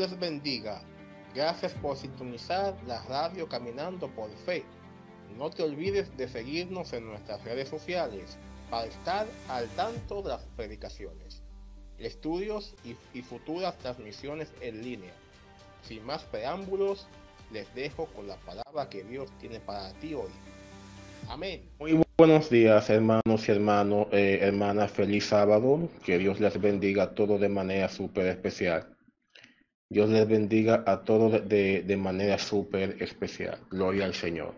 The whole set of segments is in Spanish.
les bendiga. Gracias por sintonizar la radio Caminando por Fe. No te olvides de seguirnos en nuestras redes sociales para estar al tanto de las predicaciones, estudios y, y futuras transmisiones en línea. Sin más preámbulos, les dejo con la palabra que Dios tiene para ti hoy. Amén. Muy buenos días, hermanos y hermanos, eh, hermanas. Feliz sábado. Que Dios les bendiga a todos de manera súper especial. Dios les bendiga a todos de, de manera súper especial. Gloria al Señor.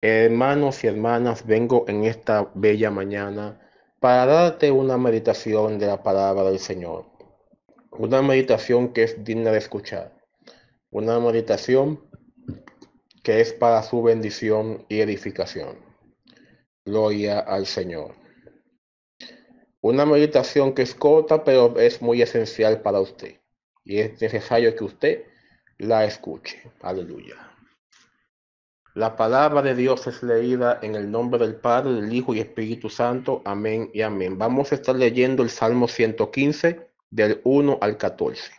Hermanos y hermanas, vengo en esta bella mañana para darte una meditación de la palabra del Señor. Una meditación que es digna de escuchar. Una meditación que es para su bendición y edificación. Gloria al Señor. Una meditación que es corta, pero es muy esencial para usted. Y es necesario que usted la escuche. Aleluya. La palabra de Dios es leída en el nombre del Padre, del Hijo y Espíritu Santo. Amén y amén. Vamos a estar leyendo el Salmo 115 del 1 al 14.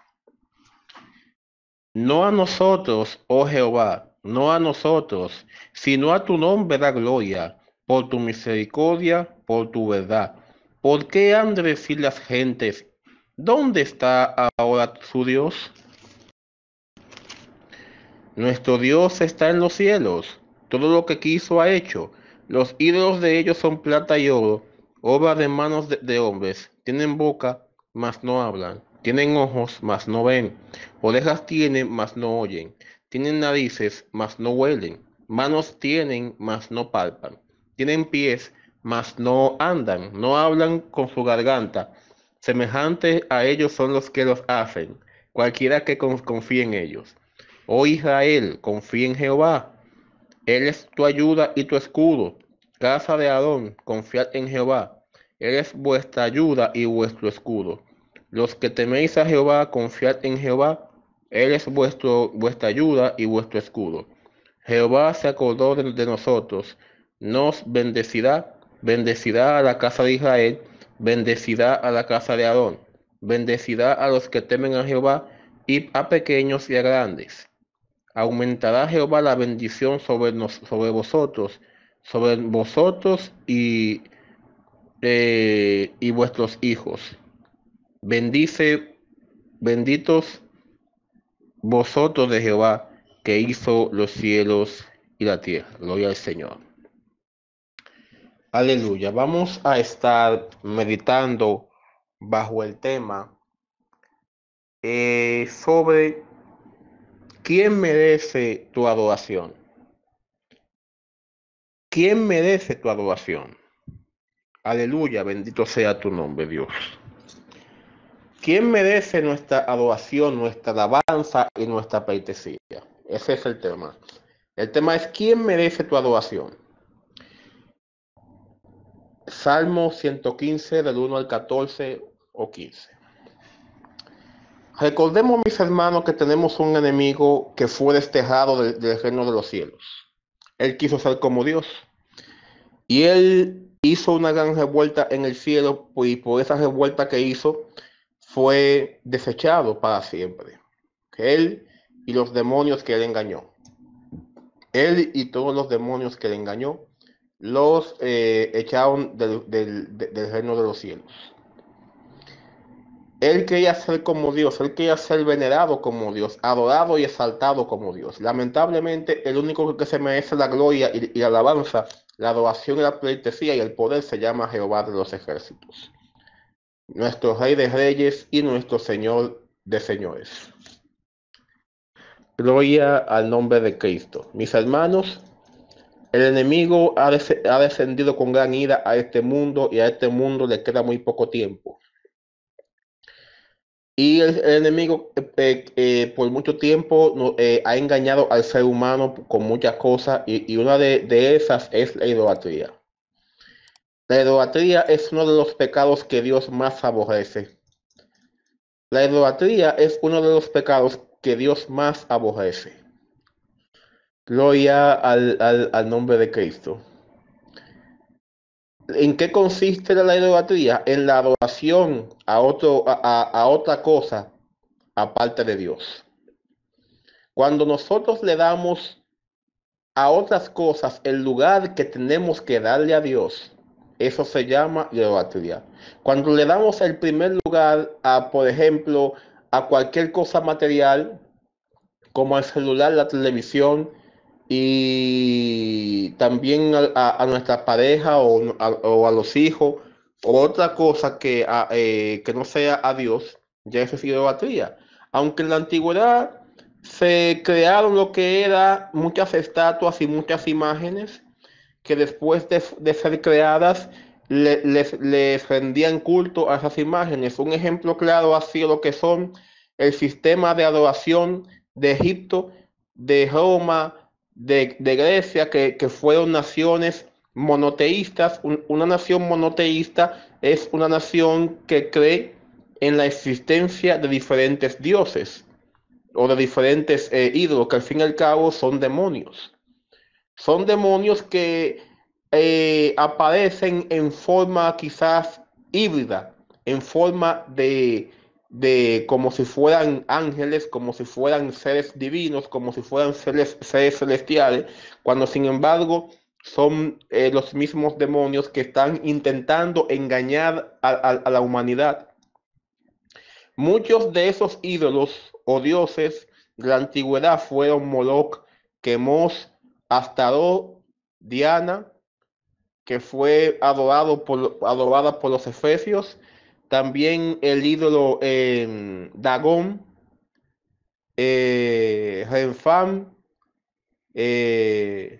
No a nosotros, oh Jehová, no a nosotros, sino a tu nombre da gloria, por tu misericordia, por tu verdad. ¿Por qué han de decir las gentes, ¿dónde está ahora su Dios? Nuestro Dios está en los cielos, todo lo que quiso ha hecho. Los ídolos de ellos son plata y oro, obra de manos de, de hombres. Tienen boca, mas no hablan. Tienen ojos, mas no ven. Orejas tienen, mas no oyen. Tienen narices, mas no huelen. Manos tienen, mas no palpan. Tienen pies, mas no andan. No hablan con su garganta. Semejantes a ellos son los que los hacen. Cualquiera que confíe en ellos. Oh Israel, confía en Jehová. Él es tu ayuda y tu escudo. Casa de Adón, confiad en Jehová. Él es vuestra ayuda y vuestro escudo. Los que teméis a Jehová, confiad en Jehová. Él es vuestro, vuestra ayuda y vuestro escudo. Jehová se acordó de, de nosotros. Nos bendecirá, bendecirá a la casa de Israel, bendecirá a la casa de Aarón, bendecirá a los que temen a Jehová y a pequeños y a grandes. Aumentará Jehová la bendición sobre, vosotros, sobre vosotros y, eh, y vuestros hijos. Bendice, benditos vosotros de Jehová, que hizo los cielos y la tierra. Gloria al Señor. Aleluya. Vamos a estar meditando bajo el tema eh, sobre quién merece tu adoración. ¿Quién merece tu adoración? Aleluya, bendito sea tu nombre, Dios. ¿Quién merece nuestra adoración, nuestra alabanza y nuestra pleitesía? Ese es el tema. El tema es ¿quién merece tu adoración? Salmo 115 del 1 al 14 o 15. Recordemos, mis hermanos, que tenemos un enemigo que fue desterrado del, reino de los cielos. Él quiso ser como Dios. Y él hizo una gran revuelta en el cielo y por esa revuelta que hizo fue desechado para siempre. Él y los demonios que él engañó. Él y todos los demonios que él engañó los eh, echaron del, reino de los cielos. Él quería ser como Dios, él quería ser venerado como Dios, adorado y exaltado como Dios. Lamentablemente, el único que se merece la gloria y, y la alabanza, la adoración y la pleitesía y el poder se llama Jehová de los ejércitos, nuestro Rey de Reyes y nuestro Señor de Señores. Gloria al nombre de Cristo. Mis hermanos, el enemigo ha, des ha, descendido con gran ira a este mundo y a este mundo le queda muy poco tiempo. Y el, enemigo eh, eh, por mucho tiempo eh, ha engañado al ser humano con muchas cosas y, una de, esas es la idolatría. La idolatría es uno de los pecados que Dios más aborrece. La idolatría es uno de los pecados que Dios más aborrece. Gloria al, al, al, nombre de Cristo. ¿En qué consiste la idolatría? En la adoración a, otro, a, a, otra cosa aparte de Dios. Cuando nosotros le damos a otras cosas el lugar que tenemos que darle a Dios, eso se llama idolatría. Cuando le damos el primer lugar a, por ejemplo, a cualquier cosa material, como el celular, la televisión, y también a, nuestra pareja o a, los hijos, o otra cosa que, eh, que no sea a Dios, ya eso es idolatría. Aunque en la antigüedad se crearon lo que era muchas estatuas y muchas imágenes que después de, ser creadas les, rendían culto a esas imágenes. Un ejemplo claro ha sido lo que son el sistema de adoración de Egipto, de Roma, de, Grecia, que, fueron naciones monoteístas. una nación monoteísta es una nación que cree en la existencia de diferentes dioses o de diferentes eh, ídolos, que al fin y al cabo son demonios. Son demonios que eh, aparecen en forma quizás híbrida, en forma de, de como si fueran ángeles, como si fueran seres divinos, como si fueran seres, celestiales, cuando sin embargo son eh, los mismos demonios que están intentando engañar a la humanidad. Muchos de esos ídolos o dioses de la antigüedad fueron Moloch, Quemos, Astarot, Diana, que fue adorado por, adorada por los efesios, también el ídolo eh, Dagón, eh, eh,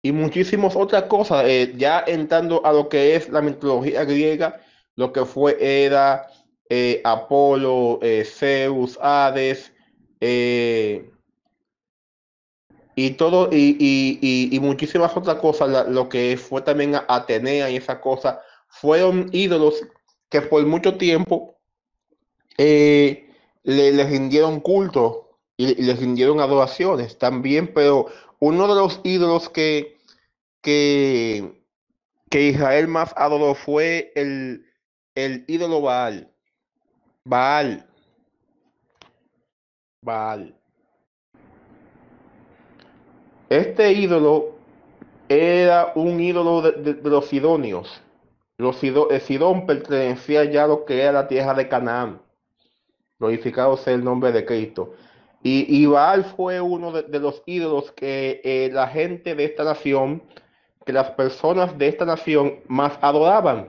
y muchísimas otras cosas, eh, ya entrando a lo que es la mitología griega, lo que fue Eda, eh, Apolo, Zeus, Hades, y todo, y, muchísimas otras cosas, lo que fue también Atenea y esa cosa, fueron ídolos que por mucho tiempo le, rindieron culto y, le rindieron adoraciones también, pero uno de los ídolos que, que, Israel más adoró fue el, el ídolo Baal. Baal. Baal. Este ídolo era un ídolo de, los sidonios. Los Sidón pertenecía ya a lo que era la tierra de Canaán. Glorificado sea el nombre de Cristo. Y, Baal fue uno de, los ídolos que eh, la gente de esta nación, que las personas de esta nación más adoraban.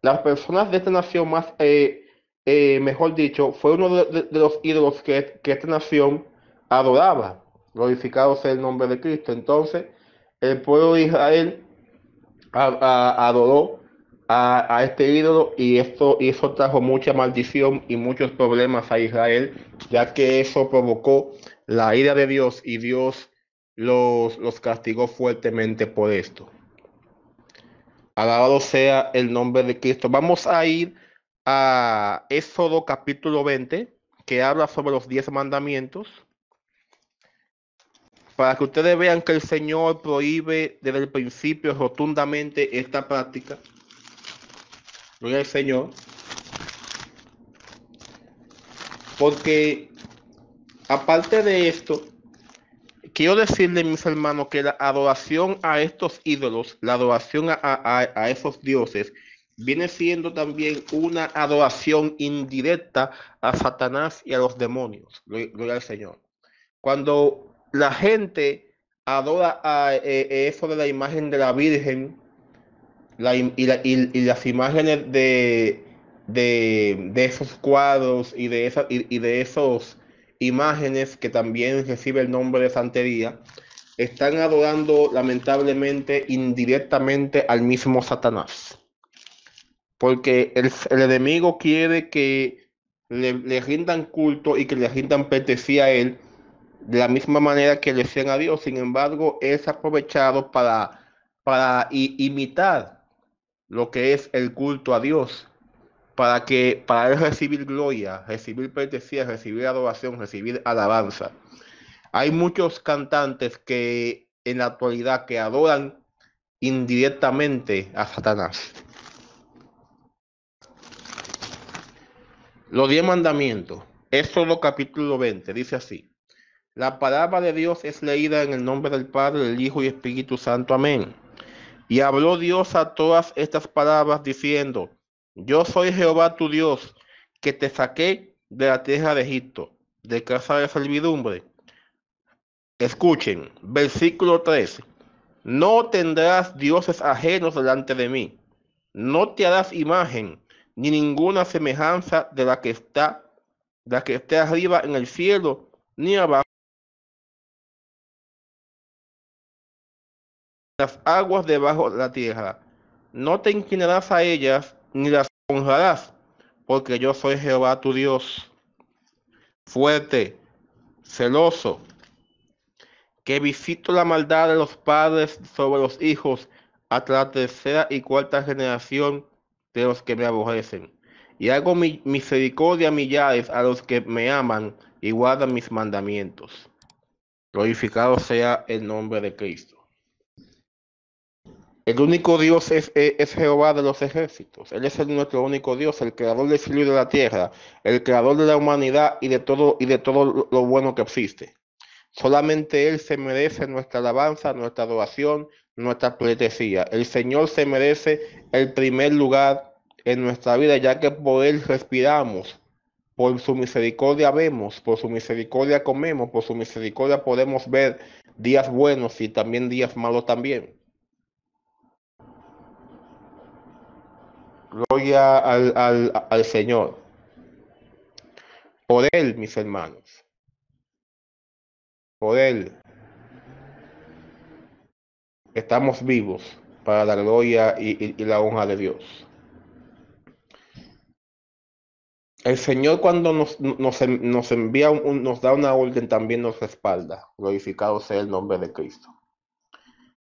Las personas de esta nación más eh, eh, mejor dicho, fue uno de, los ídolos que, esta nación adoraba. Glorificado sea el nombre de Cristo. Entonces, el pueblo de Israel adoró a, este ídolo y esto y eso trajo mucha maldición y muchos problemas a Israel, ya que eso provocó la ira de Dios y Dios los, los castigó fuertemente por esto. Alabado sea el nombre de Cristo. Vamos a ir a Éxodo capítulo 20, que habla sobre los diez mandamientos, para que ustedes vean que el Señor prohíbe desde el principio rotundamente esta práctica. Gloria al Señor. Porque aparte de esto, quiero decirle, mis hermanos, que la adoración a estos ídolos, la adoración a, esos dioses, viene siendo también una adoración indirecta a Satanás y a los demonios. Gloria al Señor. Cuando la gente adora a, eh, eso de la imagen de la Virgen y, las imágenes de, esos cuadros y de, esa, y, de esos imágenes que también recibe el nombre de santería, están adorando lamentablemente indirectamente al mismo Satanás. Porque el, enemigo quiere que le, rindan culto y que le rindan pertenecía a él de la misma manera que le hacían a Dios. Sin embargo, es aprovechado para, para imitar lo que es el culto a Dios, para que para él recibir gloria, recibir pertenecía, recibir adoración, recibir alabanza. Hay muchos cantantes que en la actualidad que adoran indirectamente a Satanás. Los diez mandamientos. Éxodo capítulo 20. Dice así. La palabra de Dios es leída en el nombre del Padre, del Hijo y Espíritu Santo. Amén. Y habló Dios a todas estas palabras diciendo, Yo soy Jehová tu Dios, que te saqué de la tierra de Egipto, de casa de servidumbre. Escuchen, versículo 3. No tendrás dioses ajenos delante de mí. No te harás imagen ni ninguna semejanza de la que está, de la que esté arriba en el cielo, ni abajo aguas debajo de la tierra. No te inclinarás a ellas, ni las honrarás, porque yo soy Jehová tu Dios, fuerte, celoso, que visito la maldad de los padres sobre los hijos hasta la tercera y cuarta generación de los que me aborrecen. Y hago mi misericordia a millares a los que me aman y guardan mis mandamientos. Glorificado sea el nombre de Cristo. El único Dios es, Jehová de los ejércitos. Él es el, nuestro único Dios, el creador del cielo y de la tierra, el creador de la humanidad y de todo, y de todo lo bueno que existe. Solamente Él se merece nuestra alabanza, nuestra adoración, nuestra pleitesía. El Señor se merece el primer lugar en nuestra vida, ya que por Él respiramos, por su misericordia vemos, por su misericordia comemos, por su misericordia podemos ver días buenos y también días malos también. Gloria al, al, al Señor. Por Él, mis hermanos por Él estamos vivos para la gloria y, la honra de Dios. El Señor cuando nos, nos, envía, nos da una orden, también nos respalda. Glorificado sea el nombre de Cristo.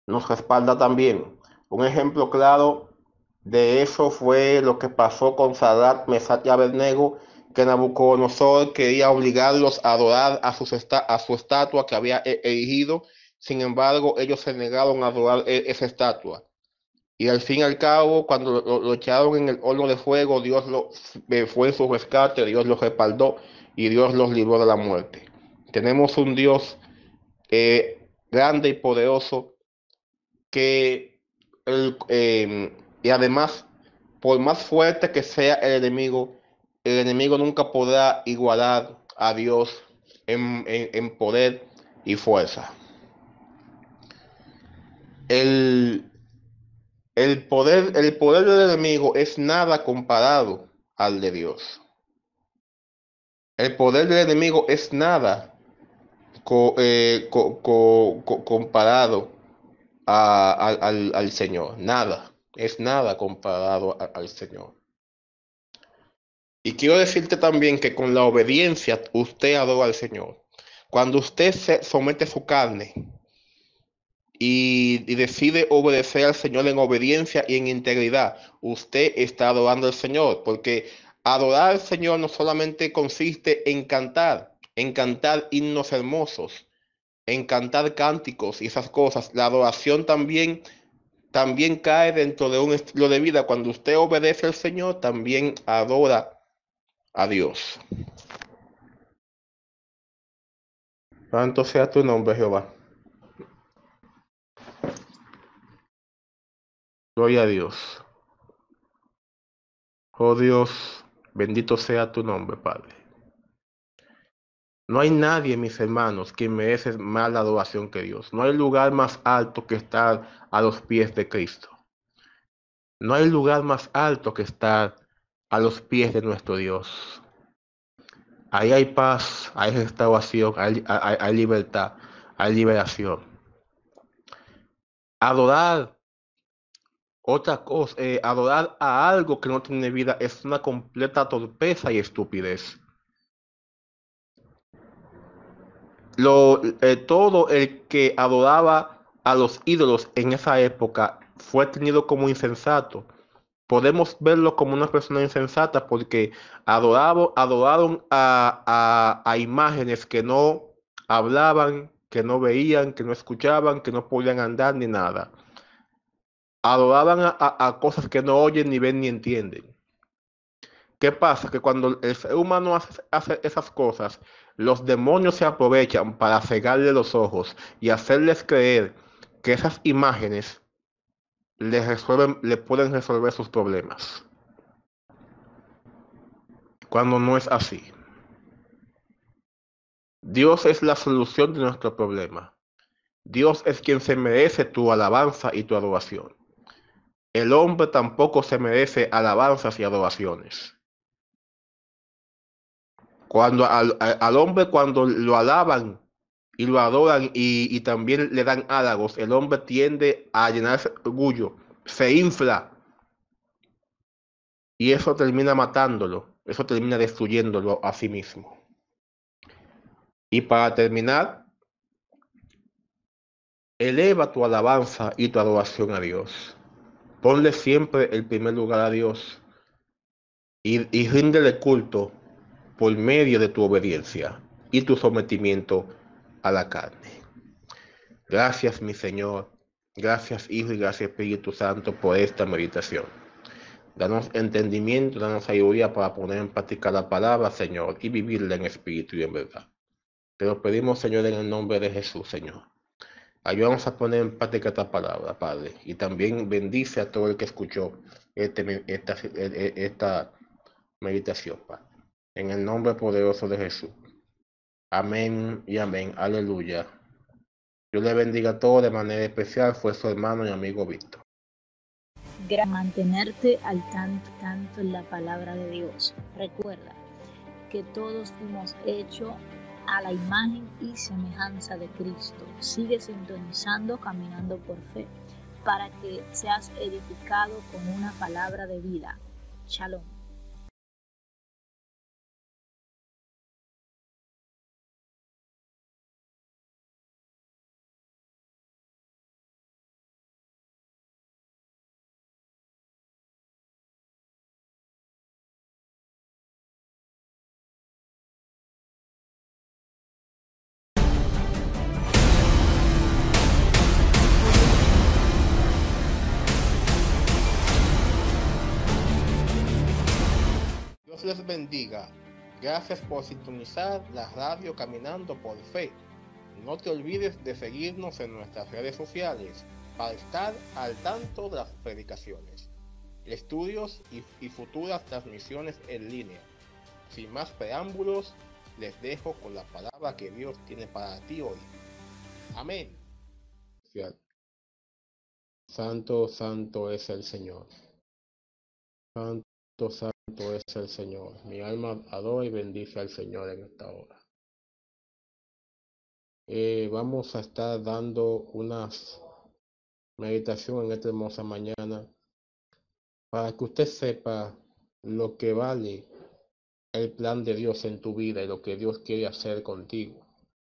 Nos respalda también. Un ejemplo claro de eso fue lo que pasó con Sadat, Mesat y Abednego que Nabucodonosor quería obligarlos a adorar a, a su estatua que había e-, erigido. Sin embargo, ellos se negaron a adorar e-, esa estatua. Y al fin y al cabo, cuando lo, echaron en el horno de fuego, Dios lo, eh, fue su rescate, Dios los respaldó y Dios los libró de la muerte. Tenemos un Dios eh, grande y poderoso que, em, y además, por más fuerte que sea el enemigo, el enemigo nunca podrá igualar a Dios en, poder y fuerza. El, el, poder, el poder del enemigo es nada comparado al de Dios. El poder del enemigo es nada eh, comparado al, Señor. Nada. Es nada comparado al Señor. Y quiero decirte también que con la obediencia usted adora al Señor. Cuando usted se somete su carne y, decide obedecer al Señor en obediencia y en integridad, usted está adorando al Señor, porque adorar al Señor no solamente consiste en cantar, en cantar himnos hermosos, en cantar cánticos y esas cosas. La adoración también también cae dentro de un estilo de vida. Cuando usted obedece al Señor, también adora Adiós. Santo sea tu nombre, Jehová. Gloria a Dios. Oh Dios, bendito sea tu nombre, Padre. No hay nadie, mis hermanos, que merece más la adoración que Dios. No hay lugar más alto que estar a los pies de Cristo. No hay lugar más alto que estar a los pies de nuestro Dios. Ahí hay paz, hay restauración, hay, libertad, hay liberación. Adorar otra cosa, eh, adorar a algo que no tiene vida es una completa torpeza y estupidez. Lo, eh, todo el que adoraba a los ídolos en esa época fue tenido como insensato podemos verlo como una persona insensata porque adoraron, adoraron a, imágenes que no hablaban, que no veían, que no escuchaban, que no podían andar ni nada. Adoraban a, cosas que no oyen, ni ven, ni entienden. ¿Qué pasa? Que cuando el ser humano hace, esas cosas, los demonios se aprovechan para cegarle los ojos y hacerles creer que esas imágenes les resuelven, le pueden resolver sus problemas. Cuando no es así. Dios es la solución de nuestro problema. Dios es quien se merece tu alabanza y tu adoración. El hombre tampoco se merece alabanzas y adoraciones. Cuando al, hombre cuando lo alaban y lo adoran y, y, también le dan halagos, el hombre tiende a llenarse de orgullo, se infla y eso termina matándolo, eso termina destruyéndolo a sí mismo. Y para terminar, eleva tu alabanza y tu adoración a Dios. Ponle siempre el primer lugar a Dios y, y ríndele culto por medio de tu obediencia y tu sometimiento a la carne. Gracias, mi Señor. Gracias, Hijo, y gracias, Espíritu Santo, por esta meditación. Danos entendimiento, danos sabiduría para poner en práctica la palabra, Señor, y vivirla en espíritu y en verdad. Te lo pedimos, Señor, en el nombre de Jesús, Señor. Ayúdanos a poner en práctica esta palabra, Padre, y también bendice a todo el que escuchó este, esta, esta meditación, Padre. En el nombre poderoso de Jesús. Amén y amén. Aleluya. Dios le bendiga a todos de manera especial. Fue su hermano y amigo Víctor. Mantenerte al tanto, tanto en la palabra de Dios. Recuerda que todos hemos hecho a la imagen y semejanza de Cristo. Sigue sintonizando, caminando por fe, para que seas edificado con una palabra de vida. Shalom. Dios les bendiga. Gracias por sintonizar la radio Caminando por Fe. No te olvides de seguirnos en nuestras redes sociales para estar al tanto de las predicaciones, estudios y, y futuras transmisiones en línea. Sin más preámbulos, les dejo con la palabra que Dios tiene para ti hoy. Amén. Santo, santo es el Señor. Santo, santo es el Señor. Mi alma adora y bendice al Señor en esta hora. Eh, vamos a estar dando unas meditación en esta hermosa mañana para que usted sepa lo que vale el plan de Dios en tu vida y lo que Dios quiere hacer contigo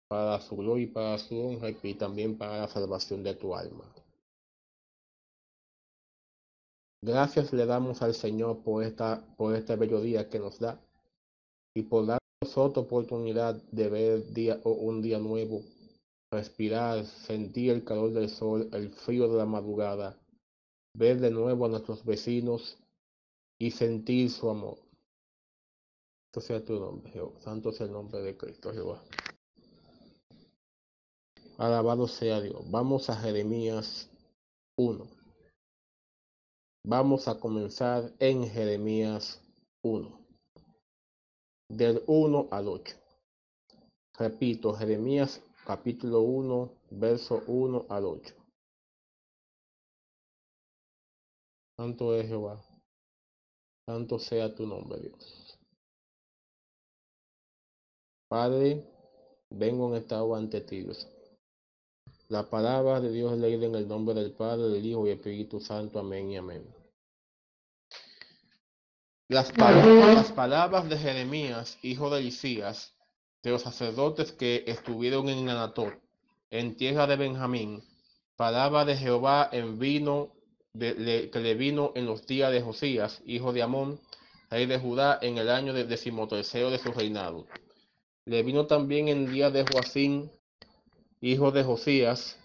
para su gloria y para su honra y también para la salvación de tu alma. Gracias le damos al Señor por, esta, por este bello día que nos da y por darnos otra oportunidad de ver día, un día nuevo, respirar, sentir el calor del sol, el frío de la madrugada, ver de nuevo a nuestros vecinos y sentir su amor. Santo sea tu nombre, Jehová. Santo sea el nombre de Cristo, Jehová. Alabado sea Dios. Vamos a Jeremías 1. Vamos a comenzar en Jeremías 1, del 1 al 8. Repito, Jeremías capítulo 1, verso 1 al 8. Santo es Jehová, santo sea tu nombre, Dios. Padre, vengo en esta hora ante ti, Dios. La palabra de Dios es leída en el nombre del Padre, del Hijo y Espíritu Santo. Amén y amén. Las, palabras, las palabras de Jeremías, hijo de Isías, de los sacerdotes que estuvieron en Anatot, en tierra de Benjamín, palabra de Jehová en vino de, le, que le vino en los días de Josías, hijo de Amón, rey de Judá, en el año de decimotercero de su reinado. Le vino también en día de Joacín, hijo de Josías,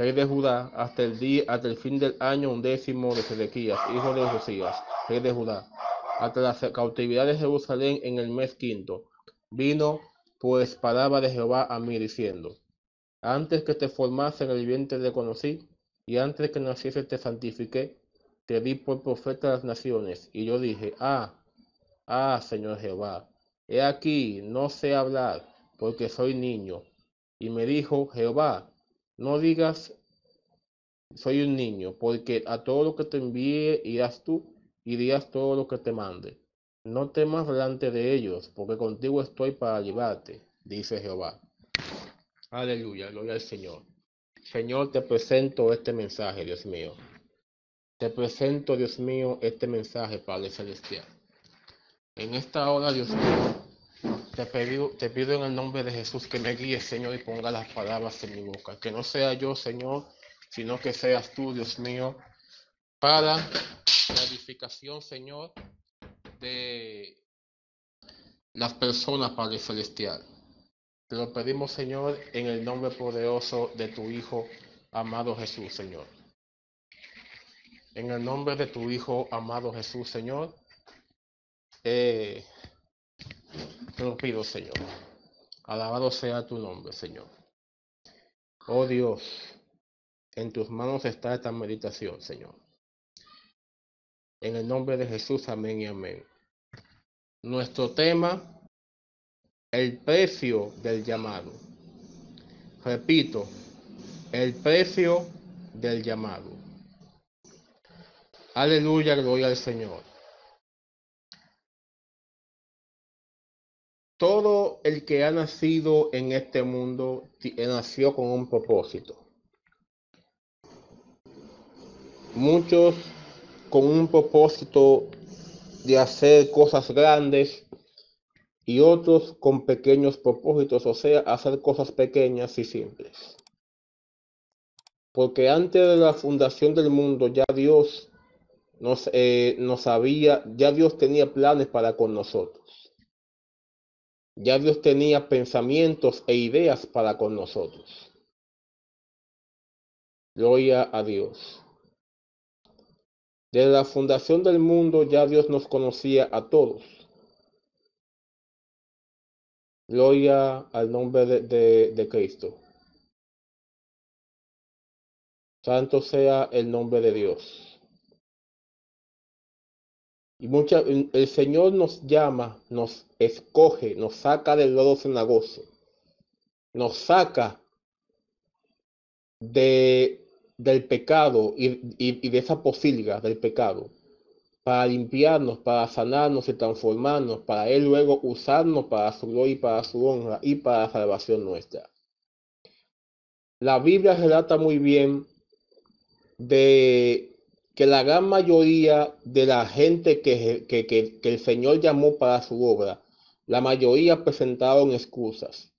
rey de Judá, hasta el día, hasta el fin del año undécimo de Sedequías, hijo de Josías, rey de Judá, hasta la cautividad de Jerusalén en el mes quinto. Vino pues palabra de Jehová a mí diciendo, antes que te formase en el vientre te conocí, y antes que naciese te santifiqué, te di por profeta a las naciones. Y yo dije, ah, ah, Señor Jehová, he aquí, no sé hablar, porque soy niño. Y me dijo, Jehová, no digas, soy un niño, porque a todo lo que te envíe irás tú, y dirás todo lo que te mande. No temas delante de ellos, porque contigo estoy para llevarte, dice Jehová. Aleluya, gloria al Señor. Señor, te presento este mensaje, Dios mío. Te presento, Dios mío, este mensaje, Padre Celestial. En esta hora, Dios mío, te pido, te pido en el nombre de Jesús que me guíes, Señor, y ponga las palabras en mi boca. Que no sea yo, Señor, sino que seas tú, Dios mío, para la edificación, Señor, de las personas, Padre Celestial. Te lo pedimos, Señor, en el nombre poderoso de tu Hijo, amado Jesús, Señor. En el nombre de tu Hijo, amado Jesús, Señor, eh, te lo pido, Señor. Alabado sea tu nombre, Señor. Oh Dios, en tus manos está esta meditación, Señor. En el nombre de Jesús, amén y amén. Nuestro tema, el precio del llamado. Repito, el precio del llamado. Aleluya, gloria al Señor. Todo el que ha nacido en este mundo nació con un propósito. Muchos con un propósito de hacer cosas grandes y otros con pequeños propósitos, o sea, hacer cosas pequeñas y simples. Porque antes de la fundación del mundo ya Dios nos, eh, había, ya Dios tenía planes para con nosotros. Ya Dios tenía pensamientos e ideas para con nosotros. Gloria a Dios. Desde la fundación del mundo ya Dios nos conocía a todos. Gloria al nombre de, Cristo. Santo sea el nombre de Dios. Y mucha, el Señor nos llama, nos escoge, nos saca del lodo cenagoso, nos saca de del pecado y, de esa posilga del pecado para limpiarnos, para sanarnos y transformarnos, para Él luego usarnos para su gloria y para su honra y para la salvación nuestra. La Biblia relata muy bien de que la gran mayoría de la gente que, que, que el Señor llamó para su obra, la mayoría presentaron excusas.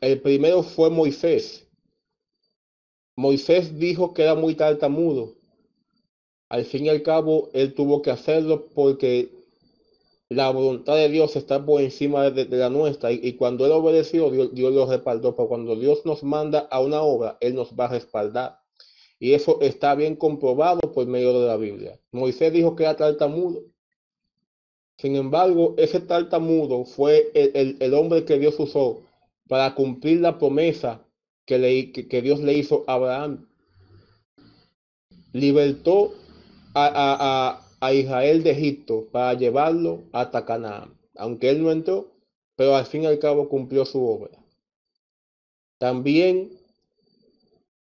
El primero fue Moisés, Moisés dijo que era muy tartamudo. Al fin y al cabo, él tuvo que hacerlo porque la voluntad de Dios está por encima de, la nuestra. Y, cuando él obedeció, Dios, Dios lo respaldó. Pero cuando Dios nos manda a una obra, Él nos va a respaldar. Y eso está bien comprobado por medio de la Biblia. Moisés dijo que era tartamudo. Sin embargo, ese tartamudo fue el, el hombre que Dios usó para cumplir la promesa que, Dios le hizo a Abraham. Libertó a, a, a, Israel de Egipto para llevarlo hasta Canaán, aunque él no entró, pero al fin y al cabo cumplió su obra. También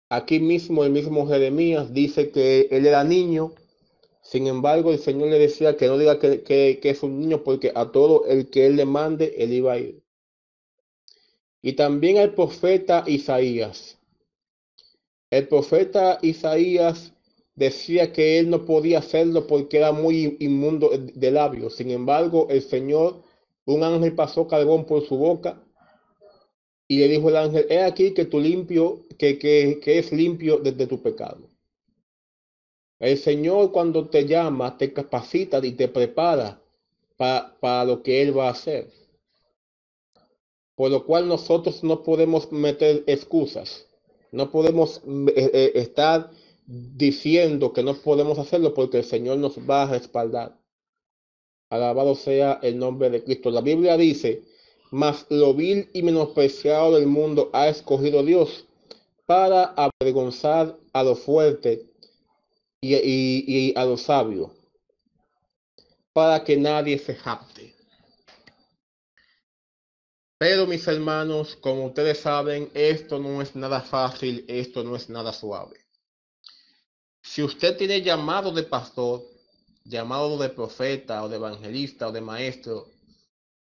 aquí mismo el mismo Jeremías dice que él era niño, sin embargo el Señor le decía que no diga que, es un niño porque a todo el que él le mande, él iba a ir y también el profeta Isaías. El profeta Isaías decía que él no podía hacerlo porque era muy inmundo de labios. Sin embargo, el Señor, un ángel pasó carbón por su boca y le dijo el ángel, he aquí que tú limpio, que, que, que es limpio desde tu pecado. El Señor cuando te llama, te capacita y te prepara para, para lo que Él va a hacer por lo cual nosotros no podemos meter excusas, no podemos eh, eh, estar diciendo que no podemos hacerlo porque el Señor nos va a respaldar. Alabado sea el nombre de Cristo. La Biblia dice, mas lo vil y menospreciado del mundo ha escogido Dios para avergonzar a lo fuerte y, a lo sabio, para que nadie se jacte. Pero mis hermanos, como ustedes saben, esto no es nada fácil, esto no es nada suave. Si usted tiene llamado de pastor, llamado de profeta o de evangelista o de maestro,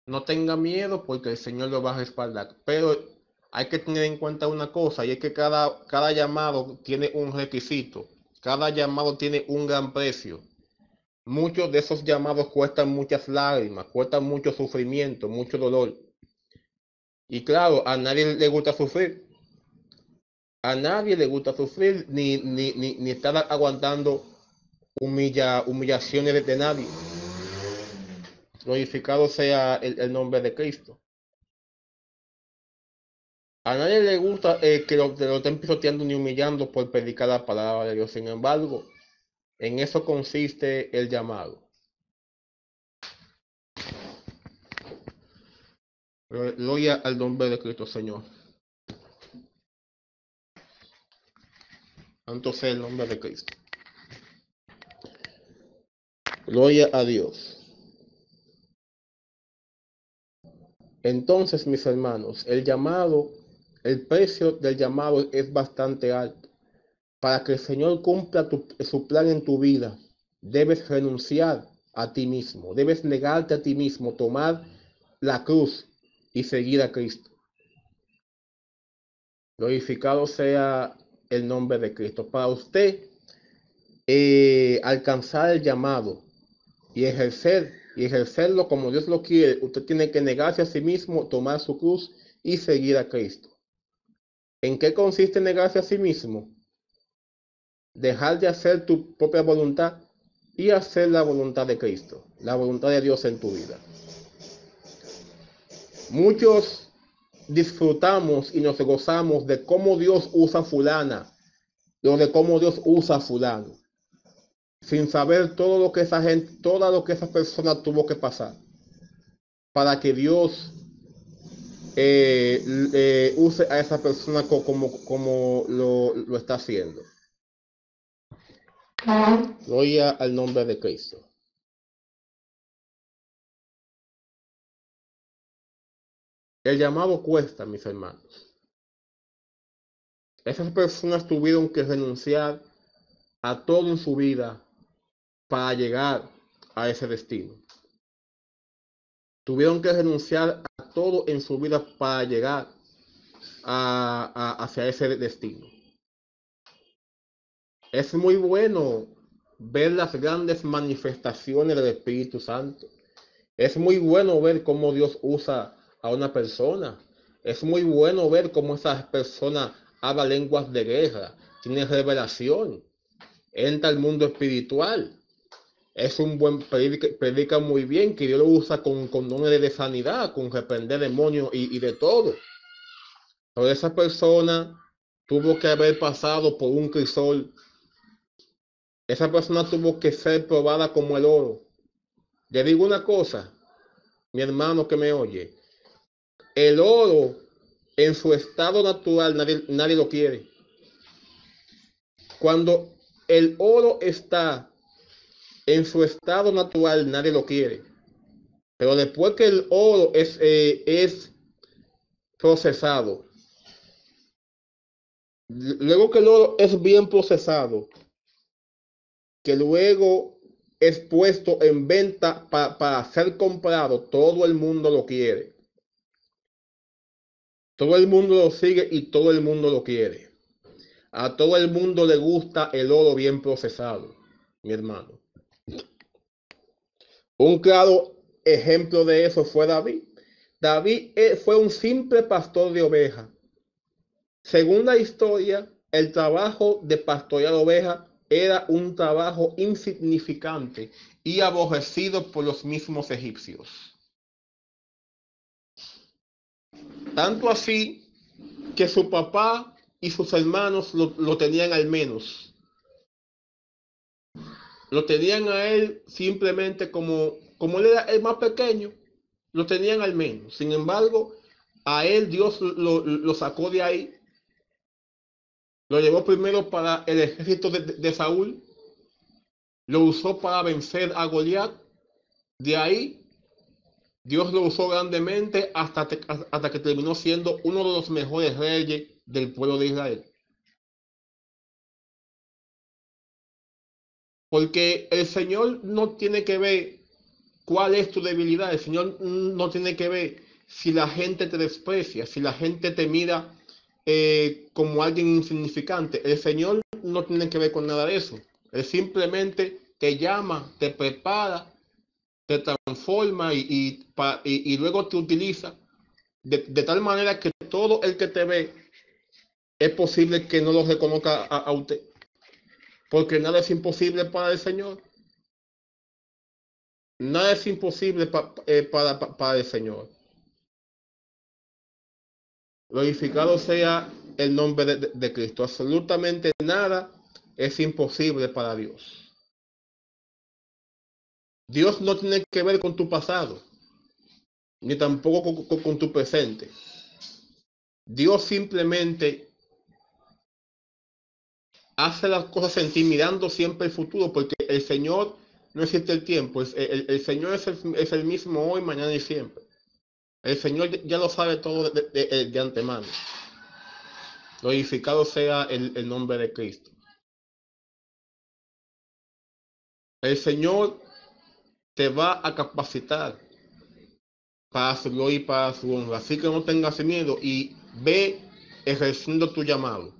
no tenga miedo porque el Señor lo va a respaldar. Pero hay que tener en cuenta una cosa y es que cada, cada llamado tiene un requisito. Cada llamado tiene un gran precio. Muchos de esos llamados cuestan muchas lágrimas, cuestan mucho sufrimiento, mucho dolor. Y claro, a nadie le gusta sufrir. A nadie le gusta sufrir ni, ni, ni, ni estar aguantando humilla, humillaciones de nadie. Glorificado sea el, nombre de Cristo. A nadie le gusta eh, que lo, lo estén pisoteando ni humillando por predicar la palabra de Dios. Sin embargo, en eso consiste el llamado. Gloria al nombre de Cristo, Señor. Santo sea el nombre de Cristo. Gloria a Dios. Entonces, mis hermanos, el llamado, el precio del llamado es bastante alto. Para que el Señor cumpla su plan en tu vida, debes renunciar a ti mismo, debes negarte a ti mismo, tomar la cruz y seguir a Cristo. Glorificado sea el nombre de Cristo. Para usted eh, alcanzar el llamado y ejercer y ejercerlo como Dios lo quiere, usted tiene que negarse a sí mismo, tomar su cruz y seguir a Cristo. ¿En qué consiste negarse a sí mismo? Dejar de hacer tu propia voluntad y hacer la voluntad de Cristo, la voluntad de Dios en tu vida. Muchos disfrutamos y nos gozamos de cómo Dios usa fulana o de cómo Dios usa fulano, sin saber todo lo que esa gente, todo lo que esa persona tuvo que pasar para que Dios eh, eh, use a esa persona como, como lo, lo está haciendo. Gloria al nombre de Cristo. El llamado cuesta, mis hermanos. Esas personas tuvieron que renunciar a todo en su vida para llegar a ese destino. Tuvieron que renunciar a todo en su vida para llegar a, hacia ese destino. Es muy bueno ver las grandes manifestaciones del Espíritu Santo. Es muy bueno ver cómo Dios usa a una persona. Es muy bueno ver cómo esa persona habla lenguas de guerra, tiene revelación, entra al mundo espiritual. Es un buen, predica, predica muy bien, que Dios lo usa con, con dones de sanidad, con reprender demonios y, y de todo. Pero esa persona tuvo que haber pasado por un crisol. Esa persona tuvo que ser probada como el oro. Le digo una cosa, mi hermano que me oye, el oro en su estado natural nadie, nadie lo quiere. Cuando el oro está en su estado natural nadie lo quiere. Pero después que el oro es, eh, es procesado, luego que el oro es bien procesado, que luego es puesto en venta pa, para ser comprado, todo el mundo lo quiere. Todo el mundo lo sigue y todo el mundo lo quiere. A todo el mundo le gusta el oro bien procesado, mi hermano. Un claro ejemplo de eso fue David. David eh, fue un simple pastor de ovejas. Según la historia, el trabajo de pastorear ovejas era un trabajo insignificante y aborrecido por los mismos egipcios. Tanto así que su papá y sus hermanos lo, lo, tenían al menos. Lo tenían a él simplemente como, como él era el más pequeño, lo tenían al menos. Sin embargo, a él Dios lo, sacó de ahí. Lo llevó primero para el ejército de, Saúl. Lo usó para vencer a Goliat. De ahí, Dios lo usó grandemente hasta, hasta que terminó siendo uno de los mejores reyes del pueblo de Israel. Porque el Señor no tiene que ver cuál es tu debilidad. El Señor no tiene que ver si la gente te desprecia, si la gente te mira eh, como alguien insignificante. El Señor no tiene que ver con nada de eso. Él simplemente te llama, te prepara, te transforma y, y, luego te utiliza de, tal manera que todo el que te ve es posible que no lo reconozca a usted. Porque nada es imposible para el Señor. Nada es imposible eh, para, para, el Señor. Glorificado sea el nombre de, de, Cristo. Absolutamente nada es imposible para Dios. Dios no tiene que ver con tu pasado, ni tampoco con, con tu presente. Dios simplemente hace las cosas en ti mirando siempre el futuro, porque el Señor no existe el tiempo. El, Señor es el, mismo hoy, mañana y siempre. El Señor ya lo sabe todo de, antemano. Glorificado sea el, nombre de Cristo. El Señor te va a capacitar para su gloria y para su honra. Así que no tengas miedo y ve ejerciendo tu llamado.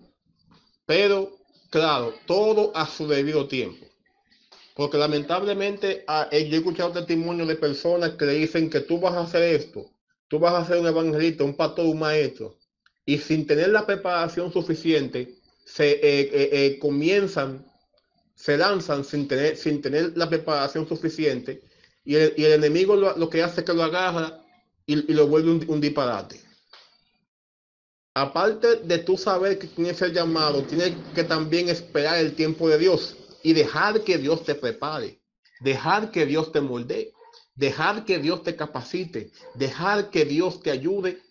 Pero, claro, todo a su debido tiempo. Porque lamentablemente ah, eh, yo he escuchado testimonios de personas que le dicen que tú vas a hacer esto, tú vas a ser un evangelista, un pastor, un maestro, y sin tener la preparación suficiente, se eh, eh, comienzan, se lanzan sin tener, sin tener la preparación suficiente, y el, enemigo lo, que hace es que lo agarra y, lo vuelve un, disparate. Aparte de tú saber que tienes el llamado, tienes que también esperar el tiempo de Dios y dejar que Dios te prepare, dejar que Dios te moldee, dejar que Dios te capacite, dejar que Dios te ayude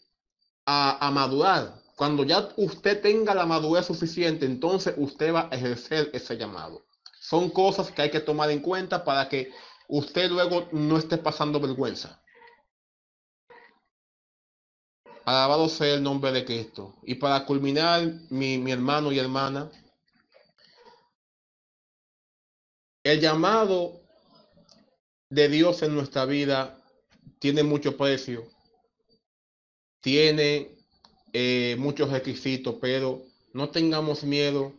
a, madurar. Cuando ya usted tenga la madurez suficiente, entonces usted va a ejercer ese llamado. Son cosas que hay que tomar en cuenta para que usted luego no esté pasando vergüenza. Alabado sea el nombre de Cristo. Y para culminar, mi, hermano y hermana, El llamado de Dios en nuestra vida tiene mucho precio, tiene eh, muchos requisitos, pero no tengamos miedo,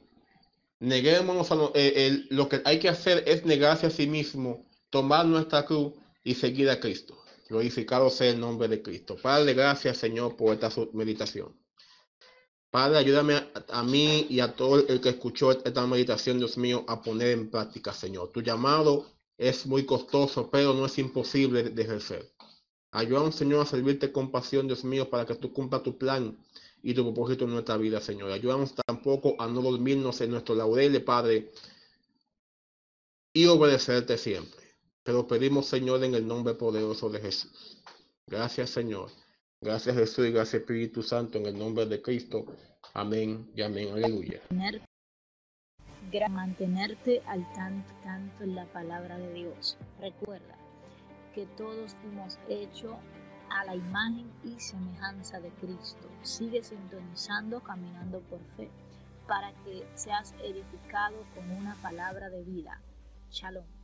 neguémonos a eh, lo que hay que hacer es negarse a sí mismo, tomar nuestra cruz y seguir a Cristo. Glorificado sea el nombre de Cristo. Padre, gracias Señor por esta meditación. Padre, ayúdame a, mí y a todo el que escuchó esta meditación, Dios mío, a poner en práctica, Señor. Tu llamado es muy costoso, pero no es imposible de ejercer. Ayúdanos, Señor, a servirte con pasión, Dios mío, para que tú cumpla tu plan y tu propósito en nuestra vida, Señor. Ayúdanos tampoco a no dormirnos en nuestro laurel, Padre, y obedecerte siempre. Pero pedimos, Señor, en el nombre poderoso de Jesús. Gracias, Señor. Gracias Jesús y gracias Espíritu Santo en el nombre de Cristo. Amén y amén. Aleluya. Mantenerte al tanto, tanto en la palabra de Dios. Recuerda que todos hemos hecho a la imagen y semejanza de Cristo. Sigue sintonizando, caminando por fe, para que seas edificado con una palabra de vida. Shalom.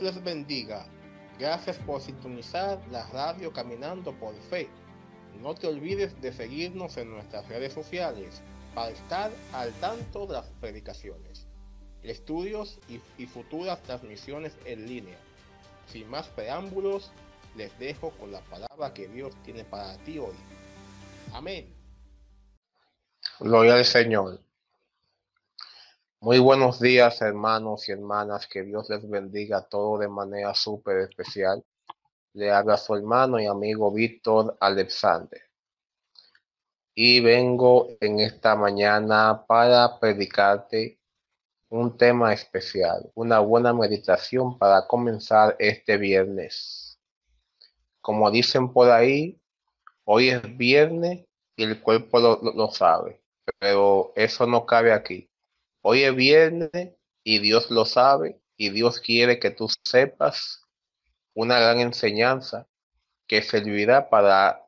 Les bendiga. Gracias por sintonizar la radio Caminando por Fe. No te olvides de seguirnos en nuestras redes sociales para estar al tanto de las predicaciones, estudios y, y futuras transmisiones en línea. Sin más preámbulos, les dejo con la palabra que Dios tiene para ti hoy. Amén. Gloria al Señor. Muy buenos días, hermanos y hermanas. Que Dios les bendiga todo de manera súper especial. Le habla su hermano y amigo Víctor Alexander. Y vengo en esta mañana para predicarte un tema especial, una buena meditación para comenzar este viernes. Como dicen por ahí, hoy es viernes y el cuerpo lo, sabe, pero eso no cabe aquí. Hoy es viernes y Dios lo sabe y Dios quiere que tú sepas una gran enseñanza que servirá para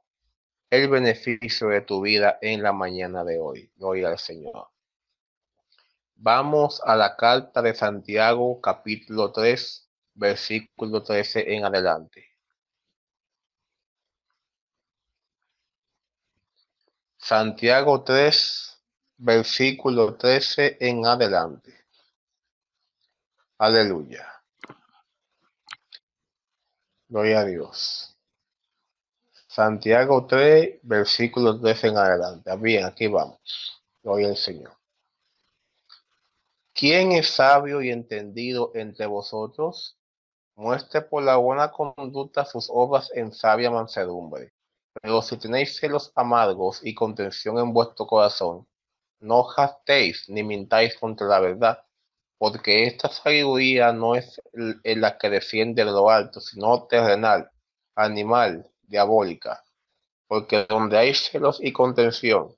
el beneficio de tu vida en la mañana de hoy. Gloria al Señor. Vamos a la carta de Santiago, capítulo 3, versículo 13 en adelante. Santiago 3, versículo 13 en adelante. Aleluya. Gloria a Dios. Santiago 3, versículo 13 en adelante. Bien, aquí vamos. Gloria al Señor. ¿Quién es sabio y entendido entre vosotros? Muestre por la buena conducta sus obras en sabia mansedumbre. Pero si tenéis celos amargos y contención en vuestro corazón, no jactéis ni mintáis contra la verdad, porque esta sabiduría no es la que defiende de lo alto, sino terrenal, animal, diabólica. Porque donde hay celos y contención,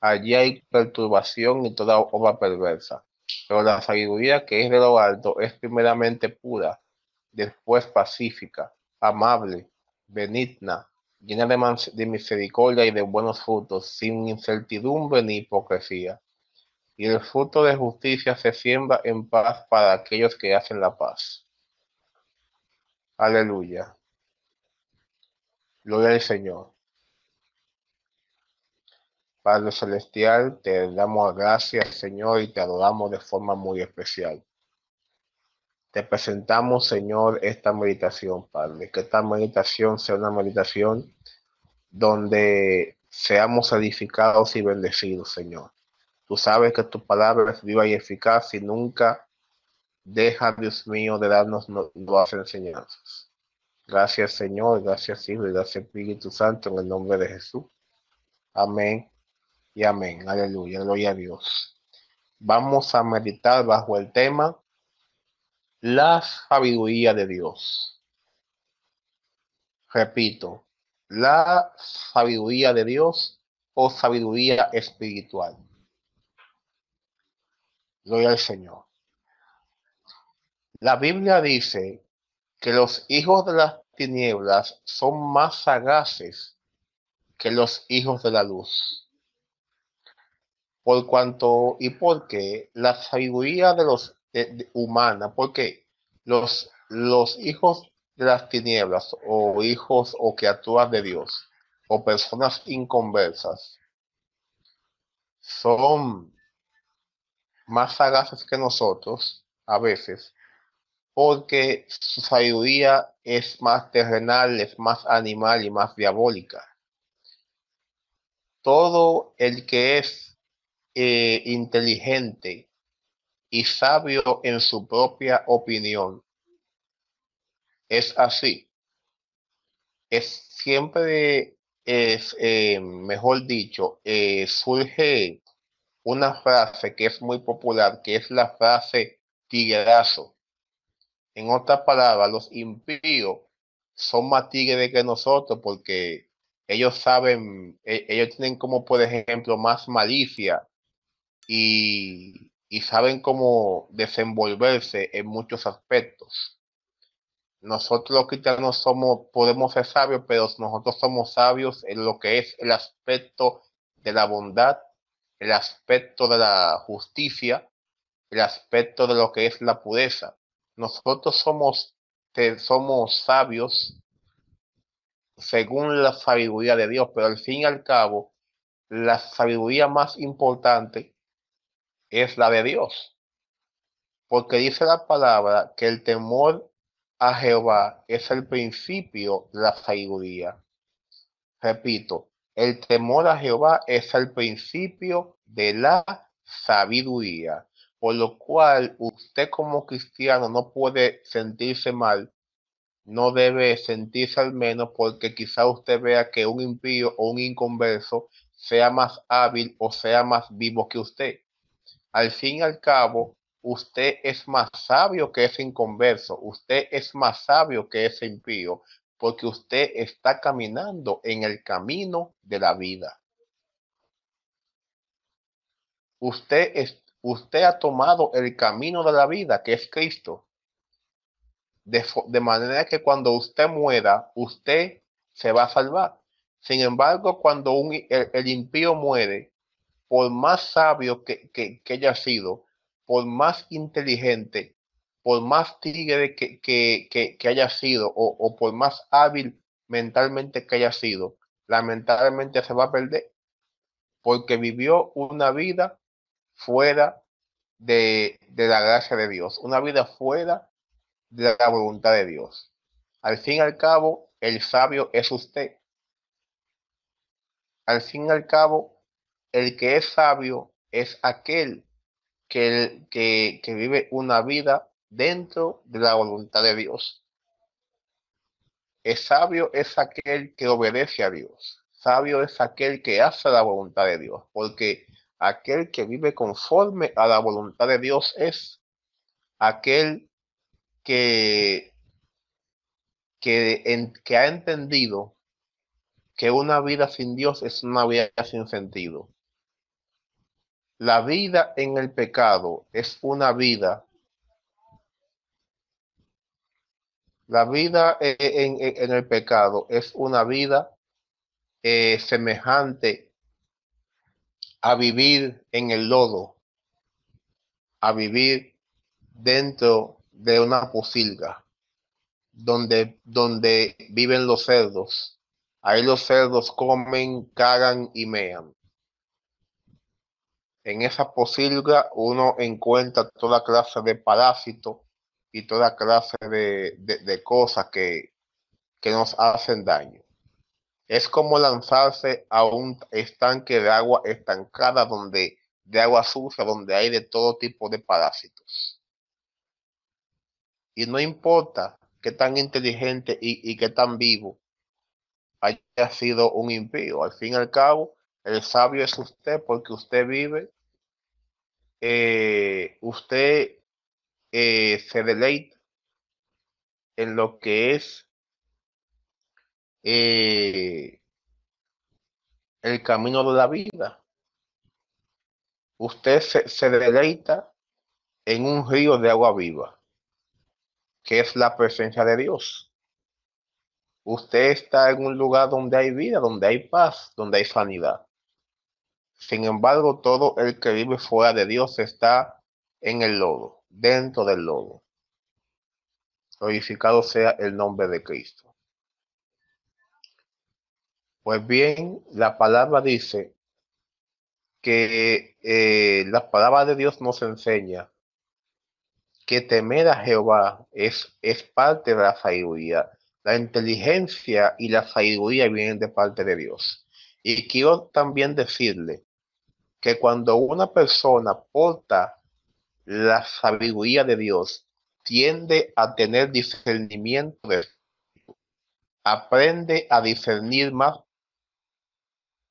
allí hay perturbación y toda obra perversa. Pero la sabiduría que es de lo alto es primeramente pura, después pacífica, amable, benigna, llena de, de misericordia y de buenos frutos, sin incertidumbre ni hipocresía. Y el fruto de justicia se siembra en paz para aquellos que hacen la paz. Aleluya. Gloria al Señor. Padre Celestial, te damos gracias, Señor, y te adoramos de forma muy especial. Te presentamos, Señor, esta meditación, Padre. Que esta meditación sea una meditación donde seamos edificados y bendecidos, Señor. Tú sabes que tu palabra es viva y eficaz y nunca deja, Dios mío, de darnos nuevas enseñanzas. Gracias, Señor. Gracias, Hijo. Y gracias, Espíritu Santo, en el nombre de Jesús. Amén y amén. Aleluya, gloria a Dios. Vamos a meditar bajo el tema la sabiduría de Dios. Repito, la sabiduría de Dios o sabiduría espiritual. Gloria al Señor. La Biblia dice que los hijos de las tinieblas son más sagaces que los hijos de la luz por cuanto y porque la sabiduría de los humana, porque los, los hijos de las tinieblas o hijos o criaturas de Dios o personas inconversas son más sagaces que nosotros a veces porque su sabiduría es más terrenal, es más animal y más diabólica. Todo el que es eh, inteligente y sabio en su propia opinión. Es así. Es siempre, es eh, mejor dicho, eh, surge una frase que es muy popular, que es la frase tiguerazo. En otras palabras, los impíos son más tigres que nosotros porque ellos saben, e, ellos tienen como por ejemplo más malicia y, saben cómo desenvolverse en muchos aspectos. Nosotros los cristianos somos, podemos ser sabios, pero nosotros somos sabios en lo que es el aspecto de la bondad, el aspecto de la justicia, el aspecto de lo que es la pureza. Nosotros somos, somos sabios según la sabiduría de Dios, pero al fin y al cabo, la sabiduría más importante es la de Dios. Porque dice la palabra que el temor a Jehová es el principio de la sabiduría. Repito, el temor a Jehová es el principio de la sabiduría, por lo cual usted como cristiano no puede sentirse mal, no debe sentirse al menos porque quizá usted vea que un impío o un inconverso sea más hábil o sea más vivo que usted. Al fin y al cabo, usted es más sabio que ese inconverso, usted es más sabio que ese impío, porque usted está caminando en el camino de la vida. Usted, es, usted ha tomado el camino de la vida, que es Cristo. De, manera que cuando usted muera, usted se va a salvar. Sin embargo, cuando un, el, impío muere, por más sabio que, que, que haya sido, por más inteligente, por más tigre que, que, haya sido o, por más hábil mentalmente que haya sido, lamentablemente se va a perder porque vivió una vida fuera de, de la gracia de Dios, una vida fuera de la voluntad de Dios. Al fin y al cabo, el sabio es usted. Al fin y al cabo, el que es sabio es aquel que, que, vive una vida dentro de la voluntad de Dios. Es sabio es aquel que obedece a Dios. Sabio es aquel que hace la voluntad de Dios, porque aquel que vive conforme a la voluntad de Dios es aquel que, que, que ha entendido que una vida sin Dios es una vida sin sentido. La vida en el pecado es una vida. La vida en, el pecado es una vida eh, semejante a vivir en el lodo, a vivir dentro de una posilga, donde, donde viven los cerdos. Ahí los cerdos comen, cagan y mean en esa posilga uno encuentra toda clase de parásitos y toda clase de, cosas que, que nos hacen daño. Es como lanzarse a un estanque de agua estancada donde de agua sucia, donde hay de todo tipo de parásitos. Y no importa qué tan inteligente y, y qué tan vivo haya sido un impío. Al fin y al cabo, el sabio es usted porque usted vive, eh, usted eh, se deleita en lo que es eh, el camino de la vida. Usted se, se deleita en un río de agua viva, que es la presencia de Dios. Usted está en un lugar donde hay vida, donde hay paz, donde hay sanidad. Sin embargo, todo el que vive fuera de Dios está en el lodo, dentro del lodo. Glorificado sea el nombre de Cristo. Pues bien, la palabra dice que eh, la palabra de Dios nos enseña que temer a Jehová es, es parte de la sabiduría. La inteligencia y la sabiduría vienen de parte de Dios. Y quiero también decirle que cuando una persona porta la sabiduría de Dios, tiende a tener discernimiento de aprende a discernir más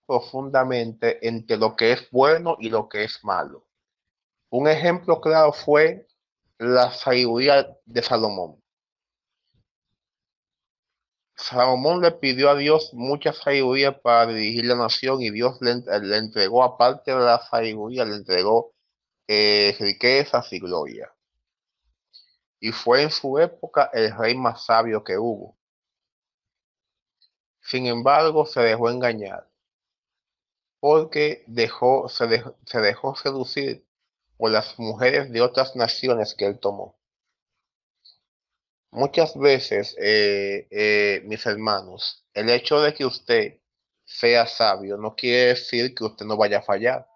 profundamente entre lo que es bueno y lo que es malo. Un ejemplo claro fue la sabiduría de Salomón. Salomón le pidió a Dios mucha sabiduría para dirigir la nación y Dios le, entregó, aparte de la sabiduría, le entregó eh, riquezas y gloria. Y fue en su época el rey más sabio que hubo. Sin embargo, se dejó engañar porque dejó, se, se dejó seducir por las mujeres de otras naciones que él tomó. Muchas veces, eh, eh, mis hermanos, el hecho de que usted sea sabio no quiere decir que usted no vaya a fallar.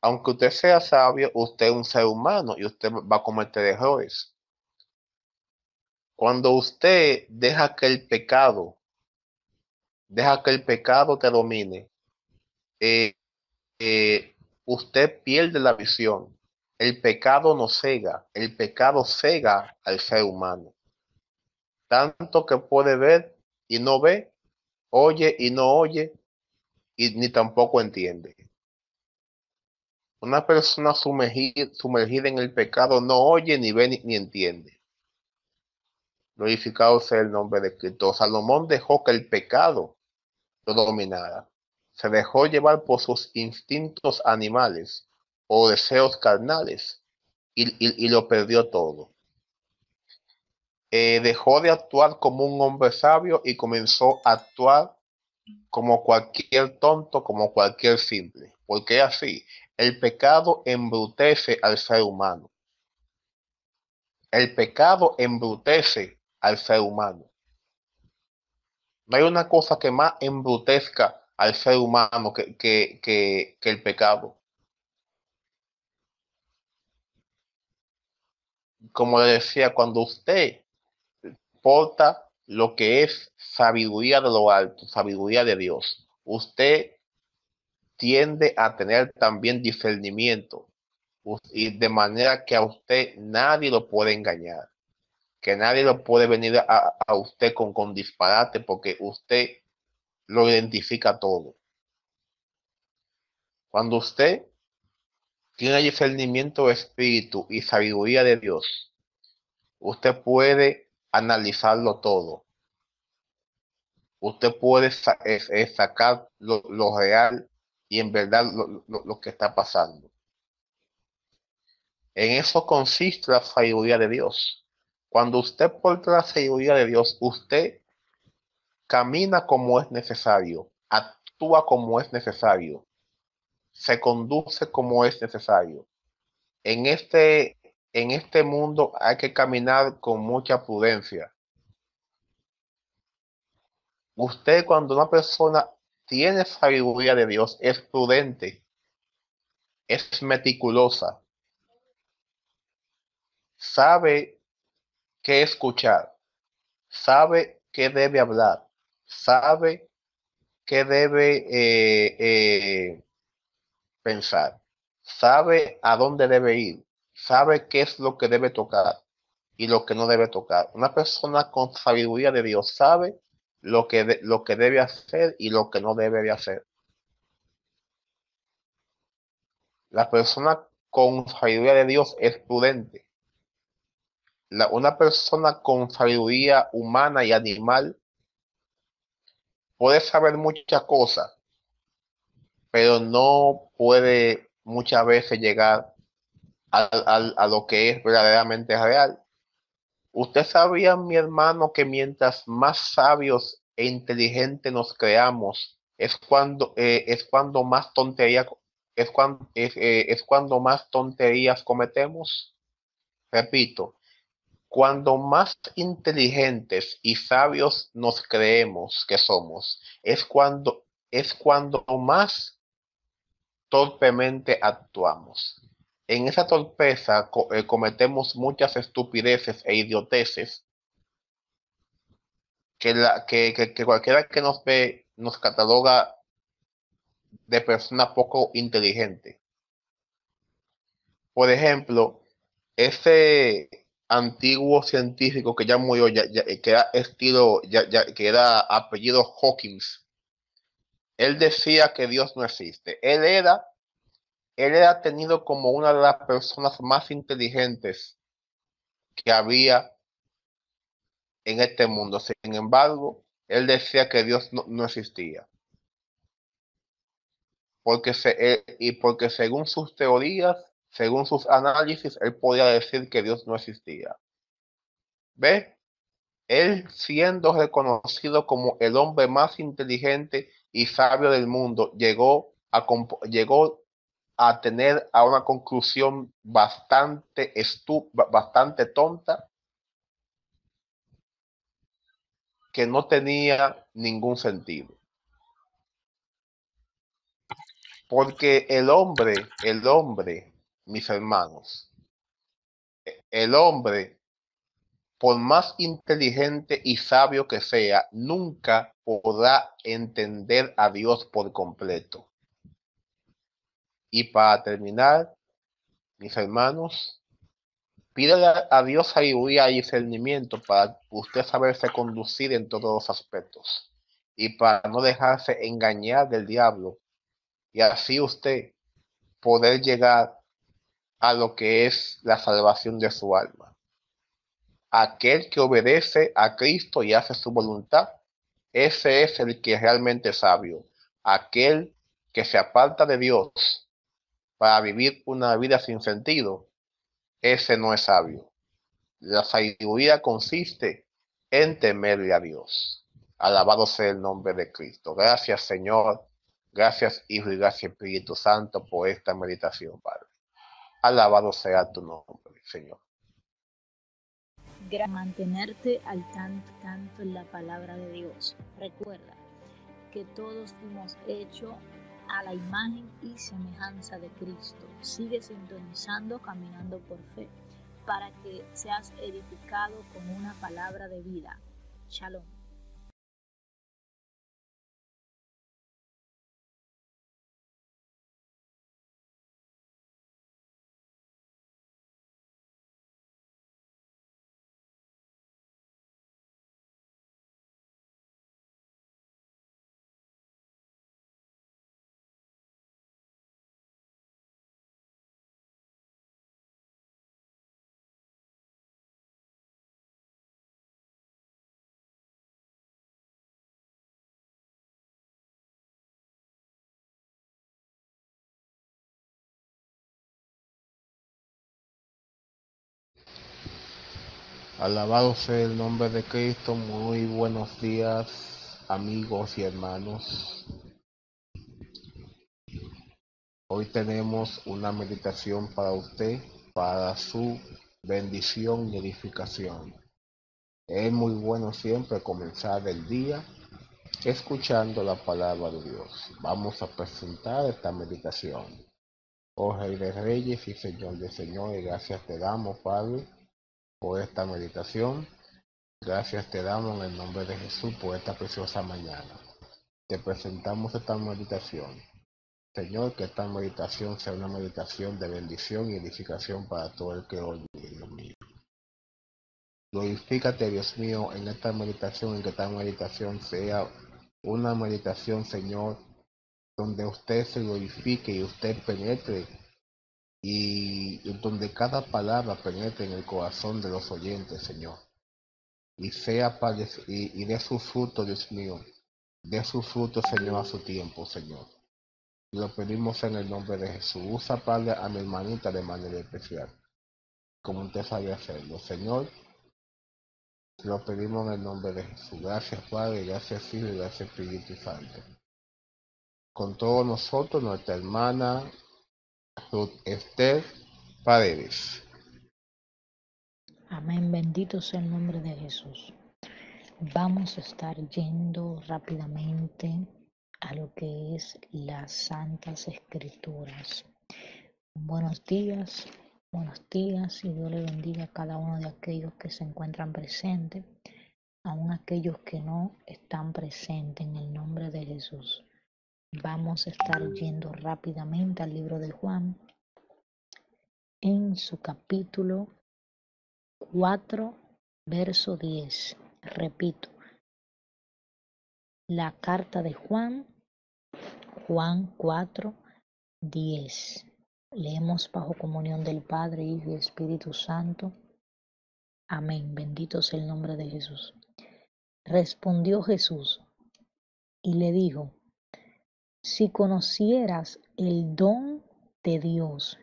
Aunque usted sea sabio, usted es un ser humano y usted va a cometer errores. Cuando usted deja que el pecado, deja que el pecado te domine, eh, usted pierde la visión. El pecado no cega, el pecado cega al ser humano. Tanto que puede ver y no ve, oye y no oye, y ni tampoco entiende. Una persona sumergida, sumergida en el pecado no oye, ni ve, ni, entiende. Glorificado sea el nombre de Cristo. Salomón dejó que el pecado lo dominara. Se dejó llevar por sus instintos animales o deseos carnales y, lo perdió todo. Eh, dejó de actuar como un hombre sabio y comenzó a actuar como cualquier tonto, como cualquier simple. Porque así, el pecado embrutece al ser humano. El pecado embrutece al ser humano. No hay una cosa que más embrutezca al ser humano que, el pecado. Como le decía, cuando usted porta lo que es sabiduría de lo alto, sabiduría de Dios, usted tiende a tener también discernimiento y de manera que a usted nadie lo puede engañar, que nadie lo puede venir a, usted con, con disparate porque usted lo identifica todo. Cuando usted tiene discernimiento de espíritu y sabiduría de Dios, usted puede analizarlo todo. Usted puede sacar lo, real y en verdad lo, que está pasando. En eso consiste la sabiduría de Dios. Cuando usted porta la sabiduría de Dios, usted camina como es necesario, actúa como es necesario, se conduce como es necesario. En este, en este mundo hay que caminar con mucha prudencia. Usted cuando una persona tiene sabiduría de Dios, es prudente, es meticulosa, sabe qué escuchar, sabe qué debe hablar, sabe qué debe eh, eh, pensar, sabe a dónde debe ir, sabe qué es lo que debe tocar y lo que no debe tocar. Una persona con sabiduría de Dios sabe lo que, lo que debe hacer y lo que no debe de hacer. La persona con sabiduría de Dios es prudente. La, una persona con sabiduría humana y animal puede saber muchas cosas, pero no puede muchas veces llegar a, lo que es verdaderamente real. Usted sabía, mi hermano, que mientras más sabios e inteligentes nos creamos, es cuando, eh, es cuando más tontería, es cuando, eh, es cuando más tonterías cometemos. Repito, cuando más inteligentes y sabios nos creemos que somos, es cuando, es cuando más torpemente actuamos. En esa torpeza eh, cometemos muchas estupideces e idioteces que, la, que, que, cualquiera que nos ve nos cataloga de persona poco inteligente. Por ejemplo, ese antiguo científico que ya murió, que era estilo, que era apellido Hawkins, él decía que Dios no existe. Él era, él era tenido como una de las personas más inteligentes que había en este mundo. Sin embargo, él decía que Dios no, existía. Porque se, y porque según sus teorías, según sus análisis, él podía decir que Dios no existía. ¿Ve? Él siendo reconocido como el hombre más inteligente y sabio del mundo, llegó a, llegó a tener a una conclusión bastante, estu bastante tonta que no tenía ningún sentido. Porque el hombre, el hombre mis hermanos, el hombre por más inteligente y sabio que sea, nunca podrá entender a Dios por completo. Y para terminar, mis hermanos, pídele a Dios sabiduría y discernimiento para usted saberse conducir en todos los aspectos y para no dejarse engañar del diablo y así usted poder llegar a lo que es la salvación de su alma. Aquel que obedece a Cristo y hace su voluntad, ese es el que es realmente sabio. Aquel que se aparta de Dios para vivir una vida sin sentido, ese no es sabio. La sabiduría consiste en temerle a Dios. Alabado sea el nombre de Cristo. Gracias, Señor. Gracias, Hijo y gracias, Espíritu Santo, por esta meditación, Padre. Alabado sea tu nombre, Señor. Mantenerte al tanto, tanto en la palabra de Dios. Recuerda que todos hemos hecho a la imagen y semejanza de Cristo. Sigue sintonizando, caminando por fe, para que seas edificado con una palabra de vida. Shalom. Alabado sea el nombre de Cristo. Muy buenos días, amigos y hermanos. Hoy tenemos una meditación para usted, para su bendición y edificación. Es muy bueno siempre comenzar el día escuchando la palabra de Dios. Vamos a presentar esta meditación. Oh Rey de Reyes y Señor de Señores, gracias te damos, Padre por esta meditación. Gracias te damos en el nombre de Jesús por esta preciosa mañana. Te presentamos esta meditación. Señor, que esta meditación sea una meditación de bendición y edificación para todo el que oye, Dios mío. Glorifícate, Dios mío, en esta meditación, en que esta meditación sea una meditación, Señor, donde usted se glorifique y usted penetre y donde cada palabra penetre en el corazón de los oyentes, Señor. Y sea y, y dé su fruto, Dios mío. Dé su fruto, Señor, a su tiempo, Señor. Lo pedimos en el nombre de Jesús. Usa, Padre, a mi hermanita de manera especial, como usted sabe hacerlo, Señor. Lo pedimos en el nombre de Jesús. Gracias, Padre, gracias, Hijo gracias, Espíritu Santo. Con todos nosotros, nuestra hermana Esther Paredes. Amén, bendito sea el nombre de Jesús. Vamos a estar yendo rápidamente a lo que es las Santas Escrituras. Buenos días, buenos días y Dios le bendiga a cada uno de aquellos que se encuentran presentes, aun aquellos que no están presentes en el nombre de Jesús. Vamos a estar yendo rápidamente al libro de Juan en su capítulo 4, verso 10. Repito, la carta de Juan, Juan 4, 10. Leemos bajo comunión del Padre, Hijo y Espíritu Santo. Amén. Bendito sea el nombre de Jesús. Respondió Jesús y le dijo, si conocieras el don de Dios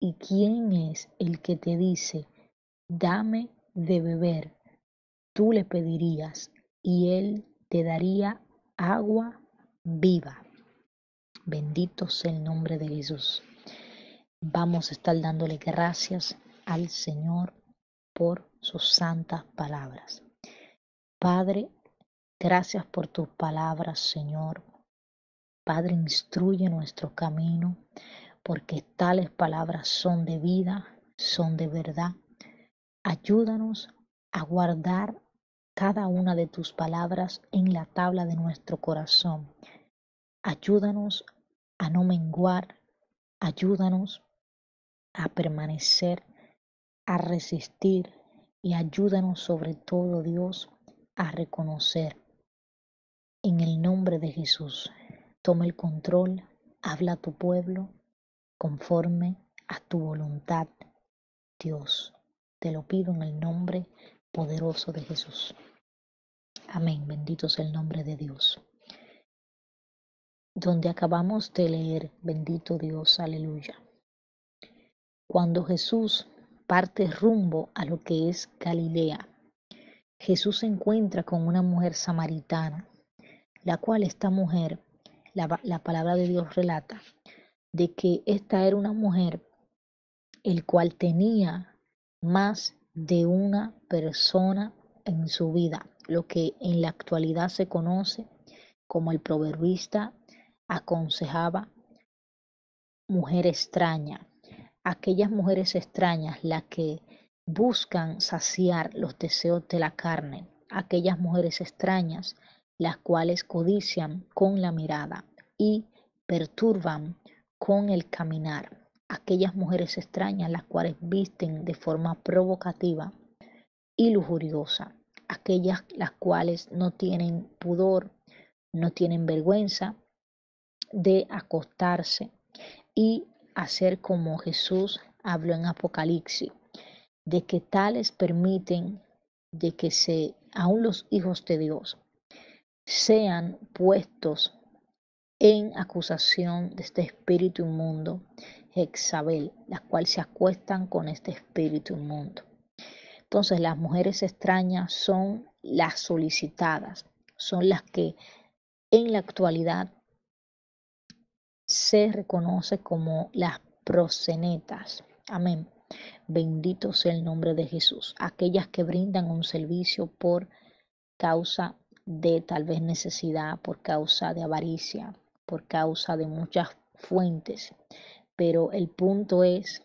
y quién es el que te dice, dame de beber, tú le pedirías y él te daría agua viva. Bendito sea el nombre de Jesús. Vamos a estar dándole gracias al Señor por sus santas palabras. Padre, gracias por tus palabras, Señor Padre, instruye nuestro camino, porque tales palabras son de vida, son de verdad. Ayúdanos a guardar cada una de tus palabras en la tabla de nuestro corazón. Ayúdanos a no menguar, ayúdanos a permanecer, a resistir y ayúdanos sobre todo, Dios, a reconocer. En el nombre de Jesús, toma el control, habla a tu pueblo conforme a tu voluntad, Dios. Te lo pido en el nombre poderoso de Jesús. Amén. Bendito sea el nombre de Dios. Donde acabamos de leer, bendito Dios, aleluya. Cuando Jesús parte rumbo a lo que es Galilea, Jesús se encuentra con una mujer samaritana, la cual esta mujer, la, la palabra de Dios relata, de que esta era una mujer el cual tenía más de una persona en su vida, lo que en la actualidad se conoce como el proverbista aconsejaba mujer extraña, aquellas mujeres extrañas las que buscan saciar los deseos de la carne, aquellas mujeres extrañas las cuales codician con la mirada y perturban con el caminar. Aquellas mujeres extrañas las cuales visten de forma provocativa y lujuriosa, aquellas las cuales no tienen pudor, no tienen vergüenza de acostarse y hacer como Jesús habló en Apocalipsis, de que tales permiten de que se, aún los hijos de Dios sean puestos en acusación de este espíritu inmundo Jezabel, las cuales se acuestan con este espíritu inmundo. Entonces las mujeres extrañas son las solicitadas, son las que en la actualidad se reconoce como las prosenetas. Amén. Bendito sea el nombre de Jesús. Aquellas que brindan un servicio por causa de tal vez necesidad, por causa de avaricia, por causa de muchas fuentes pero el punto es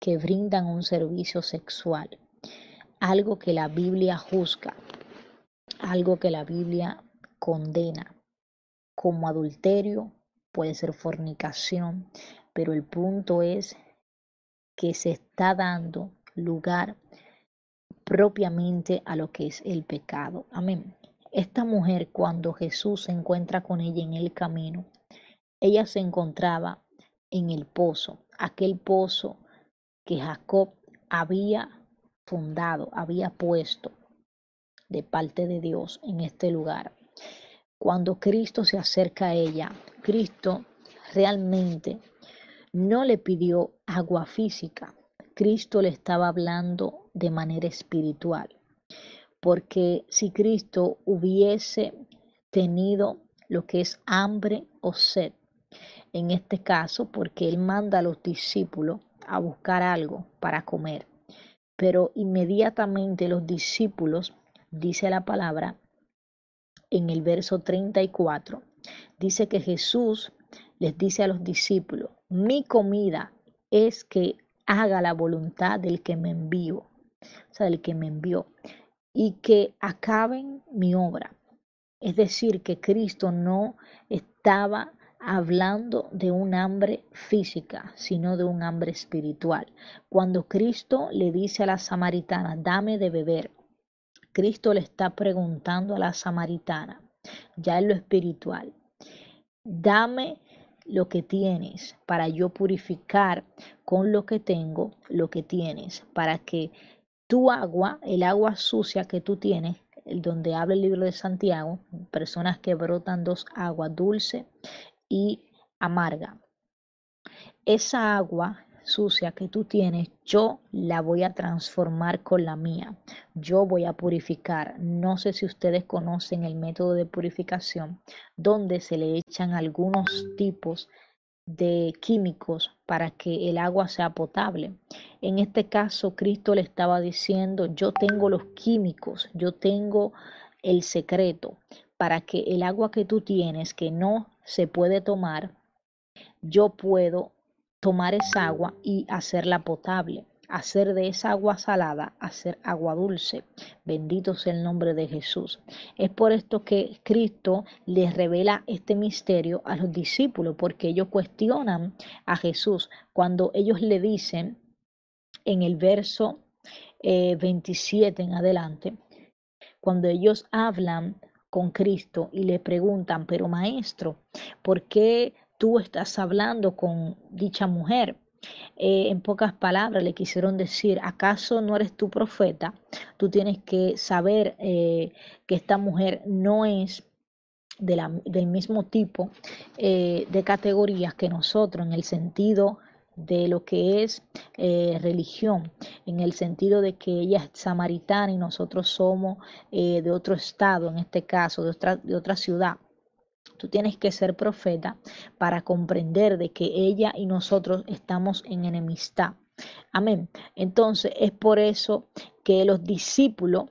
que brindan un servicio sexual, algo que la Biblia juzga, algo que la Biblia condena, como adulterio, puede ser fornicación, pero el punto es que se está dando lugar propiamente a lo que es el pecado. Amén. Esta mujer, cuando Jesús se encuentra con ella en el camino, ella se encontraba en el pozo, aquel pozo que Jacob había fundado, había puesto de parte de Dios en este lugar. Cuando Cristo se acerca a ella, Cristo realmente no le pidió agua física, Cristo le estaba hablando de manera espiritual, porque si Cristo hubiese tenido lo que es hambre o sed, en este caso porque él manda a los discípulos a buscar algo para comer. Pero inmediatamente los discípulos, dice la palabra en el verso 34, dice que Jesús les dice a los discípulos, mi comida es que haga la voluntad del que me envió, o sea, del que me envió, y que acaben mi obra. Es decir, que Cristo no estaba hablando de un hambre física, sino de un hambre espiritual. Cuando Cristo le dice a la samaritana, dame de beber, Cristo le está preguntando a la samaritana, ya en lo espiritual, dame lo que tienes para yo purificar con lo que tengo lo que tienes, para que tu agua, el agua sucia que tú tienes, donde habla el libro de Santiago, personas que brotan dos aguas, dulce y amarga. Esa agua sucia que tú tienes, yo la voy a transformar con la mía. Yo voy a purificar. No sé si ustedes conocen el método de purificación, donde se le echan algunos tipos de químicos para que el agua sea potable. En este caso, Cristo le estaba diciendo, yo tengo los químicos, yo tengo el secreto para que el agua que tú tienes, que no se puede tomar, yo puedo tomar esa agua y hacerla potable, hacer de esa agua salada, hacer agua dulce. Bendito sea el nombre de Jesús. Es por esto que Cristo les revela este misterio a los discípulos, porque ellos cuestionan a Jesús cuando ellos le dicen en el verso 27 eh, en adelante, cuando ellos hablan con Cristo y le preguntan, pero maestro, ¿por qué tú estás hablando con dicha mujer? Eh, en pocas palabras le quisieron decir, ¿acaso no eres tu profeta? Tú tienes que saber eh, que esta mujer no es del mismo tipo eh, de categorías que nosotros en el sentido de lo que es religión, en el sentido de que ella es samaritana y nosotros somos de otro estado, en este caso, de otra ciudad. Tú tienes que ser profeta para comprender de que ella y nosotros estamos en enemistad. Amén. Entonces es por eso que los discípulos,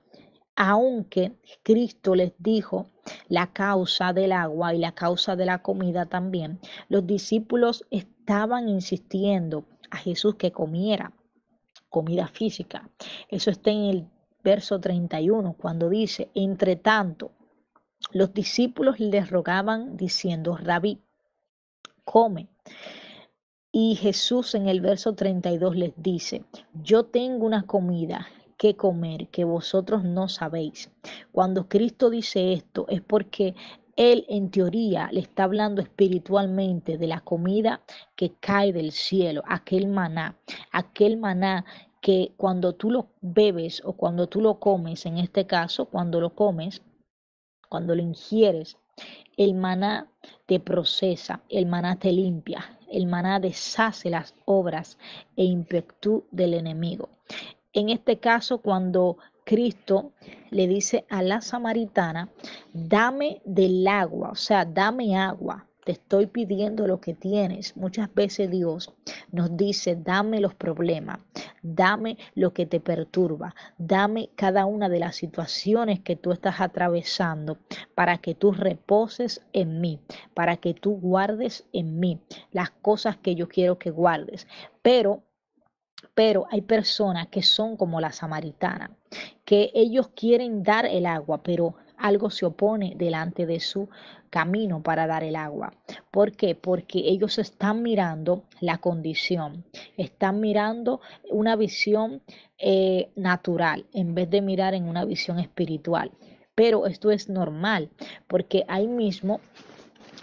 aunque Cristo les dijo la causa del agua y la causa de la comida también, los discípulos estaban insistiendo a Jesús que comiera comida física. Eso está en el verso 31, cuando dice, entre tanto, los discípulos les rogaban diciendo, Rabí, come. Y Jesús en el verso 32 les dice, yo tengo una comida que comer que vosotros no sabéis. Cuando Cristo dice esto es porque Él en teoría le está hablando espiritualmente de la comida que cae del cielo, aquel maná, aquel maná que cuando tú lo bebes o cuando tú lo comes, en este caso, cuando lo comes, cuando lo ingieres, el maná te procesa, el maná te limpia, el maná deshace las obras e impetu del enemigo. En este caso, cuando Cristo le dice a la samaritana, dame del agua, o sea, dame agua, te estoy pidiendo lo que tienes. Muchas veces Dios nos dice, dame los problemas, dame lo que te perturba, dame cada una de las situaciones que tú estás atravesando para que tú reposes en mí, para que tú guardes en mí las cosas que yo quiero que guardes. Pero pero hay personas que son como la samaritana, que ellos quieren dar el agua, pero algo se opone delante de su camino para dar el agua. ¿Por qué? Porque ellos están mirando la condición, están mirando una visión eh, natural en vez de mirar en una visión espiritual. Pero esto es normal, porque ahí mismo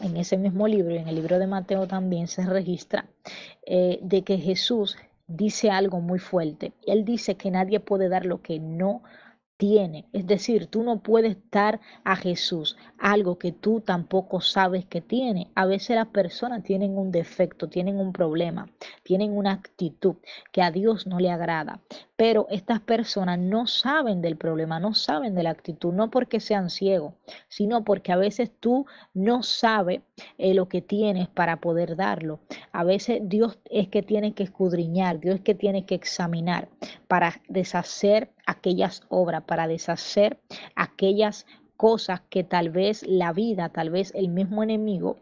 en ese mismo libro, en el libro de Mateo también se registra eh, de que Jesús dice algo muy fuerte. Él dice que nadie puede dar lo que no tiene. Es decir, tú no puedes dar a Jesús algo que tú tampoco sabes que tiene. A veces las personas tienen un defecto, tienen un problema, tienen una actitud que a Dios no le agrada. Pero estas personas no saben del problema, no saben de la actitud, no porque sean ciegos, sino porque a veces tú no sabes eh, lo que tienes para poder darlo. A veces Dios es que tiene que escudriñar, Dios es que tiene que examinar para deshacer aquellas obras, para deshacer aquellas cosas que tal vez la vida, tal vez el mismo enemigo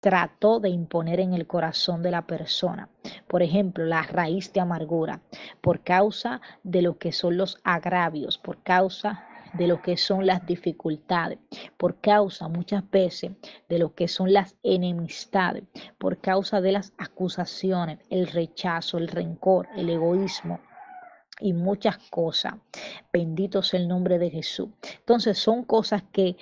trató de imponer en el corazón de la persona. Por ejemplo, la raíz de amargura, por causa de lo que son los agravios, por causa de lo que son las dificultades, por causa muchas veces de lo que son las enemistades, por causa de las acusaciones, el rechazo, el rencor, el egoísmo, y muchas cosas. Bendito sea el nombre de Jesús. Entonces son cosas que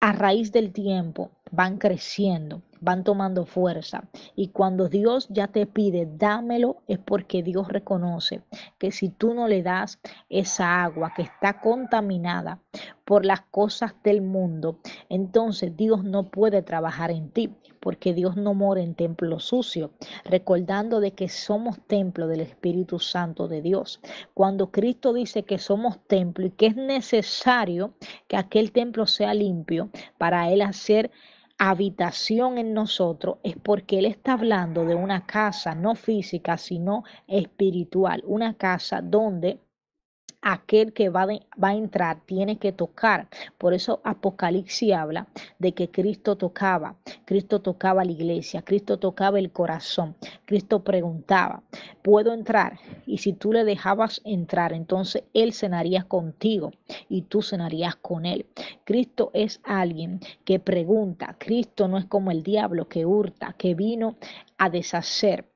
a raíz del tiempo van creciendo, van tomando fuerza. Y cuando Dios ya te pide, dámelo, es porque Dios reconoce que si tú no le das esa agua que está contaminada por las cosas del mundo, entonces Dios no puede trabajar en ti, porque Dios no mora en templo sucio, recordando de que somos templo del Espíritu Santo de Dios. Cuando Cristo dice que somos templo y que es necesario que aquel templo sea limpio para él hacer habitación en nosotros es porque Él está hablando de una casa no física, sino espiritual, una casa donde aquel que va, a entrar tiene que tocar. Por eso Apocalipsis habla de que Cristo tocaba, Cristo tocaba la iglesia, Cristo tocaba el corazón, Cristo preguntaba, ¿puedo entrar? Y si tú le dejabas entrar, entonces Él cenaría contigo y tú cenarías con Él. Cristo es alguien que pregunta, Cristo no es como el diablo que hurta, que vino a deshacer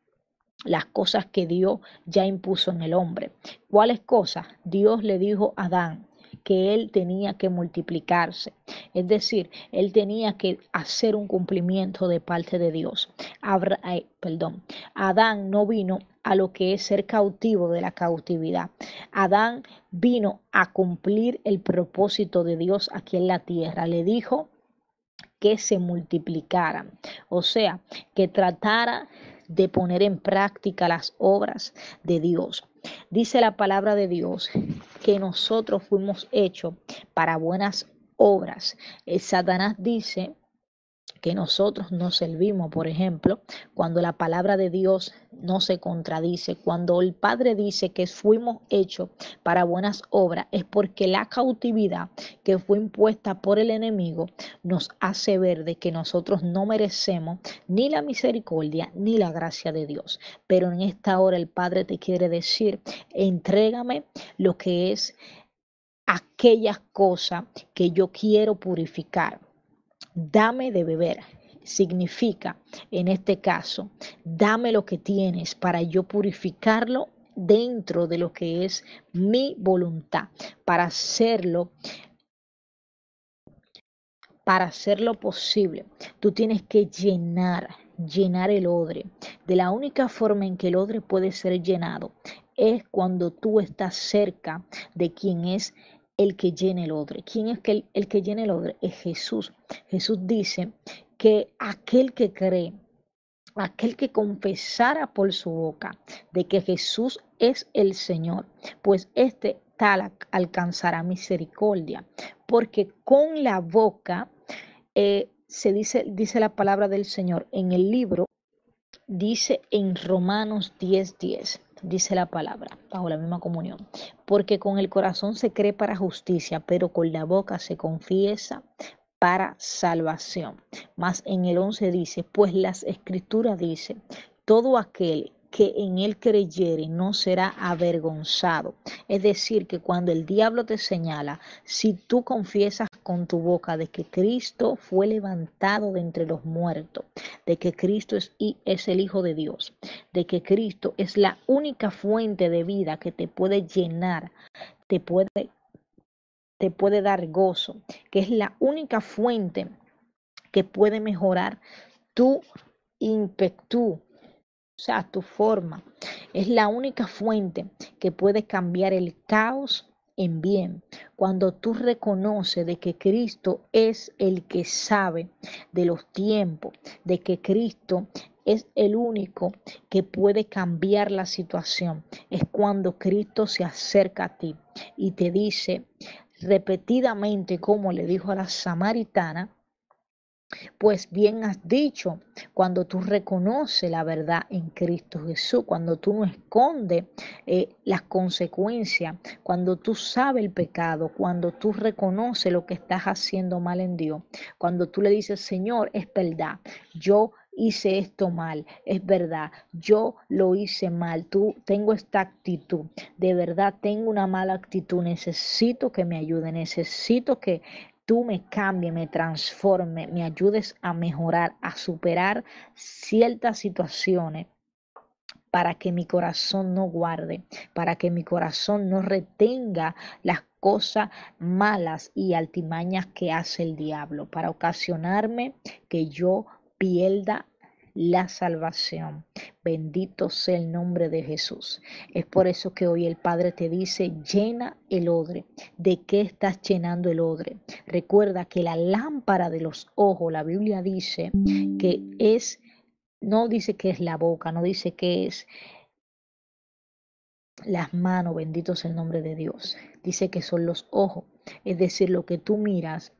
las cosas que Dios ya impuso en el hombre. ¿Cuáles cosas? Dios le dijo a Adán que él tenía que multiplicarse, es decir, él tenía que hacer un cumplimiento de parte de Dios. Perdón, Adán no vino a lo que es ser cautivo de la cautividad. Adán vino a cumplir el propósito de Dios aquí en la tierra. Le dijo que se multiplicaran, o sea, que tratara de poner en práctica las obras de Dios. Dice la palabra de Dios que nosotros fuimos hechos para buenas obras. El Satanás dice que nosotros nos servimos, por ejemplo, cuando la palabra de Dios no se contradice, cuando el Padre dice que fuimos hechos para buenas obras, es porque la cautividad que fue impuesta por el enemigo nos hace ver de que nosotros no merecemos ni la misericordia ni la gracia de Dios. Pero en esta hora el Padre te quiere decir, entrégame lo que es aquellas cosas que yo quiero purificar dame de beber. Significa, en este caso, dame lo que tienes para yo purificarlo dentro de lo que es mi voluntad, para hacerlo para hacerlo posible, tú tienes que llenar, llenar el odre. De la única forma en que el odre puede ser llenado es cuando tú estás cerca de quien es el que llena el odre. ¿Quién es el, el que llena el odre? Es Jesús. Jesús dice que aquel que cree, aquel que confesara por su boca de que Jesús es el Señor, pues este tal alcanzará misericordia, porque con la boca eh, se dice, dice la palabra del Señor en el libro, dice en Romanos 10:10. 10, dice la palabra, bajo la misma comunión. Porque con el corazón se cree para justicia, pero con la boca se confiesa para salvación. Más en el 11 dice, pues las escrituras dice, todo aquel que en él creyere no será avergonzado. Es decir, que cuando el diablo te señala, si tú confiesas con tu boca de que Cristo fue levantado de entre los muertos, de que Cristo es, es el Hijo de Dios, de que Cristo es la única fuente de vida que te puede llenar, te puede, te puede dar gozo, que es la única fuente que puede mejorar tu impetu, o sea, tu forma. Es la única fuente que puede cambiar el caos en bien. Cuando tú reconoces de que Cristo es el que sabe de los tiempos, de que Cristo es el único que puede cambiar la situación. Es cuando Cristo se acerca a ti y te dice repetidamente, como le dijo a la samaritana, pues bien has dicho, cuando tú reconoces la verdad en Cristo Jesús, cuando tú no escondes eh, las consecuencias, cuando tú sabes el pecado, cuando tú reconoces lo que estás haciendo mal en Dios, cuando tú le dices, Señor, es verdad, yo hice esto mal, es verdad, yo lo hice mal, tú tengo esta actitud, de verdad tengo una mala actitud, necesito que me ayude, necesito que tú me cambies, me transforme, me ayudes a mejorar, a superar ciertas situaciones para que mi corazón no guarde, para que mi corazón no retenga las cosas malas y altimañas que hace el diablo, para ocasionarme que yo pierda la salvación. Bendito sea el nombre de Jesús. Es por eso que hoy el Padre te dice, llena el odre. ¿De qué estás llenando el odre? Recuerda que la lámpara de los ojos, la Biblia dice que es, no dice que es la boca, no dice que es las manos, bendito sea el nombre de Dios. Dice que son los ojos, es decir, lo que tú miras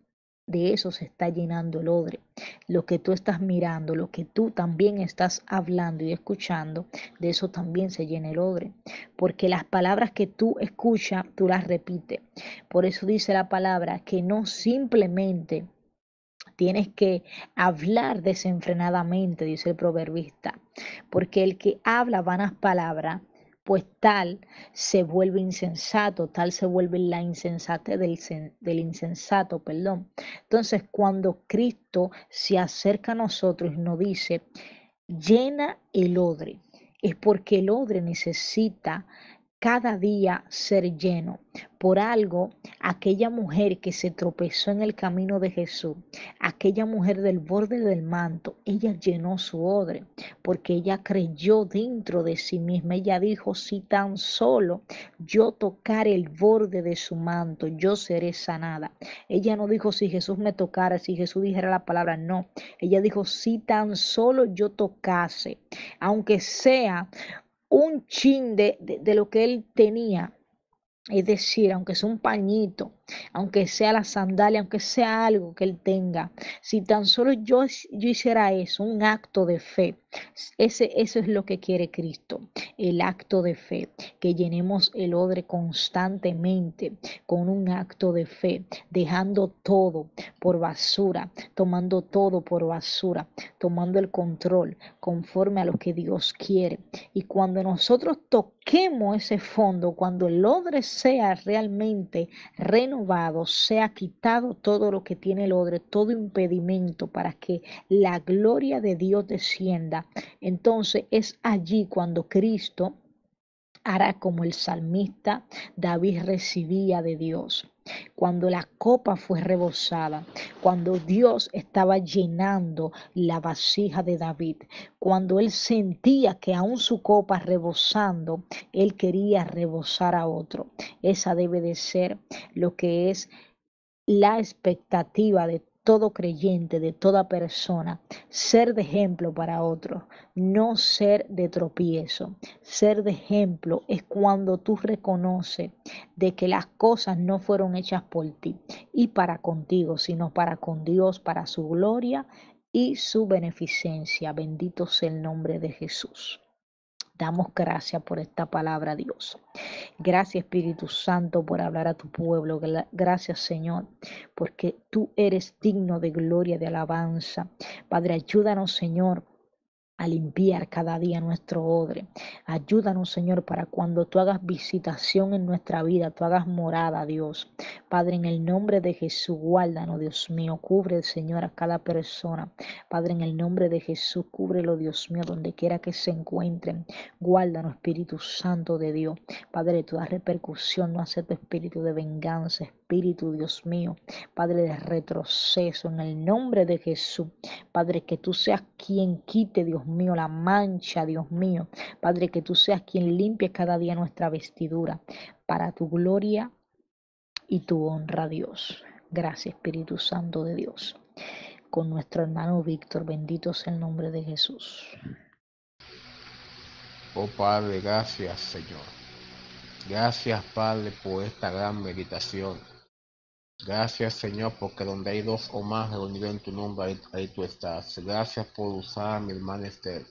de eso se está llenando el odre. Lo que tú estás mirando, lo que tú también estás hablando y escuchando, de eso también se llena el odre. Porque las palabras que tú escuchas, tú las repites. Por eso dice la palabra que no simplemente tienes que hablar desenfrenadamente, dice el proverbista. Porque el que habla vanas palabras pues tal se vuelve insensato, tal se vuelve la insensatez del, del, insensato, perdón. Entonces, cuando Cristo se acerca a nosotros y nos dice, llena el odre, es porque el odre necesita cada día ser lleno. Por algo, aquella mujer que se tropezó en el camino de Jesús, aquella mujer del borde del manto, ella llenó su odre, porque ella creyó dentro de sí misma. Ella dijo, si tan solo yo tocar el borde de su manto, yo seré sanada. Ella no dijo, si Jesús me tocara, si Jesús dijera la palabra, no. Ella dijo, si tan solo yo tocase, aunque sea un chin de, de, lo que él tenía. Es decir, aunque sea un pañito, aunque sea la sandalia, aunque sea algo que él tenga, si tan solo yo, yo hiciera eso, un acto de fe, ese, eso es lo que quiere Cristo, el acto de fe, que llenemos el odre constantemente con un acto de fe, dejando todo por basura, tomando todo por basura, tomando el control conforme a lo que Dios quiere. Y cuando nosotros toquemos ese fondo, cuando el odre sea realmente renovado, sea quitado todo lo que tiene el odre, todo impedimento para que la gloria de Dios descienda. Entonces es allí cuando Cristo hará como el salmista David recibía de Dios. Cuando la copa fue rebosada, cuando Dios estaba llenando la vasija de David, cuando él sentía que aún su copa rebosando, él quería rebosar a otro. Esa debe de ser lo que es la expectativa de todo creyente, de toda persona, ser de ejemplo para otros, no ser de tropiezo. Ser de ejemplo es cuando tú reconoces de que las cosas no fueron hechas por ti y para contigo, sino para con Dios, para su gloria y su beneficencia. Bendito sea el nombre de Jesús. Damos gracias por esta palabra, Dios. Gracias, Espíritu Santo, por hablar a tu pueblo. Gracias, Señor, porque tú eres digno de gloria, de alabanza. Padre, ayúdanos, Señor, a limpiar cada día nuestro odre. Ayúdanos, Señor, para cuando tú hagas visitación en nuestra vida, tú hagas morada, Dios. Padre, en el nombre de Jesús, guárdanos, Dios mío. Cubre, Señor, a cada persona. Padre, en el nombre de Jesús, cúbrelo, Dios mío, donde quiera que se encuentren. Guárdanos, Espíritu Santo de Dios. Padre, toda repercusión no acepta espíritu de venganza, espíritu, Dios mío, Padre de retroceso, en el nombre de Jesús. Padre, que tú seas quien quite, Dios mío, la mancha, Dios mío. Padre, que tú seas quien limpie cada día nuestra vestidura para tu gloria y tu honra, Dios. Gracias, Espíritu Santo de Dios. Con nuestro hermano Víctor, bendito sea el nombre de Jesús. Oh Padre, gracias, Señor. Gracias, Padre, por esta gran meditación. Gracias, Señor, porque donde hay dos o más reunidos en tu nombre, ahí, tú estás. Gracias por usar mi hermana Esther.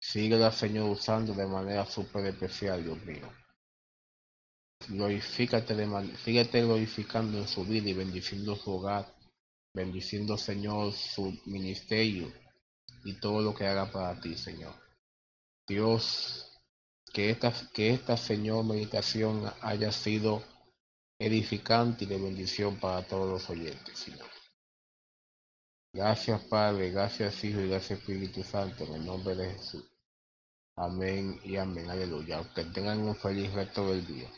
Síguela, Señor, usando de manera súper especial, Dios mío. Glorifícate, de síguete glorificando en su vida y bendiciendo su hogar. Bendiciendo, Señor, su ministerio y todo lo que haga para ti, Señor. Dios, que esta, que esta, Señor, meditación haya sido edificante y de bendición para todos los oyentes, Señor. Gracias, Padre, gracias, Hijo y gracias, Espíritu Santo, en el nombre de Jesús. Amén y amén. Aleluya. Que tengan un feliz resto del día.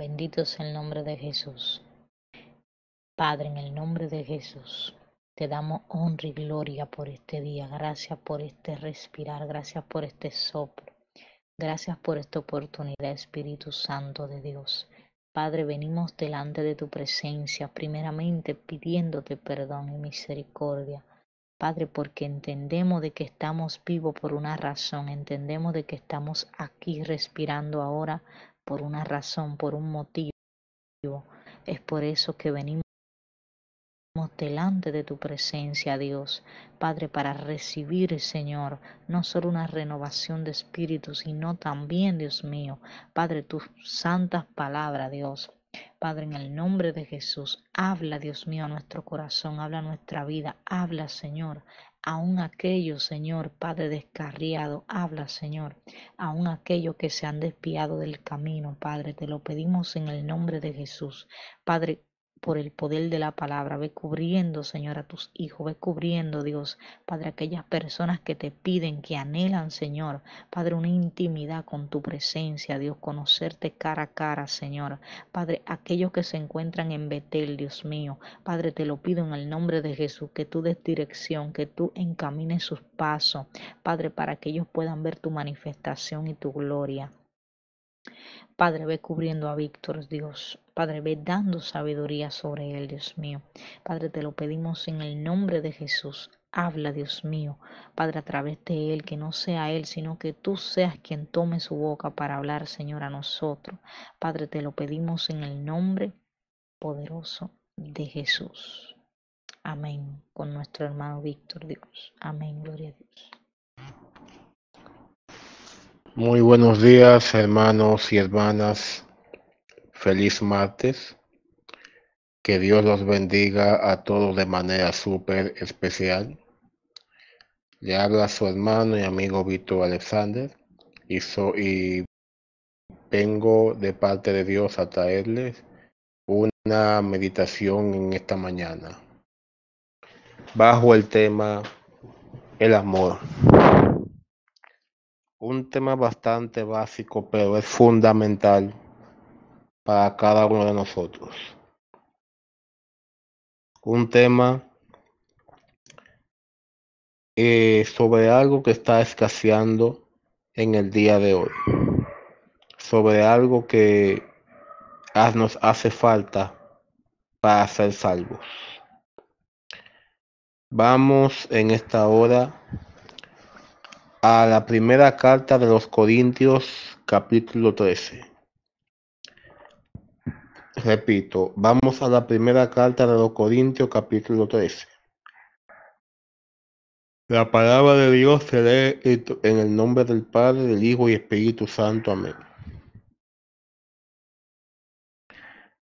Bendito es el nombre de Jesús. Padre, en el nombre de Jesús, te damos honra y gloria por este día. Gracias por este respirar. Gracias por este soplo. Gracias por esta oportunidad, Espíritu Santo de Dios. Padre, venimos delante de tu presencia, primeramente pidiéndote perdón y misericordia. Padre, porque entendemos de que estamos vivos por una razón, entendemos de que estamos aquí respirando ahora por una razón, por un motivo. Es por eso que venimos delante de tu presencia, Dios, Padre, para recibir, Señor, no solo una renovación de espíritu, sino también, Dios mío, Padre, tus santas palabras, Dios. Padre, en el nombre de Jesús, habla, Dios mío, a nuestro corazón, habla a nuestra vida, habla, Señor, aún aquellos, Señor, Padre descarriado, habla, Señor, aún aquellos que se han despiado del camino, Padre, te lo pedimos en el nombre de Jesús. Padre, por el poder de la palabra. Ve cubriendo, Señor, a tus hijos. Ve cubriendo, Dios, Padre, aquellas personas que te piden, que anhelan, Señor, Padre, una intimidad con tu presencia, Dios, conocerte cara a cara, Señor. Padre, aquellos que se encuentran en Betel, Dios mío, Padre, te lo pido en el nombre de Jesús, que tú des dirección, que tú encamines sus pasos, Padre, para que ellos puedan ver tu manifestación y tu gloria. Padre, ve cubriendo a Víctor, Dios. Padre, ve dando sabiduría sobre él, Dios mío. Padre, te lo pedimos en el nombre de Jesús. Habla, Dios mío, Padre, a través de él, que no sea él, sino que tú seas quien tome su boca para hablar, Señor, a nosotros. Padre, te lo pedimos en el nombre poderoso de Jesús. Amén. Con nuestro hermano Víctor, Dios. Amén. Gloria a Dios. Muy buenos días, hermanos y hermanas. Feliz martes. Que Dios los bendiga a todos de manera súper especial. Le habla su hermano y amigo Víctor Alexander y, y vengo de parte de Dios a traerles una meditación en esta mañana bajo el tema el amor un tema bastante básico, pero es fundamental para cada uno de nosotros. Un tema eh, sobre algo que está escaseando en el día de hoy. Sobre algo que nos hace falta para ser salvos. Vamos en esta hora a la primera carta de los Corintios capítulo 13. Repito, vamos a la primera carta de los Corintios capítulo 13. La palabra de Dios se lee en el nombre del Padre, del Hijo y Espíritu Santo. Amén.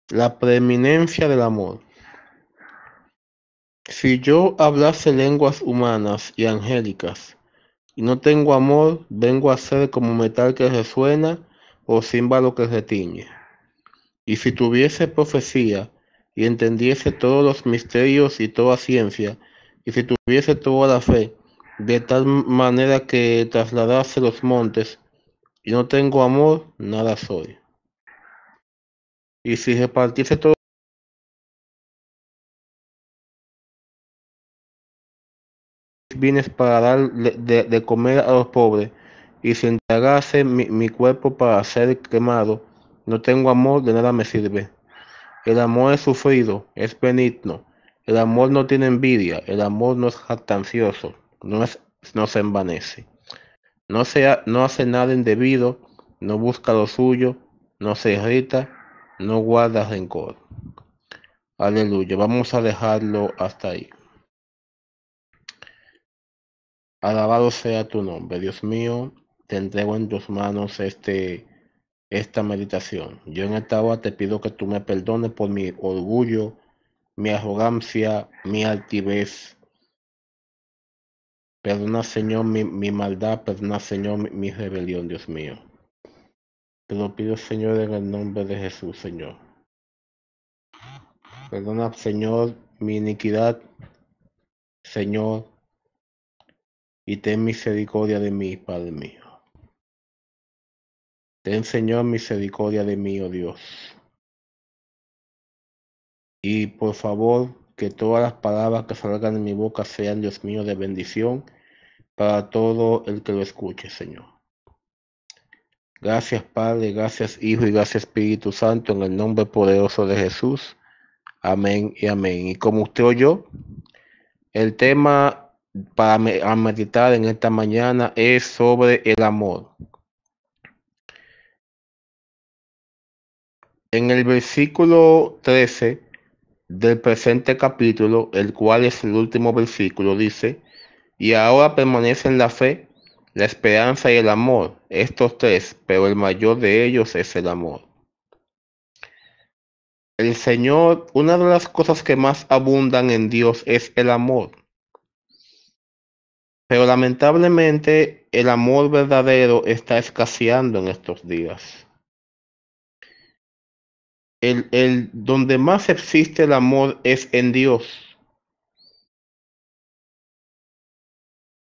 La preeminencia del amor. Si yo hablase lenguas humanas y angélicas, y no tengo amor, vengo a ser como metal que resuena o címbalo que retiñe. Y si tuviese profecía y entendiese todos los misterios y toda ciencia, y si tuviese toda la fe, de tal manera que trasladase los montes, y no tengo amor, nada soy. Y si repartiese todo bienes para dar de, comer a los pobres, y si entregase mi, mi cuerpo para ser quemado, no tengo amor, de nada me sirve. El amor es sufrido, es benigno. El amor no tiene envidia, el amor no es jactancioso, no, es, no se envanece. No, sea, no hace nada indebido, no busca lo suyo, no se irrita, no guarda rencor. Aleluya, vamos a dejarlo hasta ahí. Alabado sea tu nombre, Dios mío, te entrego en tus manos este, esta meditación. Yo en esta hora te pido que tú me perdones por mi orgullo, mi arrogancia, mi altivez. Perdona, Señor, mi, maldad, perdona, Señor, mi, mi rebelión, Dios mío. Te lo pido, Señor, en el nombre de Jesús, Señor. Perdona, Señor, mi iniquidad, Señor, y ten misericordia de mí, Padre mío. Ten, Señor, misericordia de mí, oh Dios. Y por favor, que todas las palabras que salgan de mi boca sean, Dios mío, de bendición para todo el que lo escuche, Señor. Gracias, Padre, gracias, Hijo y gracias, Espíritu Santo, en el nombre poderoso de Jesús. Amén y amén. Y como usted oyó, el tema para meditar en esta mañana es sobre el amor. En el versículo 13 del presente capítulo, el cual es el último versículo, dice, y ahora permanecen la fe, la esperanza y el amor, estos tres, pero el mayor de ellos es el amor. El Señor, una de las cosas que más abundan en Dios es el amor. Pero lamentablemente el amor verdadero está escaseando en estos días el, donde más existe el amor es en Dios.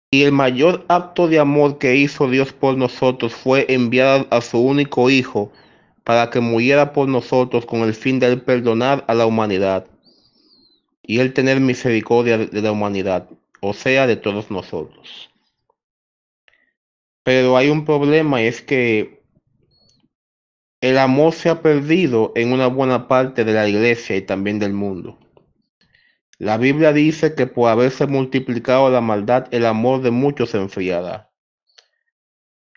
Y el mayor acto de amor que hizo Dios por nosotros fue enviar a su único Hijo para que muriera por nosotros con el fin de perdonar a la humanidad y el tener misericordia de la humanidad, o sea, de todos nosotros. Pero hay un problema es que el amor se ha perdido en una buena parte de la iglesia y también del mundo. La Biblia dice que por haberse multiplicado la maldad, el amor de muchos se enfriará.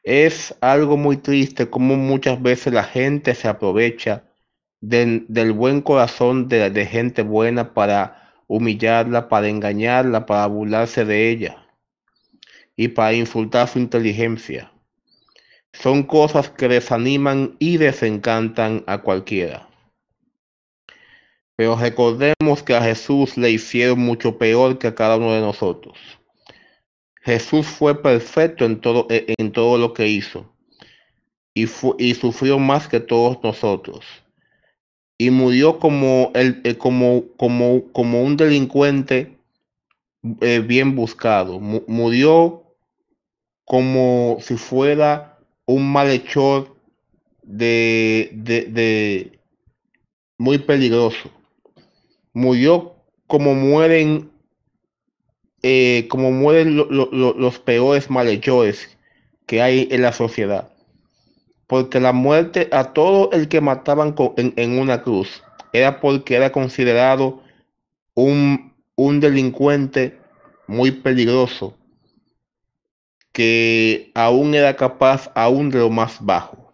Es algo muy triste como muchas veces la gente se aprovecha del buen corazón de, de gente buena para humillarla, para engañarla, para burlarse de ella y para insultar su inteligencia son cosas que desaniman y desencantan a cualquiera. Pero recordemos que a Jesús le hicieron mucho peor que a cada uno de nosotros. Jesús fue perfecto en todo, en todo lo que hizo y, y sufrió más que todos nosotros. Y murió como, el, eh, como, como, como un delincuente eh, bien buscado. murió como si fuera un malhechor de, de, muy peligroso. Murió como mueren eh, como mueren los peores malhechores que hay en la sociedad. Porque la muerte a todo el que mataban en, una cruz era porque era considerado un, un delincuente muy peligroso que aún era capaz aún de lo más bajo.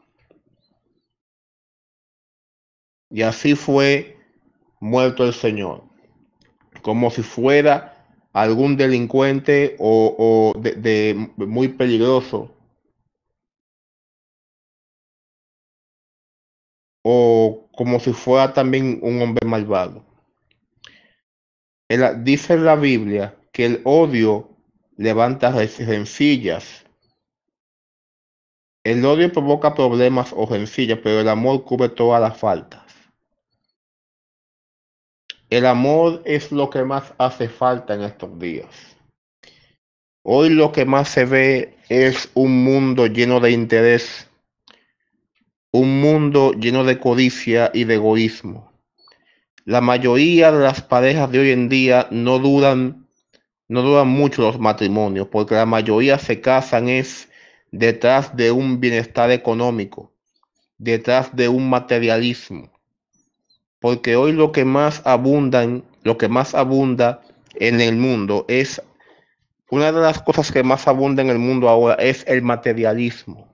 Y así fue muerto el Señor, como si fuera algún delincuente o, de, muy peligroso. O como si fuera también un hombre malvado. dice la Biblia que el odio levanta rencillas. El odio provoca problemas o rencillas, pero el amor cubre todas las faltas. El amor es lo que más hace falta en estos días. Hoy lo que más se ve es un mundo lleno de interés, un mundo lleno de codicia y de egoísmo. La mayoría de las parejas de hoy en día no duran no duran mucho los matrimonios, porque la mayoría se casan es detrás de un bienestar económico, detrás de un materialismo. Porque hoy lo que más abundan, lo que más abunda en el mundo es una de las cosas que más abunda en el mundo ahora es el materialismo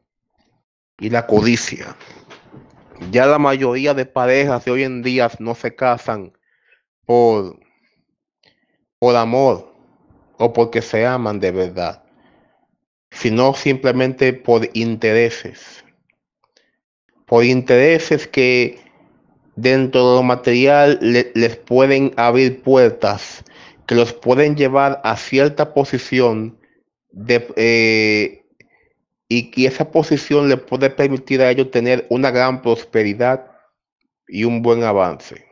y la codicia. Ya la mayoría de parejas de hoy en día no se casan por, por amor, o porque se aman de verdad, sino simplemente por intereses. Por intereses que dentro de lo material les pueden abrir puertas, que los pueden llevar a cierta posición de, eh, y que esa posición les puede permitir a ellos tener una gran prosperidad y un buen avance.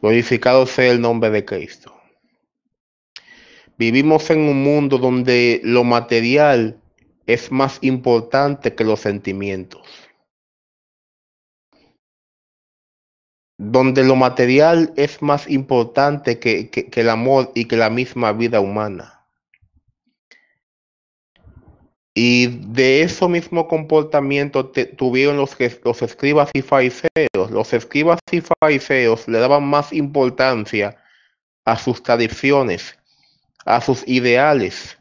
Glorificado sea el nombre de Cristo. Vivimos en un mundo donde lo material es más importante que los sentimientos. Donde lo material es más importante que, que, el amor y que la misma vida humana. Y de eso mismo comportamiento tuvieron los, los escribas y fariseos. Los escribas y fariseos le daban más importancia a sus tradiciones, a sus ideales,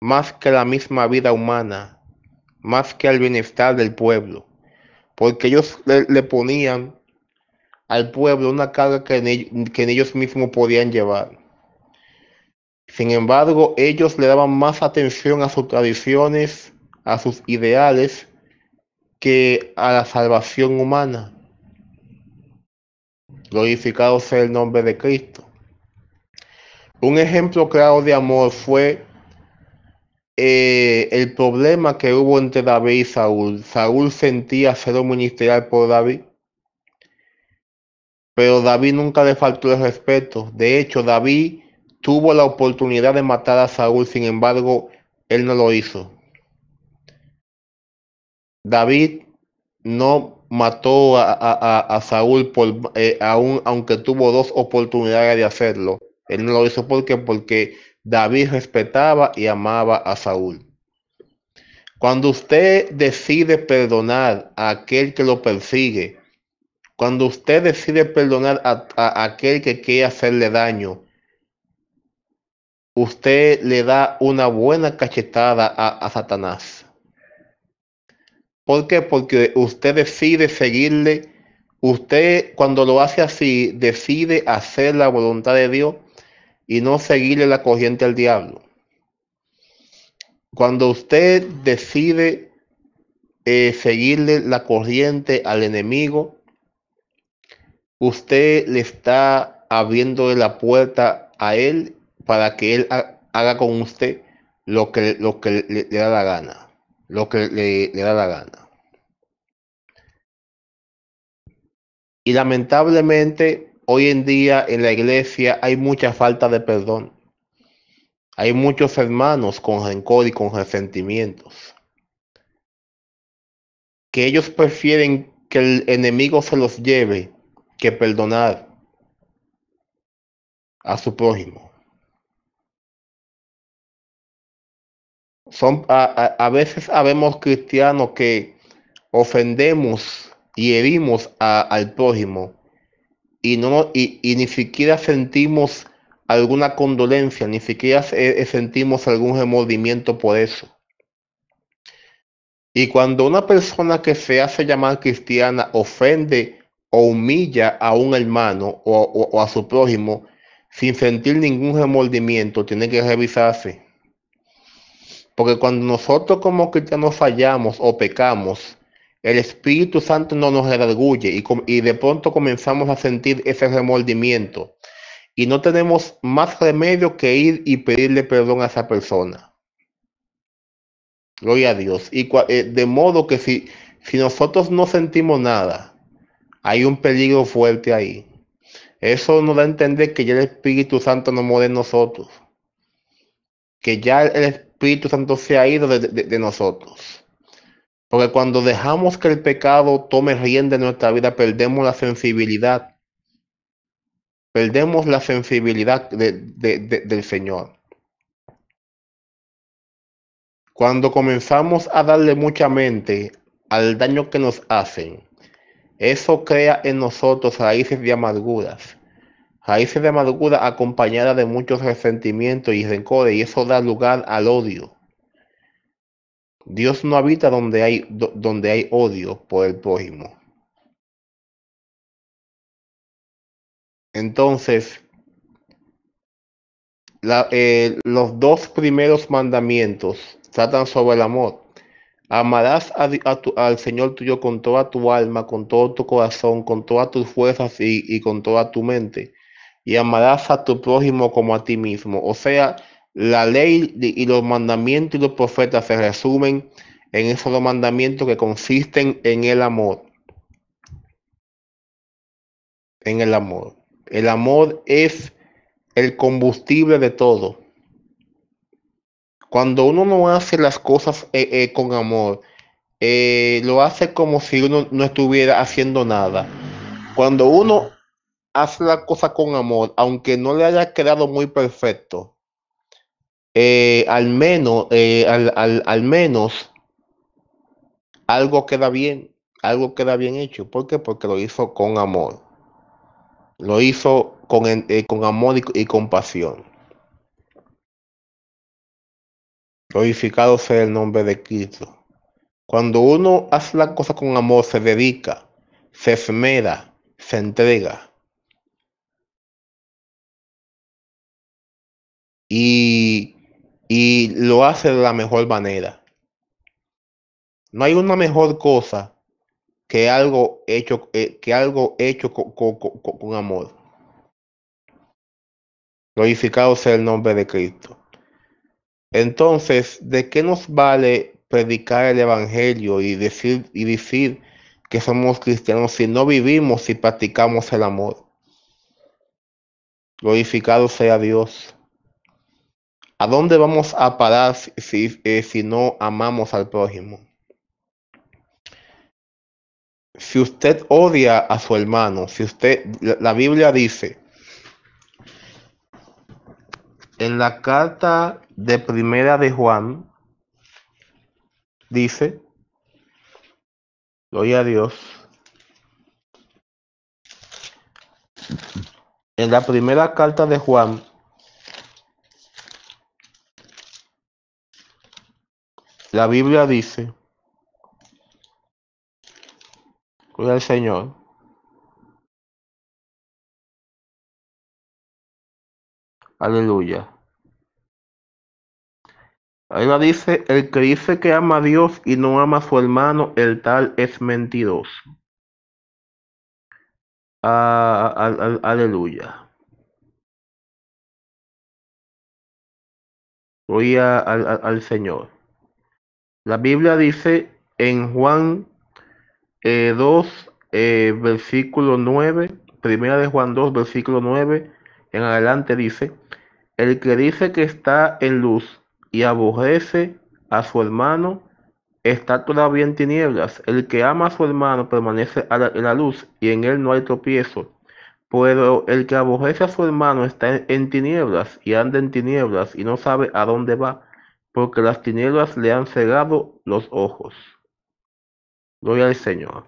más que la misma vida humana, más que al bienestar del pueblo, porque ellos le, ponían al pueblo una carga que, que ellos mismos podían llevar. Sin embargo, ellos le daban más atención a sus tradiciones, a sus ideales, que a la salvación humana. Glorificado sea el nombre de Cristo. Un ejemplo claro de amor fue eh, el problema que hubo entre David y Saúl. Saúl sentía cero ministerial por David, pero David nunca le faltó el respeto. De hecho, David tuvo la oportunidad de matar a Saúl, sin embargo, él no lo hizo. David no mató a, Saúl eh, aún, aunque tuvo dos oportunidades de hacerlo. Él no lo hizo porque David respetaba y amaba a Saúl. Cuando usted decide perdonar a aquel que lo persigue, cuando usted decide perdonar a, aquel que quiere hacerle daño, usted le da una buena cachetada a, Satanás. ¿Por qué? Porque usted decide seguirle. Usted cuando lo hace así, decide hacer la voluntad de Dios y no seguirle la corriente al diablo. Cuando usted decide eh, seguirle la corriente al enemigo, usted le está abriendo la puerta a él para que él haga con usted lo que, lo que le, da la gana, lo que le da la gana. Y lamentablemente hoy en día en la iglesia hay mucha falta de perdón. Hay muchos hermanos con rencor y con resentimientos. Que ellos prefieren que el enemigo se los lleve que perdonar a su prójimo. Son, a, veces habemos cristianos que ofendemos y herimos al prójimo y, no, y, ni siquiera sentimos alguna condolencia, ni siquiera eh, sentimos algún remordimiento por eso. Y cuando una persona que se hace llamar cristiana ofende o humilla a un hermano o, o a su prójimo sin sentir ningún remordimiento, tiene que revisarse. Porque cuando nosotros como cristianos fallamos o pecamos, el Espíritu Santo no nos redarguye y, de pronto comenzamos a sentir ese remordimiento y no tenemos más remedio que ir y pedirle perdón a esa persona. Gloria a Dios. Y eh, de modo que si, si nosotros no sentimos nada, hay un peligro fuerte ahí. Eso nos da a entender que ya el Espíritu Santo no muere en nosotros. Que ya el Espíritu Santo se ha ido de nosotros. Porque cuando dejamos que el pecado tome rienda en nuestra vida, perdemos la sensibilidad. Perdemos la sensibilidad del Señor. Cuando comenzamos a darle mucha mente al daño que nos hacen, eso crea en nosotros raíces de amarguras. Raíces de amargura acompañadas de muchos resentimientos y rencores, y eso da lugar al odio. Dios no habita donde hay, donde hay odio por el prójimo. Entonces, eh, los dos primeros mandamientos tratan sobre el amor. Amarás al Señor tuyo con toda tu alma, con todo tu corazón, con todas tus fuerzas y con toda tu mente. Y amarás a tu prójimo como a ti mismo. O sea, la ley y los mandamientos y los profetas se resumen en esos dos mandamientos que consisten en el amor. En el amor. El amor es el combustible de todo. Cuando uno no hace las cosas eh, eh, con amor, eh, lo hace como si uno no estuviera haciendo nada. Cuando uno hace la cosa con amor, aunque no le haya quedado muy perfecto, al menos, al, al, menos algo queda bien, algo queda bien hecho. ¿Por qué? Porque lo hizo con amor. Lo hizo con, con amor y, y compasión. Glorificado sea el nombre de Cristo. Cuando uno hace la cosa con amor, se dedica, se esmera, se entrega. Y, y lo hace de la mejor manera. No hay una mejor cosa que algo hecho, eh, que algo hecho con, con, amor. Glorificado sea el nombre de Cristo. Entonces, ¿de qué nos vale predicar el Evangelio y decir, y decir que somos cristianos si no vivimos y practicamos el amor? Glorificado sea Dios. ¿A dónde vamos a parar si, eh, si no amamos al prójimo? Si usted odia a su hermano, si usted, la Biblia dice, en la carta de primera de Juan, dice, gloria a Dios, en la primera carta de Juan, la Biblia dice, gloria al Señor, aleluya. Ahí va dice, el que dice que ama a Dios y no ama a su hermano, el tal es mentiroso. Ah, al, al, aleluya. Gloria al, Señor. La Biblia dice en Juan eh, 2, eh, versículo 9, primera de Juan 2, versículo 9, en adelante dice, el que dice que está en luz y aborrece a su hermano, está todavía en tinieblas. El que ama a su hermano permanece en la luz y en él no hay tropiezo. Pero el que aborrece a su hermano está en tinieblas y anda en tinieblas y no sabe a dónde va, porque las tinieblas le han cegado los ojos. Gloria al Señor.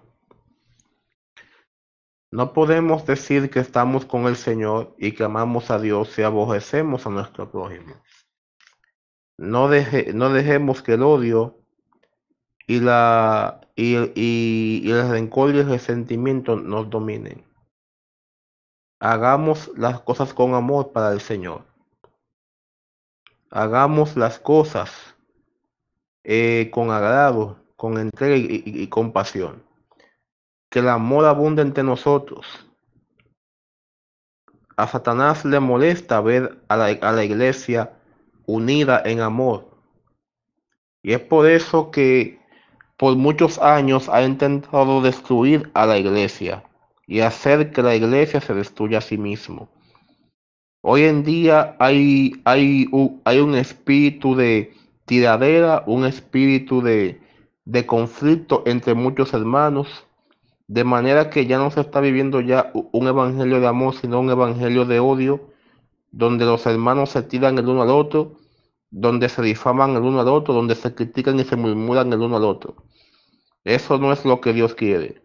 No podemos decir que estamos con el Señor y que amamos a Dios si aborrecemos a nuestro prójimo. No, deje, no dejemos que el odio y, la, y, y, y el rencor y el resentimiento nos dominen. Hagamos las cosas con amor para el Señor. Hagamos las cosas eh, con agrado, con entrega y, compasión. Que el amor abunde entre nosotros. A Satanás le molesta ver a la, a la iglesia unida en amor. Y es por eso que por muchos años ha intentado destruir a la iglesia y hacer que la iglesia se destruya a sí mismo. Hoy en día hay, hay, un espíritu de tiradera, un espíritu de, de conflicto entre muchos hermanos, de manera que ya no se está viviendo ya un evangelio de amor, sino un evangelio de odio, donde los hermanos se tiran el uno al otro, donde se difaman el uno al otro, donde se critican y se murmuran el uno al otro. Eso no es lo que Dios quiere.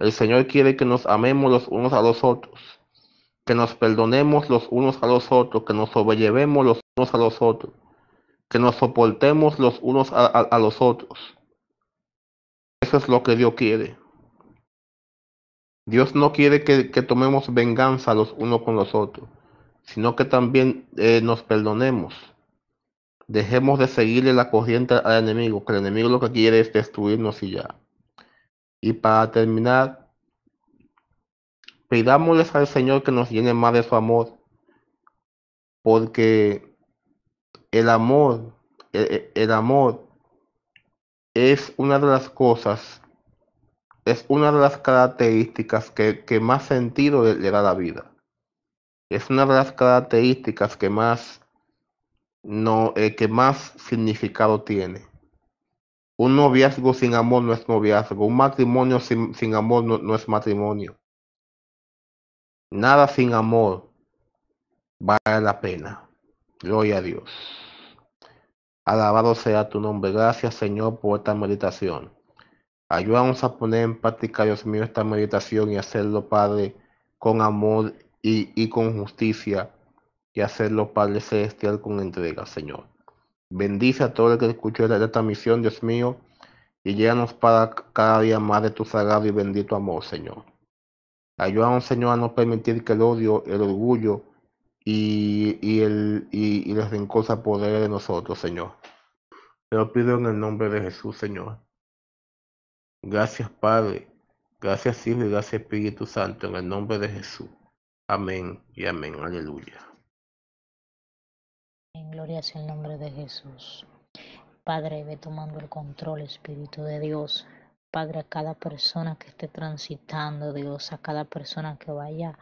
El Señor quiere que nos amemos los unos a los otros, que nos perdonemos los unos a los otros, que nos sobrellevemos los unos a los otros, que nos soportemos los unos a, los otros. Eso es lo que Dios quiere. Dios no quiere que, que, tomemos venganza los unos con los otros, sino que también eh, nos perdonemos. Dejemos de seguirle la corriente al enemigo, que el enemigo lo que quiere es destruirnos y ya. Y para terminar, pidámosles al Señor que nos llene más de su amor, porque el amor, el, el amor es una de las cosas es una de las características que, que más sentido le, da la vida. Es una de las características que más no, el que más significado tiene. Un noviazgo sin amor no es noviazgo. Un matrimonio sin, sin amor no, es matrimonio. Nada sin amor vale la pena. Gloria a Dios. Alabado sea tu nombre. Gracias, Señor, por esta meditación. Ayúdanos a poner en práctica, Dios mío, esta meditación y hacerlo, Padre, con amor y, con justicia. Y hacerlo, Padre Celestial, con entrega, Señor. Bendice a todo el que escuchó esta misión, Dios mío, y llévanos para cada día más de tu sagrado y bendito amor, Señor. Ayúdanos, Señor, a no permitir que el odio, el orgullo y, y el, y, y se de nosotros, Señor. Te lo pido en el nombre de Jesús, Señor. Gracias, Padre. Gracias, Hijo y gracias, Espíritu Santo, en el nombre de Jesús. Amén y amén. Aleluya. En gloria sea el nombre de Jesús. Padre, ve tomando el control, Espíritu de Dios. Padre, a cada persona que esté transitando, Dios, a cada persona que vaya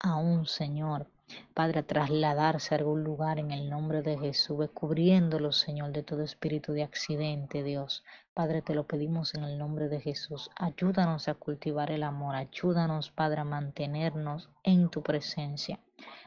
a un Señor. Padre, a trasladarse a algún lugar en el nombre de Jesús, cubriéndolo, Señor, de todo espíritu de accidente, Dios. Padre, te lo pedimos en el nombre de Jesús. Ayúdanos a cultivar el amor. Ayúdanos, Padre, a mantenernos en tu presencia.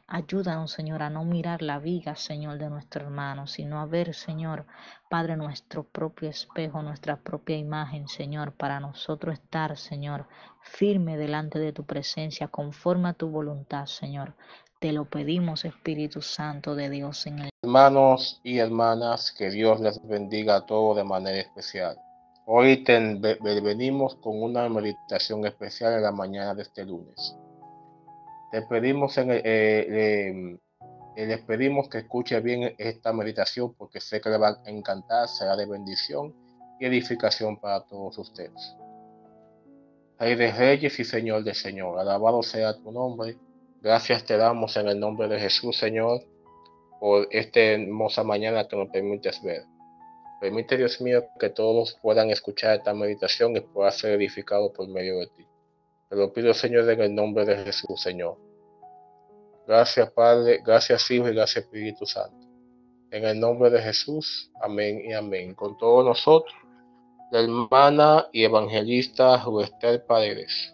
Ayúdanos, Señor, a no mirar la viga, Señor, de nuestro hermano, sino a ver, Señor, Padre, nuestro propio espejo, nuestra propia imagen, Señor, para nosotros estar, Señor, firme delante de tu presencia, conforme a tu voluntad, Señor. Te lo pedimos, Espíritu Santo de Dios, en el Hermanos y hermanas, que Dios les bendiga a todos de manera especial. Hoy ten, venimos con una meditación especial en la mañana de este lunes. Le pedimos, eh, eh, les pedimos que escuche bien esta meditación porque sé que le va a encantar, será de bendición y edificación para todos ustedes. Rey de reyes y Señor de Señor, alabado sea tu nombre. Gracias te damos en el nombre de Jesús, Señor, por esta hermosa mañana que nos permites ver. Permite, Dios mío, que todos puedan escuchar esta meditación y pueda ser edificado por medio de ti. Te lo pido, Señor, en el nombre de Jesús, Señor. Gracias, Padre, gracias, Hijo y gracias, Espíritu Santo. En el nombre de Jesús, amén y amén. Con todos nosotros, la hermana y evangelista Ruester Paredes.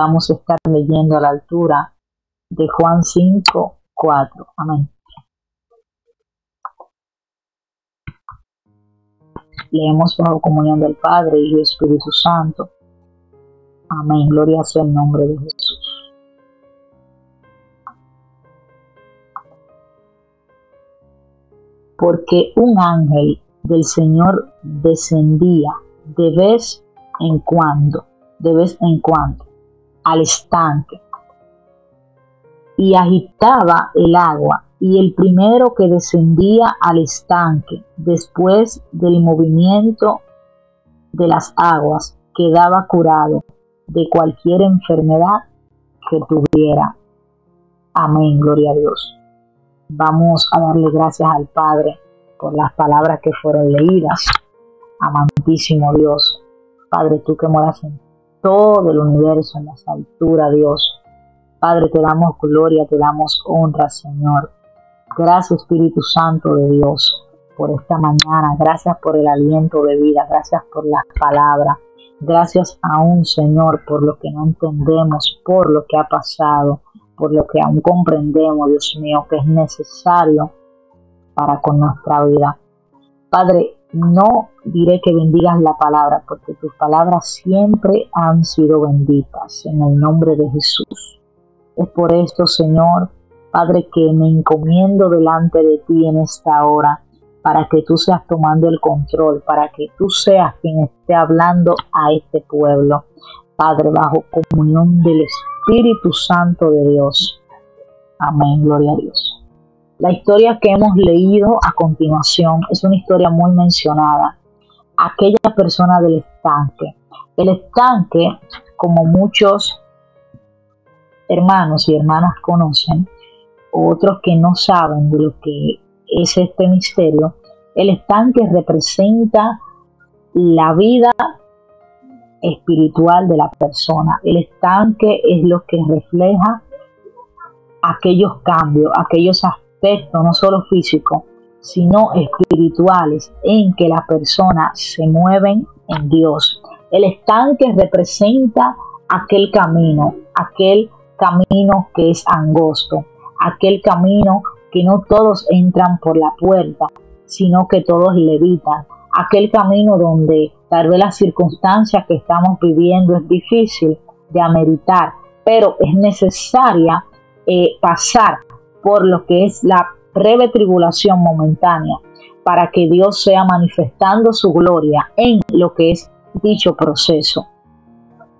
Vamos a estar leyendo a la altura de Juan 5, 4. Amén. Leemos bajo comunión del Padre y del Espíritu Santo. Amén. Gloria sea el nombre de Jesús. Porque un ángel del Señor descendía de vez en cuando, de vez en cuando, al estanque y agitaba el agua y el primero que descendía al estanque después del movimiento de las aguas quedaba curado de cualquier enfermedad que tuviera. Amén, gloria a Dios. Vamos a darle gracias al Padre por las palabras que fueron leídas. Amantísimo Dios, Padre, tú que moras en todo el universo en las alturas, Dios. Padre, te damos gloria, te damos honra, Señor. Gracias, Espíritu Santo de Dios, por esta mañana. Gracias por el aliento de vida. Gracias por las palabras. Gracias aún, Señor, por lo que no entendemos, por lo que ha pasado, por lo que aún comprendemos, Dios mío, que es necesario para con nuestra vida. Padre, no diré que bendigas la palabra, porque tus palabras siempre han sido benditas en el nombre de Jesús. Es por esto, Señor, Padre, que me encomiendo delante de ti en esta hora, para que tú seas tomando el control, para que tú seas quien esté hablando a este pueblo. Padre, bajo comunión del Espíritu Santo de Dios. Amén, gloria a Dios. La historia que hemos leído a continuación es una historia muy mencionada. Aquella persona del estanque. El estanque, como muchos hermanos y hermanas conocen, otros que no saben de lo que es este misterio, el estanque representa la vida espiritual de la persona. El estanque es lo que refleja aquellos cambios, aquellos aspectos, no solo físicos, sino espirituales, en que la persona se mueve en Dios. El estanque representa aquel camino, aquel camino que es angosto, aquel camino que no todos entran por la puerta, sino que todos levitan, aquel camino donde tal vez la circunstancia que estamos viviendo es difícil de ameritar, pero es necesaria eh, pasar por lo que es la breve tribulación momentánea para que Dios sea manifestando su gloria en lo que es dicho proceso.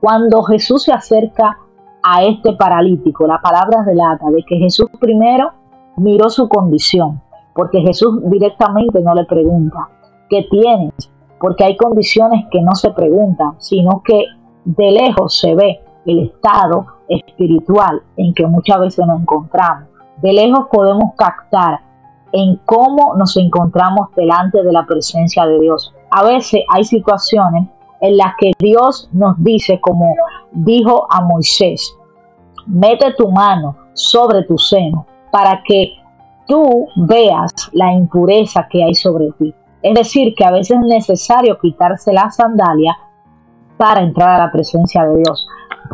Cuando Jesús se acerca a este paralítico, la palabra relata de que Jesús primero miró su condición, porque Jesús directamente no le pregunta, ¿qué tienes? Porque hay condiciones que no se preguntan, sino que de lejos se ve el estado espiritual en que muchas veces nos encontramos. De lejos podemos captar en cómo nos encontramos delante de la presencia de Dios. A veces hay situaciones en las que Dios nos dice, como dijo a Moisés, mete tu mano sobre tu seno para que tú veas la impureza que hay sobre ti. Es decir, que a veces es necesario quitarse la sandalia para entrar a la presencia de Dios.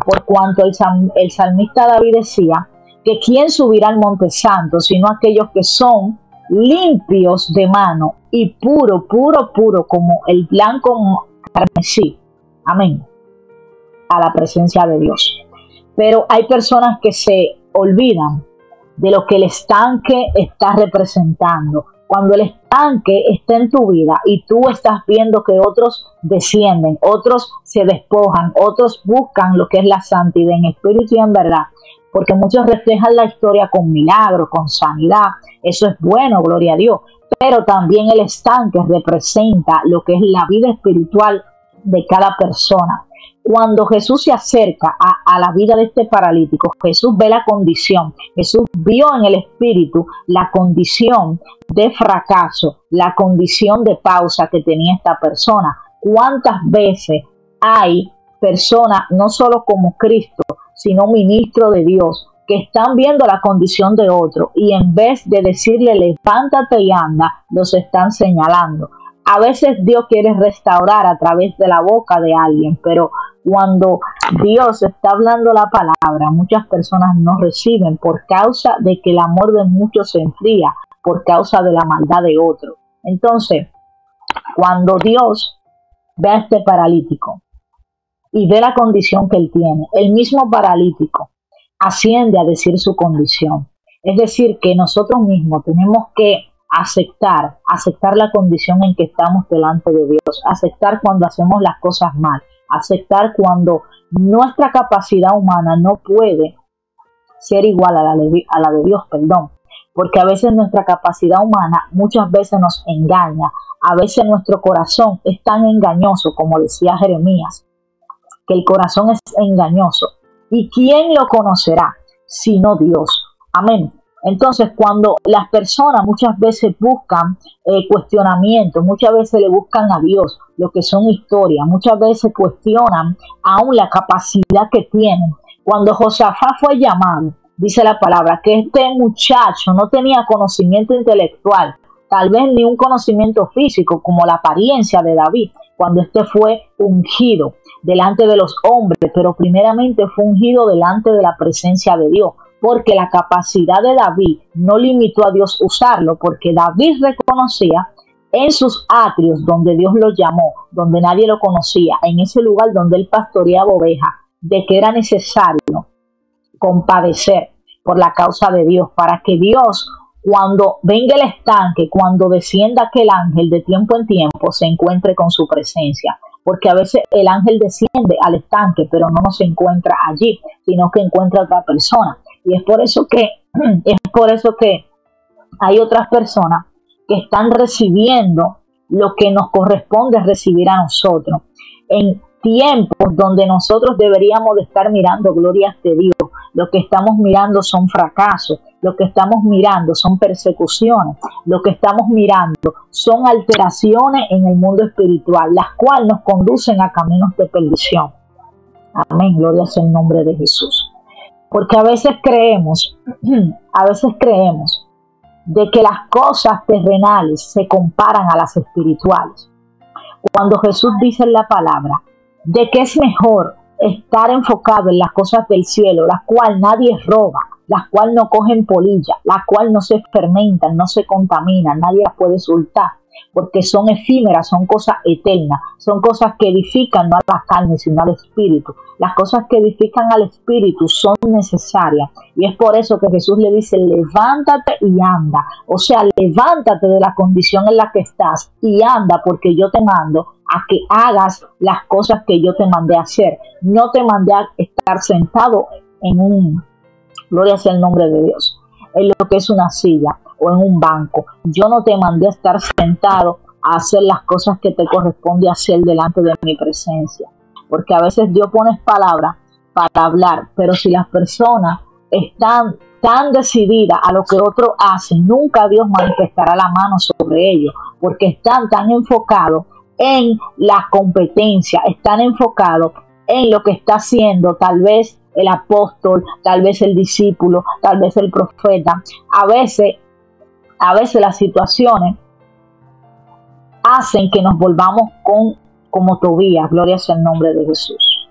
Por cuanto el, el salmista David decía que quién subirá al monte santo, sino aquellos que son limpios de mano y puro, puro, puro, como el blanco carmesí. Amén. A la presencia de Dios. Pero hay personas que se olvidan de lo que el estanque está representando. Cuando el estanque está en tu vida y tú estás viendo que otros descienden, otros se despojan, otros buscan lo que es la santidad en espíritu y en verdad, porque muchos reflejan la historia con milagros, con sanidad, eso es bueno, gloria a Dios, pero también el estanque representa lo que es la vida espiritual de cada persona. Cuando Jesús se acerca a, la vida de este paralítico, Jesús ve la condición, Jesús vio en el espíritu la condición de fracaso, la condición de pausa que tenía esta persona. ¿Cuántas veces hay personas, no solo como Cristo, sino ministro de Dios, que están viendo la condición de otro y en vez de decirle levántate y anda, los están señalando? A veces Dios quiere restaurar a través de la boca de alguien, pero cuando Dios está hablando la palabra, muchas personas no reciben por causa de que el amor de muchos se enfría, por causa de la maldad de otros. Entonces, cuando Dios ve a este paralítico y ve la condición que él tiene, el mismo paralítico asciende a decir su condición. Es decir, que nosotros mismos tenemos que aceptar, aceptar la condición en que estamos delante de Dios, aceptar cuando hacemos las cosas mal, aceptar cuando nuestra capacidad humana no puede ser igual a la, de, a la de Dios, perdón, porque a veces nuestra capacidad humana muchas veces nos engaña, a veces nuestro corazón es tan engañoso, como decía Jeremías, que el corazón es engañoso. ¿Y quién lo conocerá sino Dios? Amén. Entonces, cuando las personas muchas veces buscan eh, cuestionamientos, muchas veces le buscan a Dios lo que son historias, muchas veces cuestionan aún la capacidad que tienen. Cuando Josafá fue llamado, dice la palabra, que este muchacho no tenía conocimiento intelectual, tal vez ni un conocimiento físico como la apariencia de David, cuando este fue ungido delante de los hombres, pero primeramente fue ungido delante de la presencia de Dios porque la capacidad de David no limitó a Dios usarlo, porque David reconocía en sus atrios donde Dios lo llamó, donde nadie lo conocía, en ese lugar donde él pastoreaba ovejas, de que era necesario compadecer por la causa de Dios, para que Dios, cuando venga el estanque, cuando descienda aquel ángel de tiempo en tiempo, se encuentre con su presencia porque a veces el ángel desciende al estanque, pero no se encuentra allí, sino que encuentra a otra persona. Y es por eso que, es por eso que hay otras personas que están recibiendo lo que nos corresponde recibir a nosotros. En tiempos donde nosotros deberíamos de estar mirando glorias de Dios, lo que estamos mirando son fracasos, lo que estamos mirando son persecuciones, lo que estamos mirando son alteraciones en el mundo espiritual, las cuales nos conducen a caminos de perdición. Amén, gloria sea el nombre de Jesús. Porque a veces creemos, a veces creemos de que las cosas terrenales se comparan a las espirituales. Cuando Jesús dice en la palabra de que es mejor estar enfocado en las cosas del cielo, las cuales nadie roba, las cuales no cogen polilla, las cuales no se fermentan, no se contaminan, nadie las puede soltar porque son efímeras, son cosas eternas, son cosas que edifican no a la carne, sino al espíritu. Las cosas que edifican al espíritu son necesarias y es por eso que Jesús le dice, levántate y anda. O sea, levántate de la condición en la que estás y anda porque yo te mando a que hagas las cosas que yo te mandé a hacer. No te mandé a estar sentado en un, gloria sea el nombre de Dios, en lo que es una silla o en un banco. Yo no te mandé a estar sentado a hacer las cosas que te corresponde hacer delante de mi presencia. Porque a veces Dios pone palabras para hablar, pero si las personas están tan decididas a lo que otros hacen, nunca Dios manifestará la mano sobre ellos, porque están tan enfocados en la competencia, están enfocados en lo que está haciendo tal vez el apóstol, tal vez el discípulo, tal vez el profeta. A veces a veces las situaciones hacen que nos volvamos con como Tobías, gloria sea el nombre de Jesús.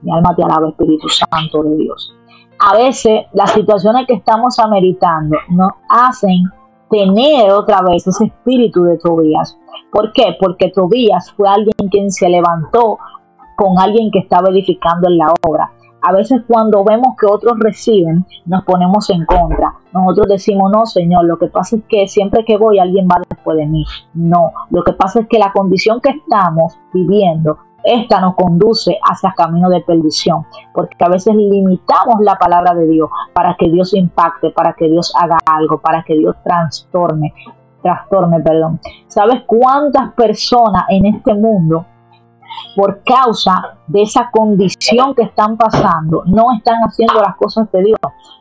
Mi alma te alaba, Espíritu Santo de Dios. A veces las situaciones que estamos ameritando nos hacen tener otra vez ese espíritu de Tobías. ¿Por qué? Porque Tobías fue alguien quien se levantó con alguien que estaba edificando en la obra. A veces cuando vemos que otros reciben, nos ponemos en contra. Nosotros decimos, no, Señor, lo que pasa es que siempre que voy alguien va después de mí. No, lo que pasa es que la condición que estamos viviendo, esta nos conduce hacia camino de perdición, porque a veces limitamos la palabra de Dios para que Dios impacte, para que Dios haga algo, para que Dios trastorne, trastorne, perdón. ¿Sabes cuántas personas en este mundo por causa de esa condición que están pasando, no están haciendo las cosas de Dios,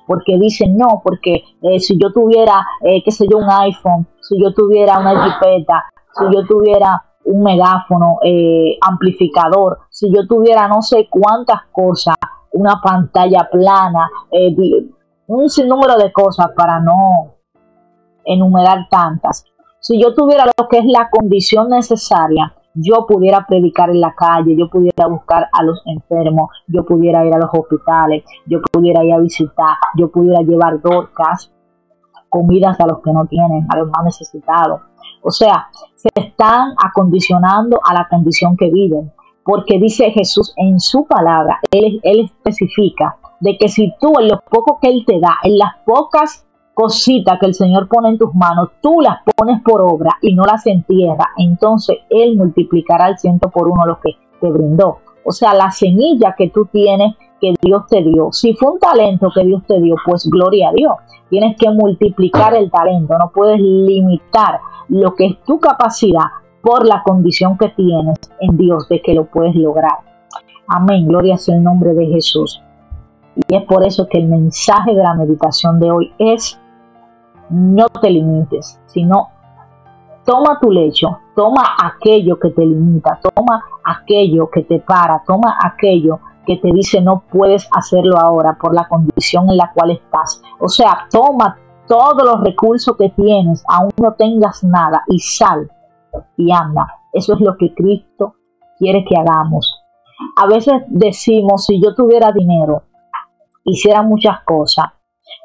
porque dicen no, porque eh, si yo tuviera, eh, qué sé yo, un iPhone, si yo tuviera una jipeta, si yo tuviera un megáfono eh, amplificador, si yo tuviera no sé cuántas cosas, una pantalla plana, un sinnúmero de cosas para no enumerar tantas. Si yo tuviera lo que es la condición necesaria, yo pudiera predicar en la calle, yo pudiera buscar a los enfermos, yo pudiera ir a los hospitales, yo pudiera ir a visitar, yo pudiera llevar dorcas, comidas a los que no tienen, a los más necesitados. O sea, se están acondicionando a la condición que viven, porque dice Jesús en su palabra, Él, él especifica de que si tú en lo poco que Él te da, en las pocas cositas que el Señor pone en tus manos, tú las pones por obra y no las entierras, entonces Él multiplicará al ciento por uno lo que te brindó. O sea, la semilla que tú tienes que Dios te dio. Si fue un talento que Dios te dio, pues gloria a Dios. Tienes que multiplicar el talento, no puedes limitar lo que es tu capacidad por la condición que tienes en Dios de que lo puedes lograr. Amén, gloria sea el nombre de Jesús. Y es por eso que el mensaje de la meditación de hoy es no te limites, sino toma tu lecho, toma aquello que te limita, toma aquello que te para, toma aquello que te dice no puedes hacerlo ahora por la condición en la cual estás. O sea, toma todos los recursos que tienes, aún no tengas nada, y sal y anda. Eso es lo que Cristo quiere que hagamos. A veces decimos, si yo tuviera dinero, hiciera muchas cosas,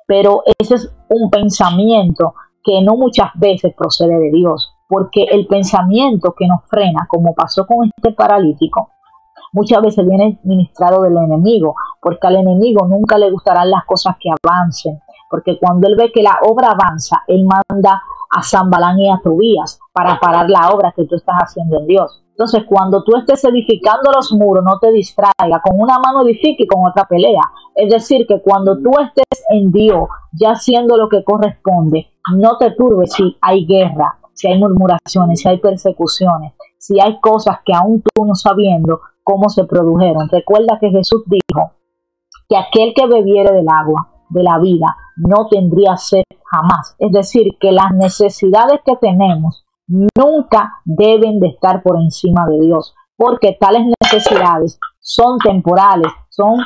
pero ese es un pensamiento que no muchas veces procede de Dios, porque el pensamiento que nos frena, como pasó con este paralítico, muchas veces viene ministrado del enemigo, porque al enemigo nunca le gustarán las cosas que avancen, porque cuando él ve que la obra avanza, él manda a Zambalán y a Tobías para parar la obra que tú estás haciendo en Dios. Entonces, cuando tú estés edificando los muros, no te distraiga. Con una mano edifica y con otra pelea. Es decir, que cuando tú estés en Dios, ya haciendo lo que corresponde, no te turbes si hay guerra, si hay murmuraciones, si hay persecuciones, si hay cosas que aún tú no sabiendo cómo se produjeron. Recuerda que Jesús dijo que aquel que bebiere del agua de la vida no tendría sed jamás. Es decir, que las necesidades que tenemos nunca deben de estar por encima de Dios, porque tales necesidades son temporales, son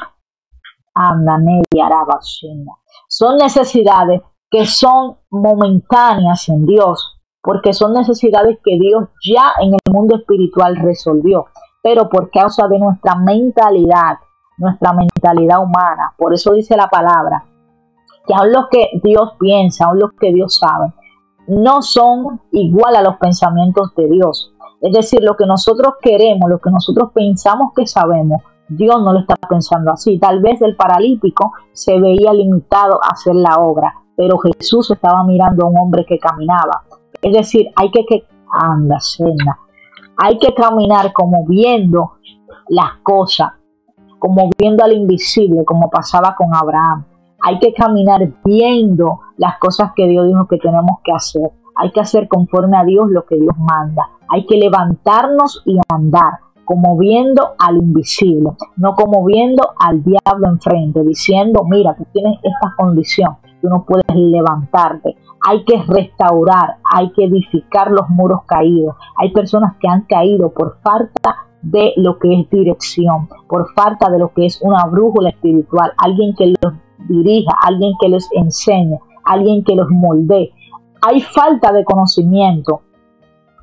son necesidades que son momentáneas en Dios, porque son necesidades que Dios ya en el mundo espiritual resolvió, pero por causa de nuestra mentalidad, nuestra mentalidad humana, por eso dice la palabra, que aún lo que Dios piensa, aún lo que Dios sabe, no son igual a los pensamientos de Dios. Es decir, lo que nosotros queremos, lo que nosotros pensamos que sabemos, Dios no lo está pensando así. Tal vez el paralítico se veía limitado a hacer la obra, pero Jesús estaba mirando a un hombre que caminaba. Es decir, hay que. Hay que caminar como viendo las cosas, como viendo al invisible, como pasaba con Abraham. Hay que caminar viendo las cosas que Dios dijo que tenemos que hacer. Hay que hacer conforme a Dios lo que Dios manda. Hay que levantarnos y andar, como viendo al invisible, no como viendo al diablo enfrente, diciendo, mira, tú tienes esta condición, tú no puedes levantarte. Hay que restaurar, hay que edificar los muros caídos. Hay personas que han caído por falta de lo que es dirección, por falta de lo que es una brújula espiritual, alguien que los dirija, alguien que les enseñe, alguien que los moldee. Hay falta de conocimiento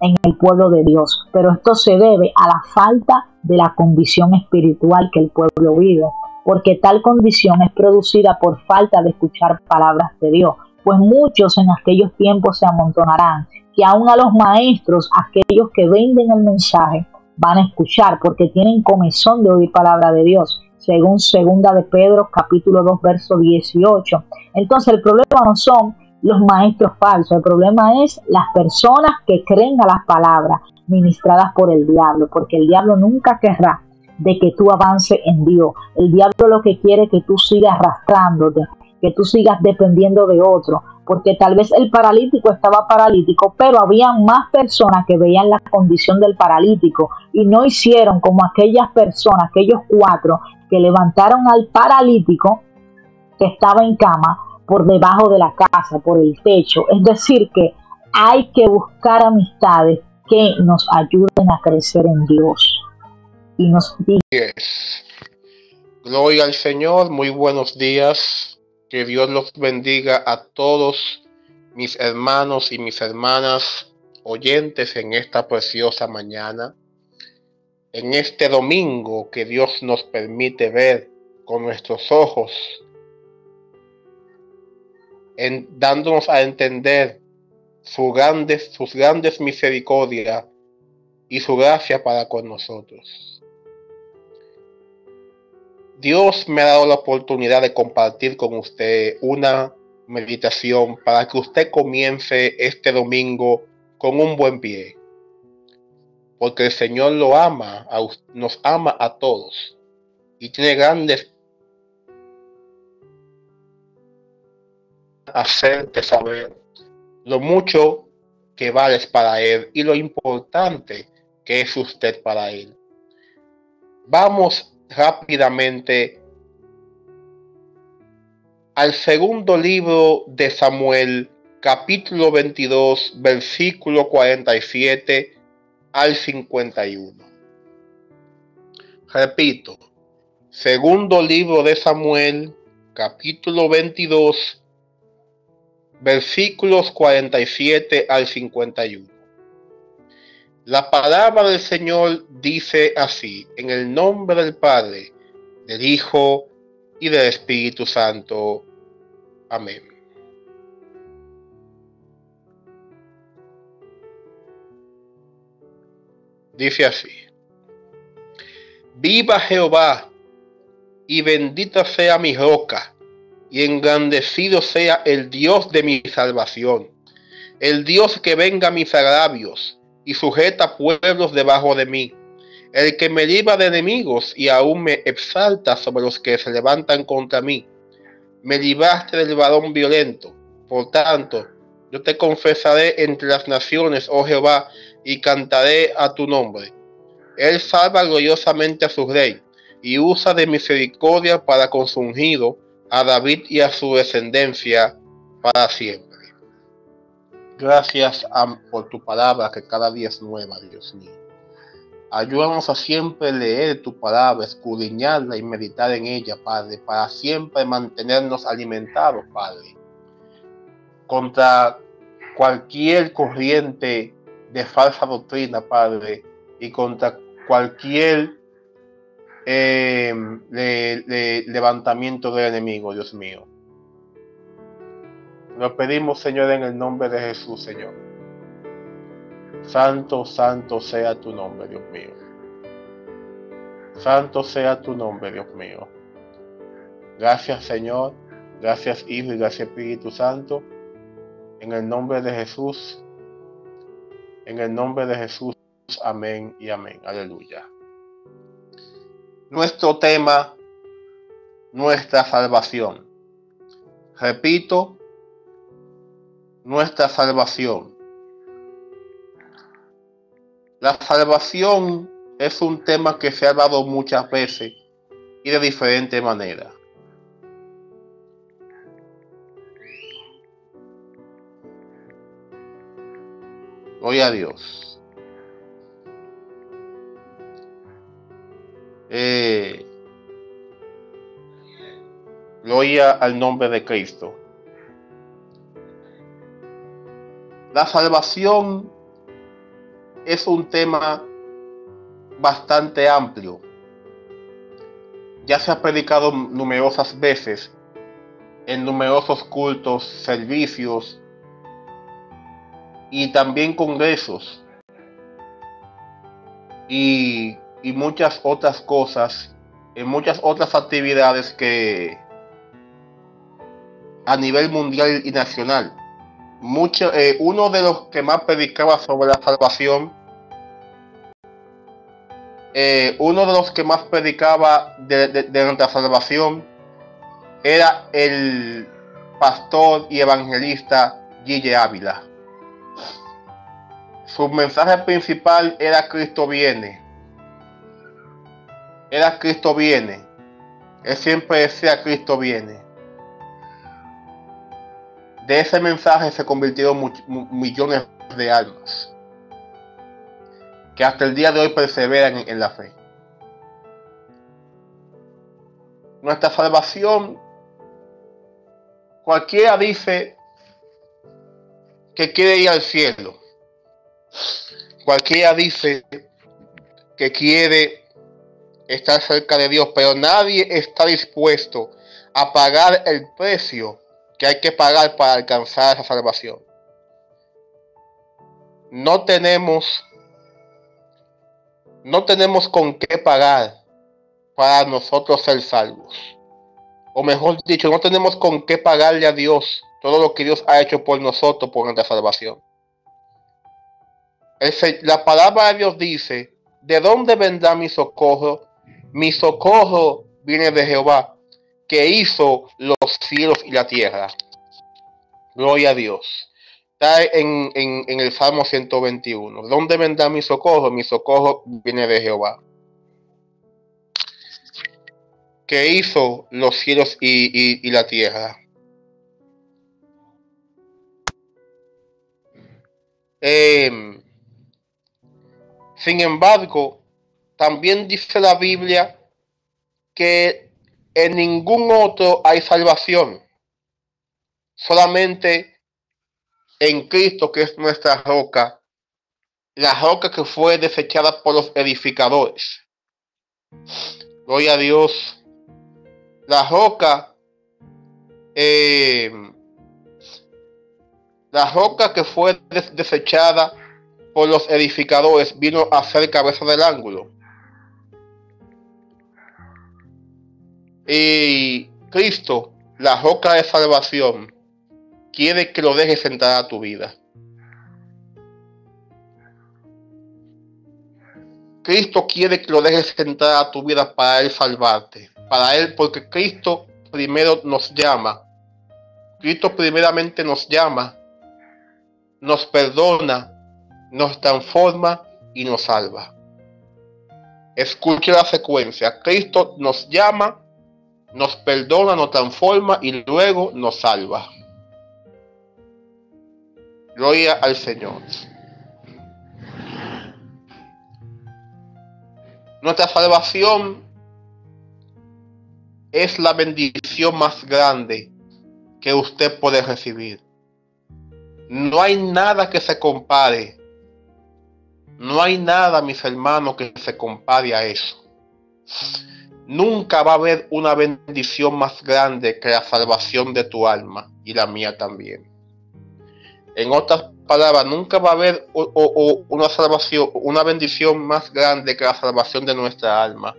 en el pueblo de Dios, pero esto se debe a la falta de la condición espiritual que el pueblo vive, porque tal condición es producida por falta de escuchar palabras de Dios, pues muchos en aquellos tiempos se amontonarán, que aún a los maestros, aquellos que venden el mensaje, van a escuchar porque tienen comezón de oír palabra de Dios, según segunda de Pedro capítulo 2 verso 18. Entonces el problema no son los maestros falsos, el problema es las personas que creen a las palabras ministradas por el diablo, porque el diablo nunca querrá de que tú avances en Dios. El diablo lo que quiere es que tú sigas arrastrándote, que tú sigas dependiendo de otro, porque tal vez el paralítico estaba paralítico, pero había más personas que veían la condición del paralítico y no hicieron como aquellas personas, aquellos cuatro que levantaron al paralítico que estaba en cama por debajo de la casa, por el techo. Es decir, que hay que buscar amistades que nos ayuden a crecer en Dios. Y nos Gloria al Señor, muy buenos días. Que Dios los bendiga a todos mis hermanos y mis hermanas oyentes en esta preciosa mañana en este domingo que Dios nos permite ver con nuestros ojos, dándonos a entender sus grandes, sus grandes misericordias y su gracia para con nosotros. Dios me ha dado la oportunidad de compartir con usted una meditación para que usted comience este domingo con un buen pie porque el Señor lo ama, nos ama a todos y tiene grandes hacerte saber lo mucho que vales para Él y lo importante que es usted para Él. Vamos rápidamente al segundo libro de Samuel, capítulo 22, versículo 47 al 51. Repito, segundo libro de Samuel, capítulo 22, versículos 47 al 51. La palabra del Señor dice así, en el nombre del Padre, del Hijo y del Espíritu Santo. Amén. Dice así. Viva Jehová y bendita sea mi roca y engrandecido sea el Dios de mi salvación, el Dios que venga a mis agravios y sujeta pueblos debajo de mí. El que me libra de enemigos y aún me exalta sobre los que se levantan contra mí. Me libraste del varón violento. Por tanto, yo te confesaré entre las naciones, oh Jehová, y cantaré a tu nombre. Él salva gloriosamente a su rey y usa de misericordia para con su ungido a David y a su descendencia para siempre. Gracias por tu palabra que cada día es nueva, Dios mío. Ayúdanos a siempre leer tu palabra, escudriñarla y meditar en ella, Padre, para siempre mantenernos alimentados, Padre, contra cualquier corriente de falsa doctrina, Padre, y contra cualquier eh, levantamiento del enemigo, Dios mío. Lo pedimos, Señor, en el nombre de Jesús, Señor. Santo, santo sea tu nombre, Dios mío. Santo sea tu nombre, Dios mío. Gracias, Señor. Gracias, Hijo y gracias, Espíritu Santo. En el nombre de Jesús. En el nombre de Jesús. Amén y amén. Aleluya. Nuestro tema, nuestra salvación. Repito, nuestra salvación. La salvación es un tema que se ha dado muchas veces y de diferente manera. Gloria a Dios. Eh, gloria al nombre de Cristo. La salvación es un tema bastante amplio. Ya se ha predicado numerosas veces en numerosos cultos, servicios y también congresos y, y muchas otras cosas, en muchas otras actividades que a nivel mundial y nacional mucho, eh, uno de los que más predicaba sobre la salvación, eh, uno de los que más predicaba de, de, nuestra salvación era el pastor y evangelista Guille Ávila. Su mensaje principal era Cristo viene. Era Cristo viene. Él siempre decía Cristo viene de ese mensaje se convirtieron millones de almas que hasta el día de hoy perseveran en, la fe. Nuestra salvación, cualquiera dice que quiere ir al cielo. Cualquiera dice que quiere estar cerca de Dios, pero nadie está dispuesto a pagar el precio que hay que pagar para alcanzar esa salvación. No tenemos, no tenemos con qué pagar para nosotros ser salvos. O mejor dicho, no tenemos con qué pagarle a Dios todo lo que Dios ha hecho por nosotros por nuestra salvación. La palabra de Dios dice, ¿de dónde vendrá mi socorro? Mi socorro viene de Jehová, que hizo los cielos y la tierra. Gloria a Dios. Está en, el Salmo 121. ¿Dónde vendrá mi socorro? Mi socorro viene de Jehová. Que hizo los cielos y, la tierra. Em, sin embargo, también dice la Biblia que en ningún otro hay salvación. Solamente en Cristo, que es nuestra roca, la roca que fue desechada por los edificadores. Gloria a Dios. La roca, eh, la roca que fue desechada por los edificadores vino a ser cabeza del ángulo. Y Cristo, la roca de salvación, quiere que lo dejes entrar a tu vida. Cristo quiere que lo dejes entrar a tu vida para Él salvarte. Para Él, porque Cristo primero nos llama. Cristo primeramente nos llama, nos perdona, nos transforma y nos salva. Escuche la secuencia. Cristo nos llama, nos perdona, nos transforma y luego nos salva. Gloria al Señor. Nuestra salvación es la bendición más grande que usted puede recibir. No hay nada que se compare. No hay nada, mis hermanos, que se compare a eso. Nunca va a haber una bendición más grande que la salvación de tu alma y la mía también. En otras palabras, nunca va a haber una salvación, una bendición más grande que la salvación de nuestra alma.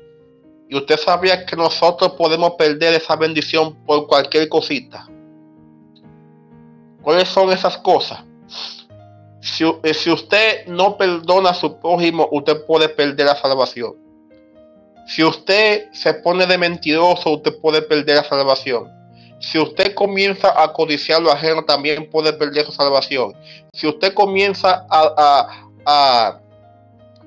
Y usted sabía que nosotros podemos perder esa bendición por cualquier cosita. ¿Cuáles son esas cosas? Si, eh, si, usted no perdona a su prójimo, usted puede perder la salvación. Si usted se pone de mentiroso, usted puede perder la salvación. Si usted comienza a codiciar lo ajeno, también puede perder su salvación. Si usted comienza a,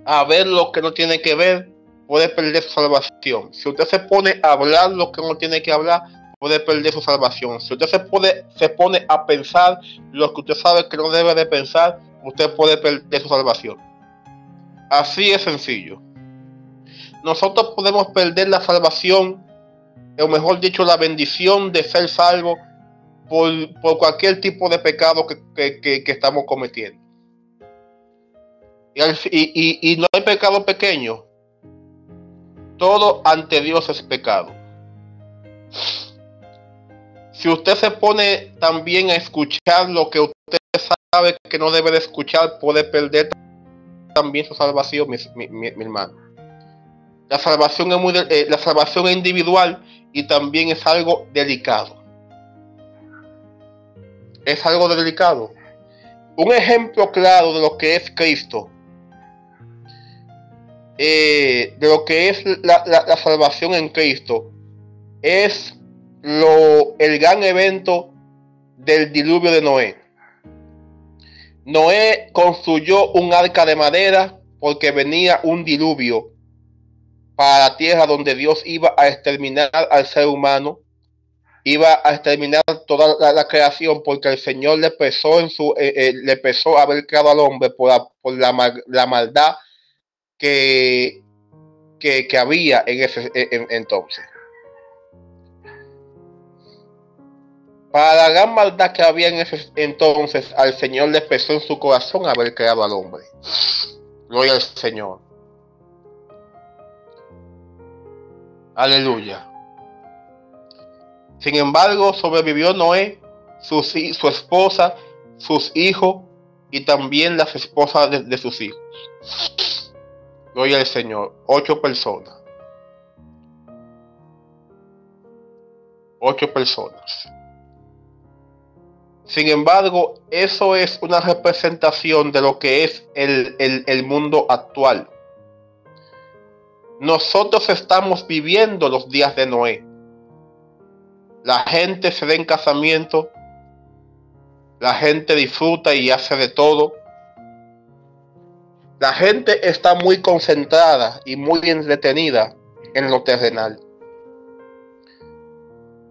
a, ver lo que no tiene que ver, puede perder su salvación. Si usted se pone a hablar lo que no tiene que hablar, puede perder su salvación. Si usted se, puede, se pone a pensar lo que usted sabe que no debe de pensar, usted puede perder su salvación. Así es sencillo. Nosotros podemos perder la salvación o mejor dicho, la bendición de ser salvo por, cualquier tipo de pecado que, estamos cometiendo. Y, y, no hay pecado pequeño. Todo ante Dios es pecado. Si usted se pone también a escuchar lo que usted sabe que no debe de escuchar, puede perder también su salvación, mi, hermano. La salvación es muy, eh, la salvación es individual y también es algo delicado. Es algo delicado. Un ejemplo claro de lo que es Cristo, eh, de lo que es la, salvación en Cristo, es lo, el gran evento del diluvio de Noé. Noé construyó un arca de madera porque venía un diluvio para la tierra donde Dios iba a exterminar al ser humano, iba a exterminar toda la, creación porque el Señor le pesó en su eh, eh, le pesó haber creado al hombre por la, por la, maldad que, que, había en ese entonces. Para la gran maldad que había en ese entonces, al Señor le pesó en su corazón haber creado al hombre. Gloria al Señor. Aleluya. Sin embargo, sobrevivió Noé, su, esposa, sus hijos y también las esposas de, sus hijos. Gloria al Señor. Ocho personas. Ocho personas. Sin embargo, eso es una representación de lo que es el, el mundo actual. Nosotros estamos viviendo los días de Noé. La gente se da en casamiento, la gente disfruta y hace de todo. La gente está muy concentrada y muy entretenida en lo terrenal.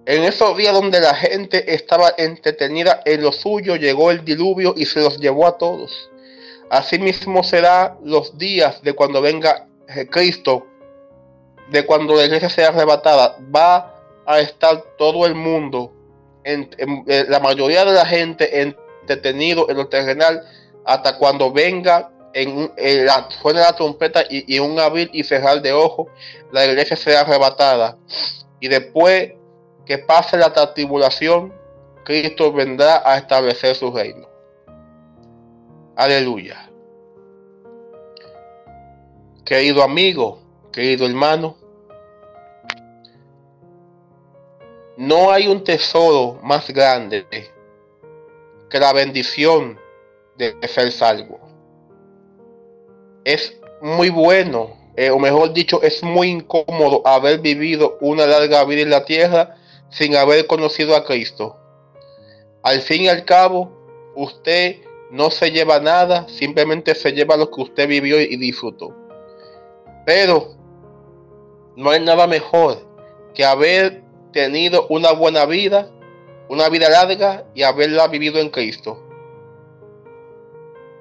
En esos días donde la gente estaba entretenida en lo suyo, llegó el diluvio y se los llevó a todos. Asimismo será los días de cuando venga Cristo de cuando la iglesia sea arrebatada, va a estar todo el mundo, en, eh, la mayoría de la gente entretenido en lo terrenal, hasta cuando venga en, la, suene la trompeta y, un abrir y cerrar de ojo, la iglesia sea arrebatada. Y después que pase la tribulación, Cristo vendrá a establecer su reino. Aleluya. Querido amigo, querido hermano, No hay un tesoro más grande que la bendición de ser salvo. Es muy bueno eh, o mejor dicho, es muy incómodo haber vivido una larga vida en la tierra sin haber conocido a Cristo. Al fin y al cabo, usted no se lleva nada, simplemente se lleva lo que usted vivió y disfrutó. Pero no hay nada mejor que haber tenido una buena vida, una vida larga y haberla vivido en Cristo.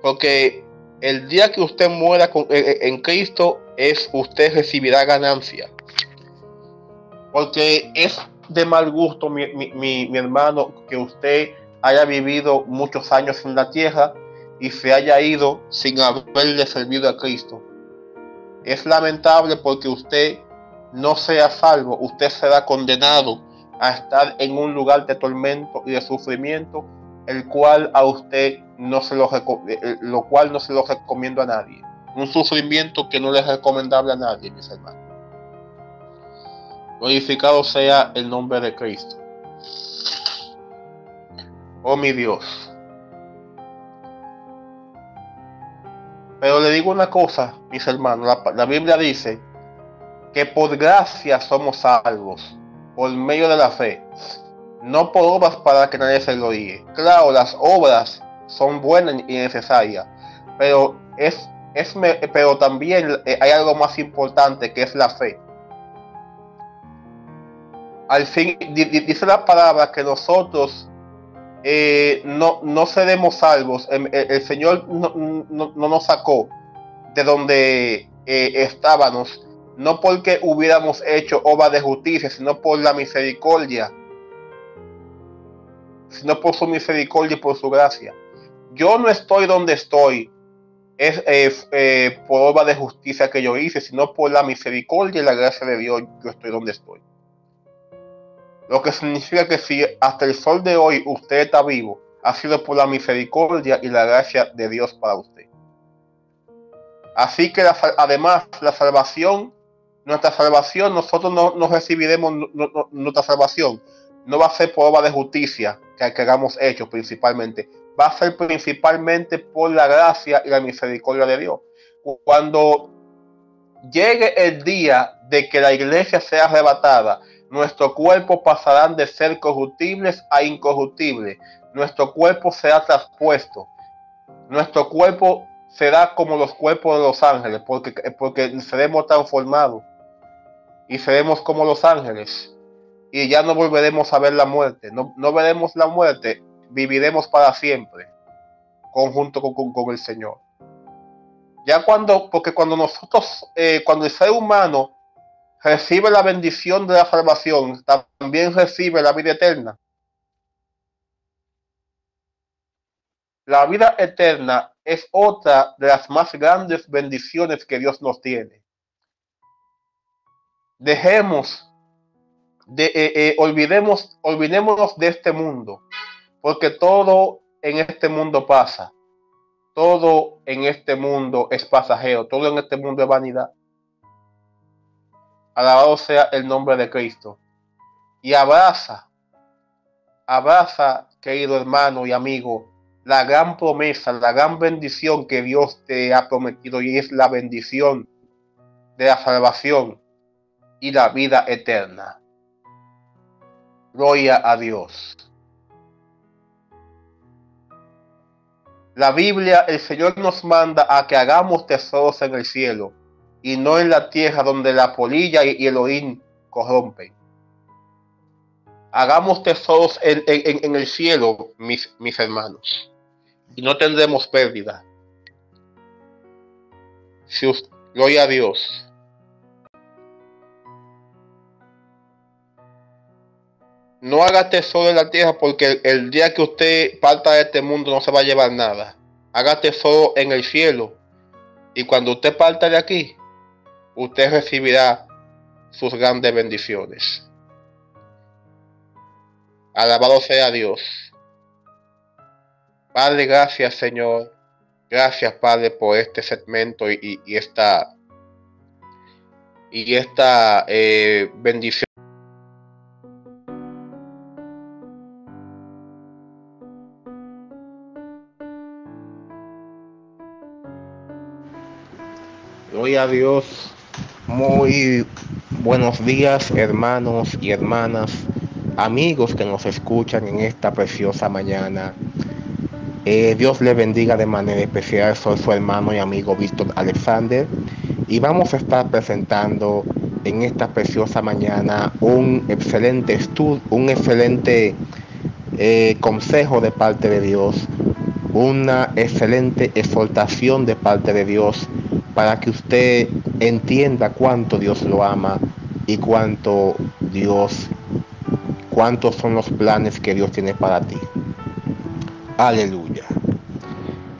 Porque el día que usted muera en Cristo es usted recibirá ganancia. Porque es de mal gusto, mi, hermano, que usted haya vivido muchos años en la tierra y se haya ido sin haberle servido a Cristo. Es lamentable porque usted no sea salvo, usted será condenado a estar en un lugar de tormento y de sufrimiento, el cual a usted no se lo, eh, eh, lo cual no se lo recomiendo a nadie. Un sufrimiento que no le es recomendable a nadie, mis hermanos. Glorificado sea el nombre de Cristo. Oh mi Dios. Pero le digo una cosa, mis hermanos. La, Biblia dice que por gracia somos salvos, por medio de la fe, no por obras para que nadie se lo diga. Claro, las obras son buenas y necesarias, pero es, es pero también eh, hay algo más importante que es la fe. Al fin dice la palabra que nosotros eh, no, no seremos salvos. El, Señor no, nos sacó de donde eh, estábamos no porque hubiéramos hecho obra de justicia, sino por la misericordia, sino por su misericordia y por su gracia. Yo no estoy donde estoy, es eh, por obra de justicia que yo hice, sino por la misericordia y la gracia de Dios, yo estoy donde estoy. Lo que significa que si hasta el sol de hoy usted está vivo, ha sido por la misericordia y la gracia de Dios para usted. Así que además la salvación nuestra salvación, nosotros no, recibiremos nuestra salvación. No va a ser por obra de justicia que, hagamos hecho principalmente. Va a ser principalmente por la gracia y la misericordia de Dios. Cuando llegue el día de que la iglesia sea arrebatada, nuestro cuerpo pasarán de ser corruptibles a incorruptibles. Nuestro cuerpo será traspuesto. Nuestro cuerpo será como los cuerpos de los ángeles, porque, porque seremos transformados y seremos como los ángeles y ya no volveremos a ver la muerte, no, veremos la muerte, viviremos para siempre conjunto con, con, el Señor. Ya cuando, porque cuando nosotros, eh, cuando el ser humano recibe la bendición de la salvación, también recibe la vida eterna. La vida eterna es otra de las más grandes bendiciones que Dios nos tiene. Dejemos de eh, eh, olvidemos olvidémonos de este mundo porque todo en este mundo pasa. Todo en este mundo es pasajero todo en este mundo es vanidad alabado sea el nombre de Cristo y abraza abraza querido hermano y amigo la gran promesa la gran bendición que Dios te ha prometido y es la bendición de la salvación y la vida eterna. Gloria a Dios. La Biblia, el Señor nos manda a que hagamos tesoros en el cielo y no en la tierra donde la polilla y el oín corrompen. Hagamos tesoros en, el cielo, mis, mis hermanos, y no tendremos pérdida. Si gloria a Dios. No haga tesoro en la tierra porque el, día que usted parta de este mundo no se va a llevar nada. Haga tesoro en el cielo. Y cuando usted parta de aquí, usted recibirá sus grandes bendiciones. Alabado sea Dios. Padre, gracias Señor. Gracias Padre por este segmento y, esta y esta eh, bendición. Gloria a Dios. Muy buenos días hermanos y hermanas, amigos que nos escuchan en esta preciosa mañana. Eh, Dios le bendiga de manera especial, soy su hermano y amigo Víctor Alexander y vamos a estar presentando en esta preciosa mañana un excelente estudio, un excelente eh, consejo de parte de Dios, una excelente exhortación de parte de Dios para que usted entienda cuánto Dios lo ama y cuánto Dios, cuántos son los planes que Dios tiene para ti. Aleluya.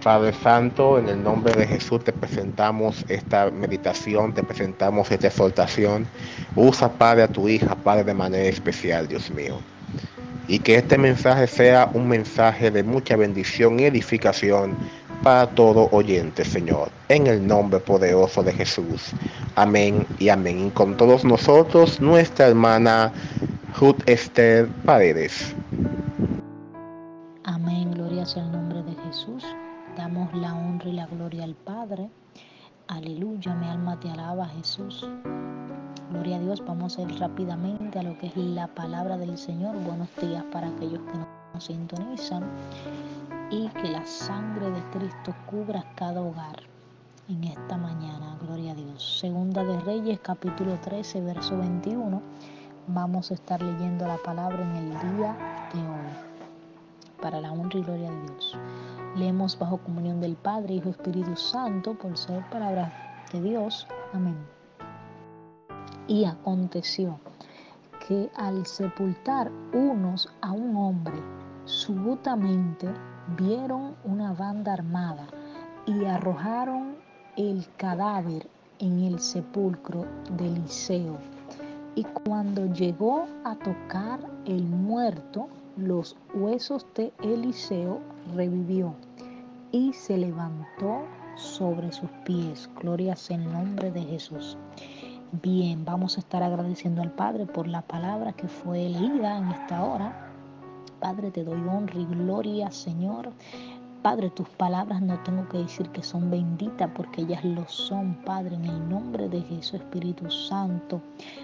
Padre Santo, en el nombre de Jesús te presentamos esta meditación, te presentamos esta exhortación. Usa, Padre, a tu hija, Padre, de manera especial, Dios mío. Y que este mensaje sea un mensaje de mucha bendición y edificación para todo oyente, Señor. En el nombre poderoso de Jesús. Amén y amén. Y con todos nosotros, nuestra hermana Ruth Esther Paredes. Amén, gloria sea el nombre de Jesús. Damos la honra y la gloria al Padre. Aleluya, mi alma te alaba, Jesús. Gloria a Dios, vamos a ir rápidamente a lo que es la palabra del Señor. Buenos días para aquellos que nos sintonizan y que la sangre de Cristo cubra cada hogar en esta mañana. Gloria a Dios. Segunda de Reyes, capítulo 13, verso 21. Vamos a estar leyendo la palabra en el día de hoy. Para la honra y gloria de Dios. Leemos bajo comunión del Padre, Hijo, Espíritu Santo, por ser palabra de Dios. Amén. Y aconteció que al sepultar unos a un hombre, súbitamente vieron una banda armada y arrojaron el cadáver en el sepulcro de Eliseo. Y cuando llegó a tocar el muerto, los huesos de Eliseo revivió y se levantó sobre sus pies. Gloria sea el nombre de Jesús. Bien, vamos a estar agradeciendo al Padre por la palabra que fue leída en esta hora. Padre, te doy honra y gloria, Señor. Padre, tus palabras no tengo que decir que son benditas porque ellas lo son, Padre, en el nombre de Jesús Espíritu Santo.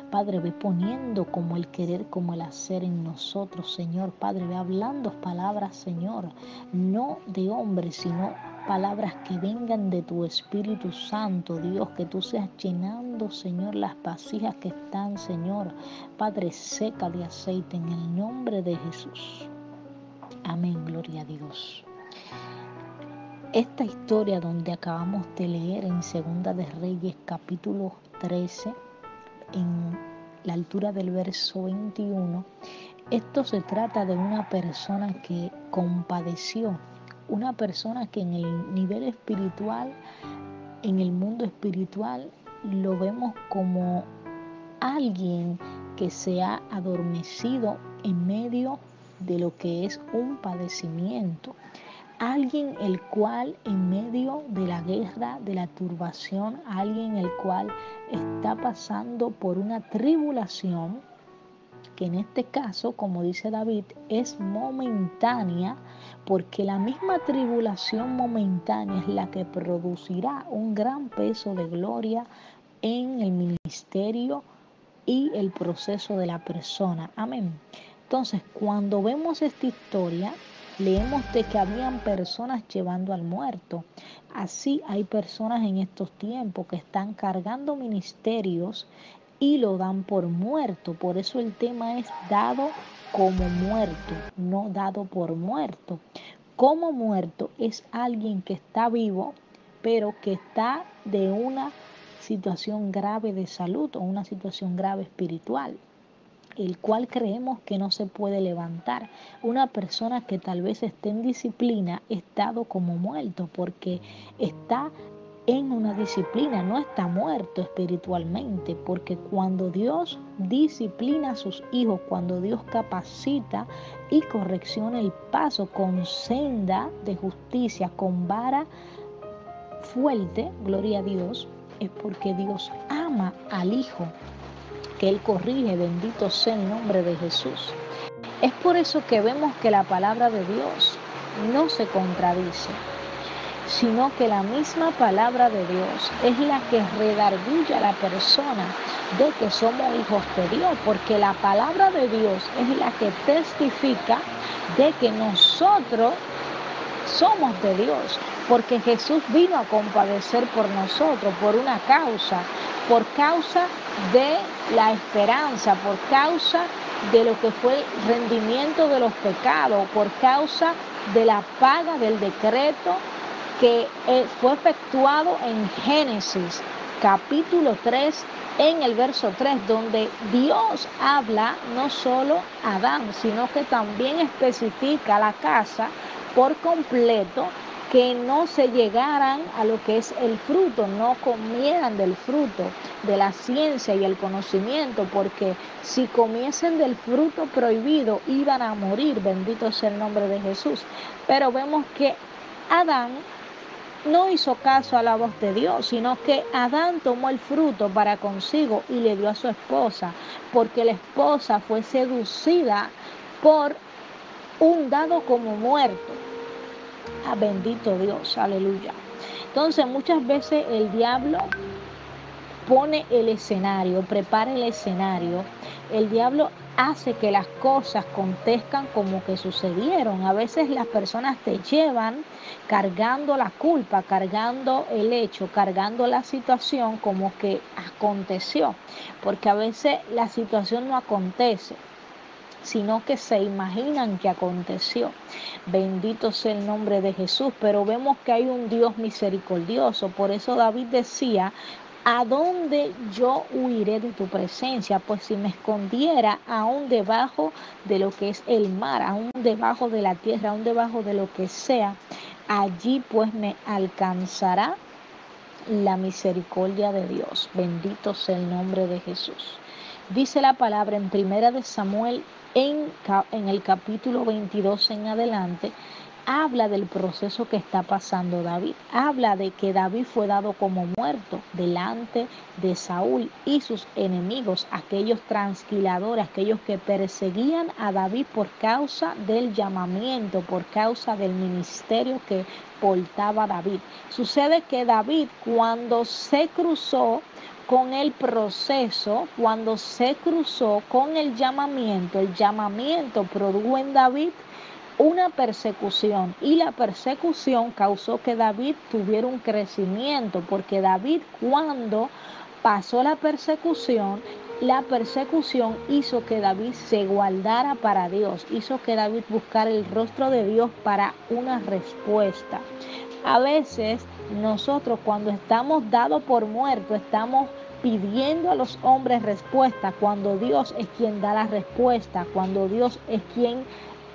Padre, ve poniendo como el querer, como el hacer en nosotros, Señor. Padre, ve hablando palabras, Señor, no de hombres, sino palabras que vengan de tu Espíritu Santo, Dios, que tú seas llenando, Señor, las vasijas que están, Señor. Padre, seca de aceite en el nombre de Jesús. Amén, gloria a Dios. Esta historia donde acabamos de leer en Segunda de Reyes capítulo 13, en la altura del verso 21, esto se trata de una persona que compadeció, una persona que en el nivel espiritual, en el mundo espiritual, lo vemos como alguien que se ha adormecido en medio de lo que es un padecimiento alguien el cual en medio de la guerra, de la turbación, alguien el cual está pasando por una tribulación, que en este caso, como dice David, es momentánea, porque la misma tribulación momentánea es la que producirá un gran peso de gloria en el ministerio y el proceso de la persona. Amén. Entonces, cuando vemos esta historia, leemos de que habían personas llevando al muerto. Así hay personas en estos tiempos que están cargando ministerios y lo dan por muerto. Por eso el tema es dado como muerto, no dado por muerto. Como muerto es alguien que está vivo, pero que está de una situación grave de salud o una situación grave espiritual el cual creemos que no se puede levantar. Una persona que tal vez esté en disciplina está dado como muerto porque está en una disciplina, no está muerto espiritualmente, porque cuando Dios disciplina a sus hijos, cuando Dios capacita y correcciona el paso con senda de justicia, con vara fuerte, gloria a Dios, es porque Dios ama al Hijo que Él corrige, bendito sea el nombre de Jesús. Es por eso que vemos que la palabra de Dios no se contradice. sino que la misma palabra de Dios es la que redarguye a la persona de que somos hijos de Dios, porque la palabra de Dios es la que testifica de que nosotros somos de Dios, porque Jesús vino a compadecer por nosotros, por una causa, por causa de la esperanza, por causa de lo que fue el rendimiento de los pecados, por causa de la paga del decreto que eh, fue efectuado en Génesis capítulo 3 en el verso 3, donde Dios habla no solo a Adán, sino que también especifica la casa por completo que no se llegaran a lo que es el fruto, no comieran del fruto de la ciencia y el conocimiento, porque si comiesen del fruto prohibido iban a morir, bendito sea el nombre de Jesús. Pero vemos que Adán no hizo caso a la voz de Dios, sino que Adán tomó el fruto para consigo y le dio a su esposa, porque la esposa fue seducida por un dado como muerto. Ah, bendito Dios, aleluya. Entonces muchas veces el diablo pone el escenario, prepara el escenario. El diablo hace que las cosas contezcan como que sucedieron. A veces las personas te llevan cargando la culpa, cargando el hecho, cargando la situación como que aconteció, porque a veces la situación no acontece sino que se imaginan que aconteció. Bendito sea el nombre de Jesús, pero vemos que hay un Dios misericordioso. Por eso David decía, ¿A dónde yo huiré de tu presencia? Pues si me escondiera aún debajo de lo que es el mar, aún debajo de la tierra, aún debajo de lo que sea, allí pues me alcanzará la misericordia de Dios. Bendito sea el nombre de Jesús. Dice la palabra en primera de Samuel en, el capítulo 22 en adelante, habla del proceso que está pasando David. Habla de que David fue dado como muerto delante de Saúl y sus enemigos, aquellos transquiladores, aquellos que perseguían a David por causa del llamamiento, por causa del ministerio que portaba David. Sucede que David cuando se cruzó con el proceso, cuando se cruzó con el llamamiento, el llamamiento produjo en David una persecución y la persecución causó que David tuviera un crecimiento, porque David cuando pasó la persecución, la persecución hizo que David se guardara para Dios, hizo que David buscara el rostro de Dios para una respuesta. A veces nosotros cuando estamos dados por muerto, estamos pidiendo a los hombres respuesta cuando Dios es quien da la respuesta, cuando Dios es quien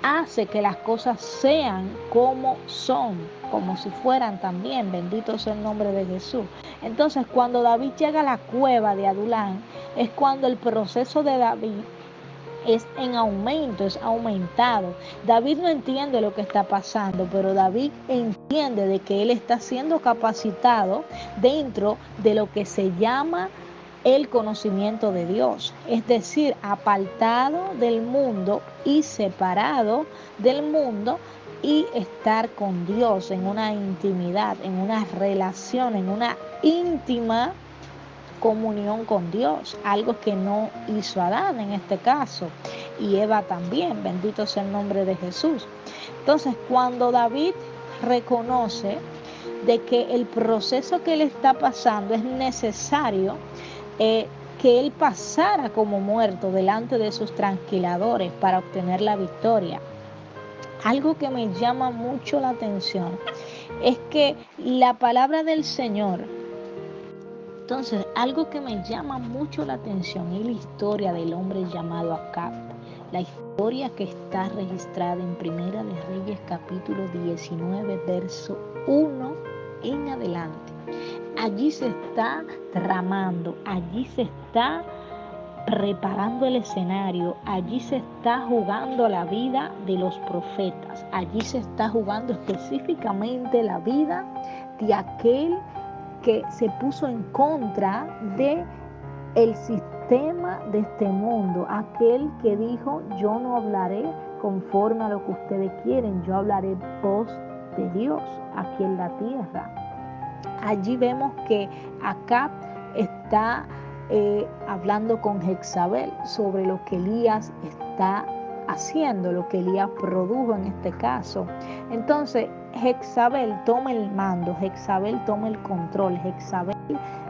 hace que las cosas sean como son, como si fueran también. Bendito sea el nombre de Jesús. Entonces, cuando David llega a la cueva de Adulán, es cuando el proceso de David es en aumento, es aumentado. David no entiende lo que está pasando, pero David entiende de que él está siendo capacitado dentro de lo que se llama el conocimiento de Dios, es decir, apartado del mundo y separado del mundo y estar con Dios en una intimidad, en una relación, en una íntima comunión con Dios, algo que no hizo Adán en este caso y Eva también, bendito sea el nombre de Jesús. Entonces, cuando David reconoce de que el proceso que le está pasando es necesario, eh, que él pasara como muerto delante de sus tranquiladores para obtener la victoria. Algo que me llama mucho la atención es que la palabra del Señor, entonces algo que me llama mucho la atención es la historia del hombre llamado Acab. La historia que está registrada en Primera de Reyes capítulo 19, verso 1 en adelante allí se está tramando, allí se está preparando el escenario, allí se está jugando la vida de los profetas, allí se está jugando específicamente la vida de aquel que se puso en contra de el sistema de este mundo, aquel que dijo, yo no hablaré conforme a lo que ustedes quieren, yo hablaré voz de Dios aquí en la tierra. Allí vemos que Acab está eh, hablando con Jezabel sobre lo que Elías está haciendo, lo que Elías produjo en este caso. Entonces, Jezabel toma el mando, Jezabel toma el control, Jezabel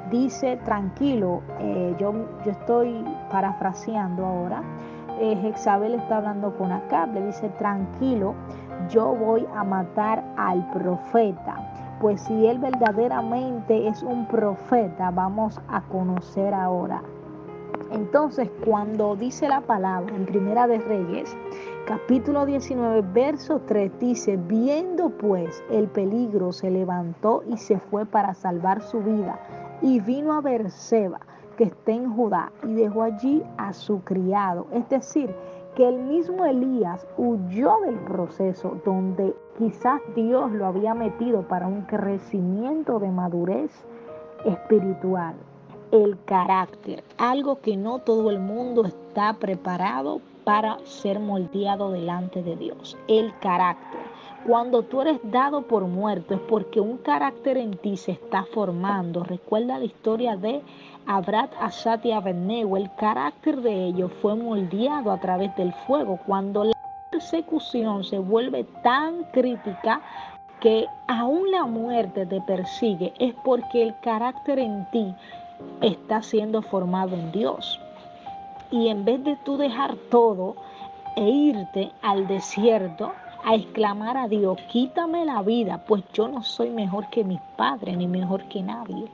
dice, tranquilo, eh, yo, yo estoy parafraseando ahora, eh, Jezabel está hablando con Acab, le dice, tranquilo, yo voy a matar al profeta. Pues si él verdaderamente es un profeta, vamos a conocer ahora. Entonces, cuando dice la palabra en Primera de Reyes, capítulo 19, verso 3, dice, viendo pues el peligro, se levantó y se fue para salvar su vida y vino a Berseba, que está en Judá, y dejó allí a su criado. Es decir, que el mismo Elías huyó del proceso donde quizás Dios lo había metido para un crecimiento de madurez espiritual. El carácter, algo que no todo el mundo está preparado para ser moldeado delante de Dios. El carácter. Cuando tú eres dado por muerto es porque un carácter en ti se está formando. Recuerda la historia de Abrat, Asat y Abednego. El carácter de ellos fue moldeado a través del fuego. Cuando la persecución se vuelve tan crítica que aún la muerte te persigue, es porque el carácter en ti está siendo formado en Dios. Y en vez de tú dejar todo e irte al desierto, a exclamar a Dios, quítame la vida, pues yo no soy mejor que mis padres ni mejor que nadie.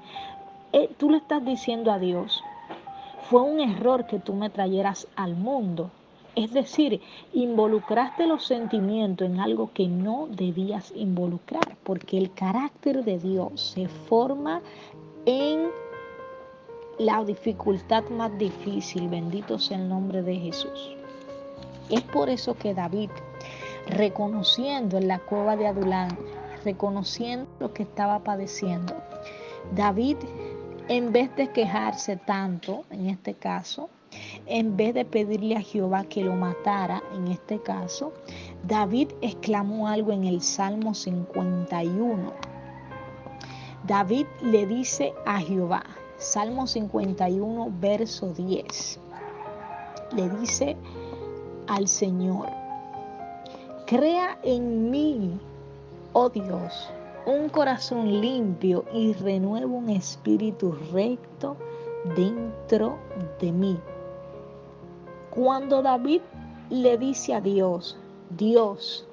Eh, tú le estás diciendo a Dios, fue un error que tú me trajeras al mundo. Es decir, involucraste los sentimientos en algo que no debías involucrar, porque el carácter de Dios se forma en la dificultad más difícil. Bendito sea el nombre de Jesús. Es por eso que David reconociendo en la cueva de Adulán, reconociendo lo que estaba padeciendo. David, en vez de quejarse tanto, en este caso, en vez de pedirle a Jehová que lo matara, en este caso, David exclamó algo en el Salmo 51. David le dice a Jehová, Salmo 51, verso 10, le dice al Señor, Crea en mí, oh Dios, un corazón limpio y renueva un espíritu recto dentro de mí. Cuando David le dice a Dios, Dios,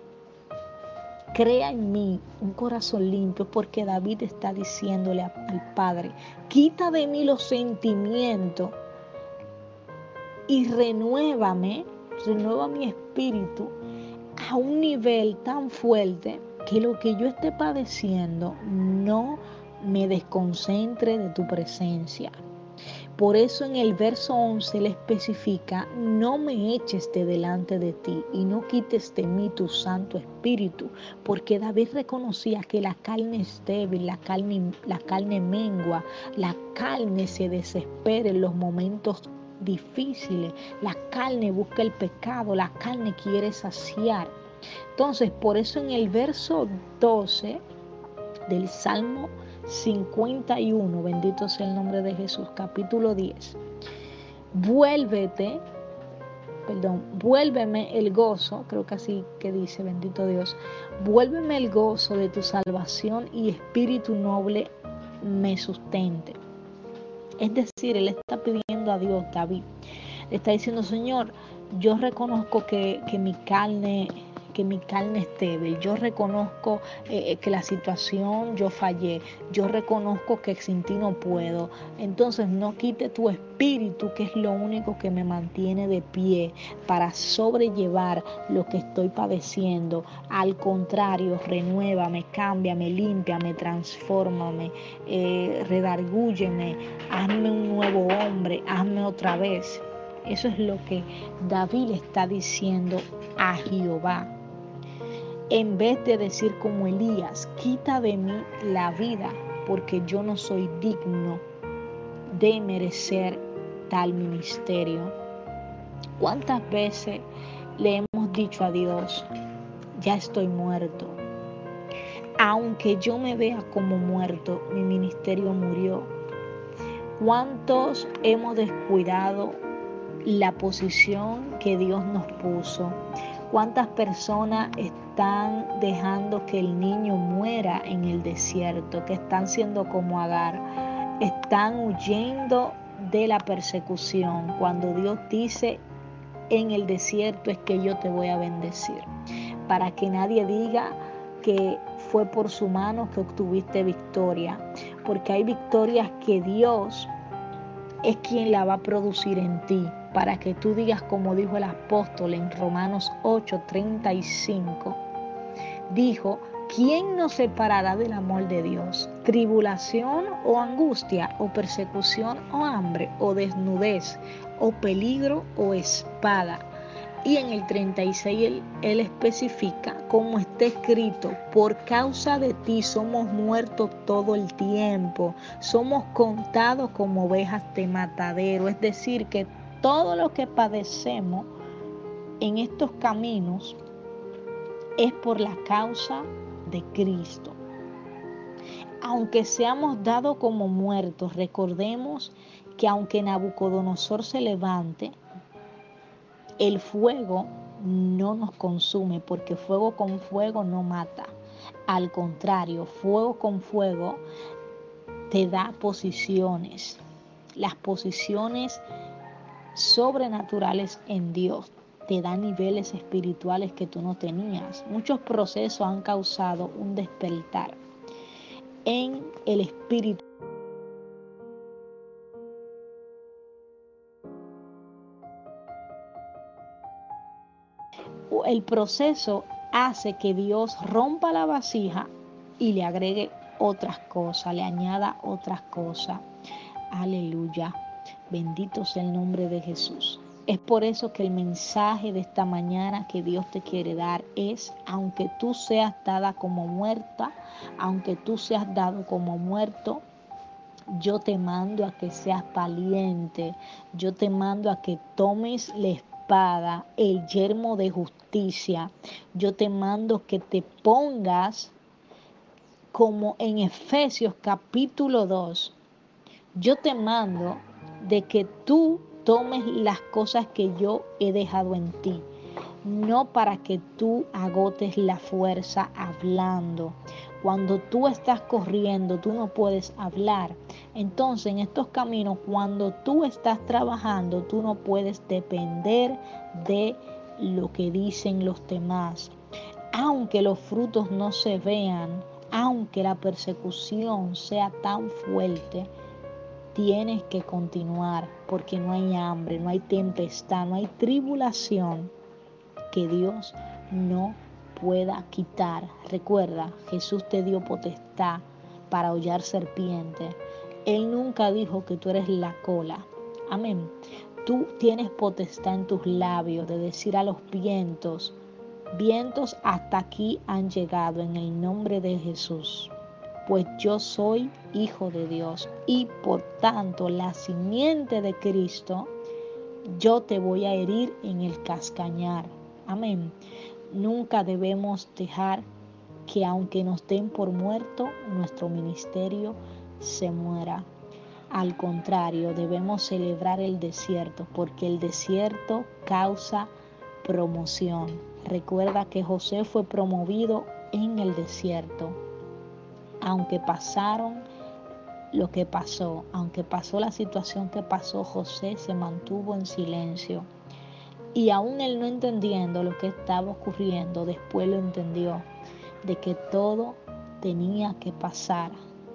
crea en mí un corazón limpio, porque David está diciéndole al Padre, quita de mí los sentimientos y renuévame, renueva mi espíritu a un nivel tan fuerte que lo que yo esté padeciendo no me desconcentre de tu presencia. Por eso en el verso 11 le especifica, no me eches de delante de ti y no quites de mí tu Santo Espíritu, porque David reconocía que la carne es débil, la carne, la carne mengua, la carne se desespera en los momentos difíciles. La carne busca el pecado, la carne quiere saciar. Entonces, por eso en el verso 12 del Salmo 51, bendito sea el nombre de Jesús, capítulo 10, vuélvete, perdón, vuélveme el gozo, creo que así que dice, bendito Dios, vuélveme el gozo de tu salvación y espíritu noble me sustente. Es decir, él está pidiendo a Dios, David, le está diciendo, Señor, yo reconozco que, que mi carne que mi carne es débil, yo reconozco eh, eh, que la situación yo fallé, yo reconozco que sin ti no puedo. Entonces no quite tu espíritu, que es lo único que me mantiene de pie para sobrellevar lo que estoy padeciendo. Al contrario, renuévame, cámbiame, límpiame, transfórmame, eh, redargúyeme, hazme un nuevo hombre, hazme otra vez. Eso es lo que David está diciendo a Jehová en vez de decir como Elías, quita de mí la vida, porque yo no soy digno de merecer tal ministerio. ¿Cuántas veces le hemos dicho a Dios, ya estoy muerto? aunque yo me vea como muerto, mi ministerio murió. ¿Cuántos hemos descuidado la posición que Dios nos puso? ¿Cuántas personas están dejando que el niño muera en el desierto? Que están siendo como Agar. Están huyendo de la persecución cuando Dios dice en el desierto es que yo te voy a bendecir. Para que nadie diga que fue por su mano que obtuviste victoria, porque hay victorias que Dios es quien la va a producir en ti, para que tú digas como dijo el apóstol en Romanos 8:35, dijo, ¿quién nos separará del amor de Dios? ¿Tribulación o angustia o persecución o hambre o desnudez o peligro o espada? Y en el 36 él, especifica, como está escrito, por causa de ti somos muertos todo el tiempo, somos contados como ovejas de matadero. Es decir, que todo lo que padecemos en estos caminos es por la causa de Cristo. Aunque seamos dados como muertos, recordemos que aunque Nabucodonosor se levante, el fuego no nos consume porque fuego con fuego no mata. Al contrario, fuego con fuego te da posiciones. Las posiciones sobrenaturales en Dios te da niveles espirituales que tú no tenías. Muchos procesos han causado un despertar en el espíritu el proceso hace que Dios rompa la vasija y le agregue otras cosas, le añada otras cosas. Aleluya. Bendito sea el nombre de Jesús. Es por eso que el mensaje de esta mañana que Dios te quiere dar es, aunque tú seas dada como muerta, aunque tú seas dado como muerto, yo te mando a que seas valiente, yo te mando a que tomes la espada, el yermo de justicia. Yo te mando que te pongas como en Efesios capítulo 2. Yo te mando de que tú tomes las cosas que yo he dejado en ti, no para que tú agotes la fuerza hablando. Cuando tú estás corriendo, tú no puedes hablar. Entonces, en estos caminos, cuando tú estás trabajando, tú no puedes depender de lo que dicen los demás. Aunque los frutos no se vean, aunque la persecución sea tan fuerte, tienes que continuar porque no hay hambre, no hay tempestad, no hay tribulación que Dios no pueda quitar. Recuerda, Jesús te dio potestad para hollar serpiente. Él nunca dijo que tú eres la cola. Amén. Tú tienes potestad en tus labios de decir a los vientos, vientos hasta aquí han llegado en el nombre de Jesús. Pues yo soy hijo de Dios y por tanto la simiente de Cristo, yo te voy a herir en el cascañar. Amén. Nunca debemos dejar que aunque nos den por muerto, nuestro ministerio se muera. Al contrario, debemos celebrar el desierto porque el desierto causa promoción. Recuerda que José fue promovido en el desierto. Aunque pasaron lo que pasó, aunque pasó la situación que pasó, José se mantuvo en silencio. Y aún él no entendiendo lo que estaba ocurriendo, después lo entendió, de que todo tenía que pasar,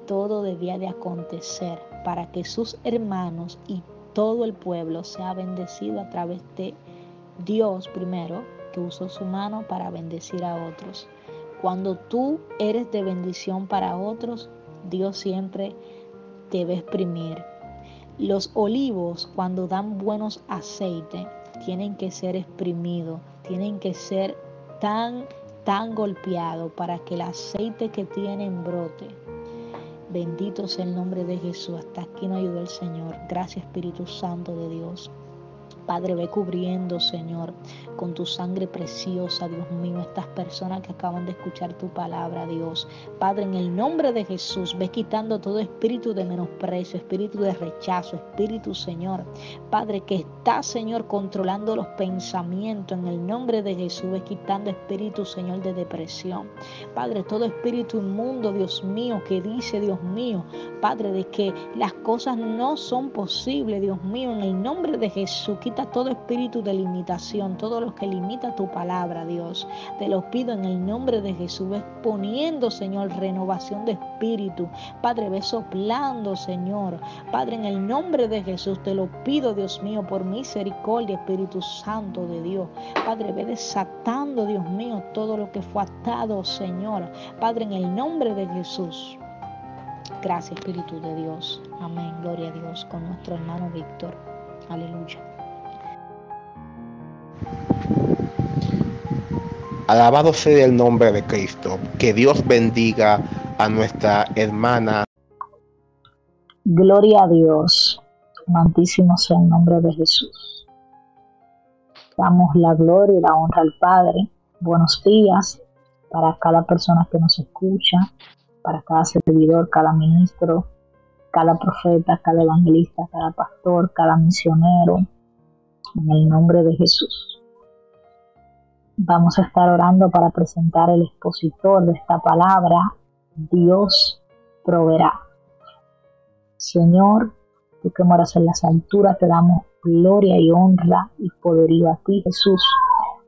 todo debía de acontecer para que sus hermanos y todo el pueblo sea bendecido a través de Dios primero, que usó su mano para bendecir a otros. Cuando tú eres de bendición para otros, Dios siempre te va a exprimir. Los olivos, cuando dan buenos aceites, tienen que ser exprimidos, tienen que ser tan, tan golpeados para que el aceite que tienen brote. Bendito sea el nombre de Jesús. Hasta aquí nos ayudó el Señor. Gracias Espíritu Santo de Dios. Padre, ve cubriendo, Señor, con tu sangre preciosa, Dios mío, estas personas que acaban de escuchar tu palabra, Dios. Padre, en el nombre de Jesús, ve quitando todo espíritu de menosprecio, espíritu de rechazo, espíritu, Señor. Padre, que está, Señor, controlando los pensamientos. En el nombre de Jesús, ve quitando espíritu, Señor, de depresión. Padre, todo espíritu inmundo, Dios mío, que dice, Dios mío, Padre, de que las cosas no son posibles, Dios mío, en el nombre de Jesús, quita todo espíritu de limitación, todo lo que limita tu palabra, Dios. Te lo pido en el nombre de Jesús, ves poniendo, Señor, renovación de espíritu. Padre, ve soplando, Señor. Padre, en el nombre de Jesús, te lo pido, Dios mío, por misericordia, Espíritu Santo de Dios. Padre, ve desatando, Dios mío, todo lo que fue atado, Señor. Padre, en el nombre de Jesús. Gracias, Espíritu de Dios. Amén. Gloria a Dios con nuestro hermano Víctor. Aleluya. Alabado sea el nombre de Cristo. Que Dios bendiga a nuestra hermana. Gloria a Dios. Amantísimo sea el nombre de Jesús. Damos la gloria y la honra al Padre. Buenos días para cada persona que nos escucha, para cada servidor, cada ministro, cada profeta, cada evangelista, cada pastor, cada misionero, en el nombre de Jesús. Vamos a estar orando para presentar el expositor de esta palabra. Dios proveerá. Señor, tú que moras en las alturas, te damos gloria y honra y poderío a ti, Jesús.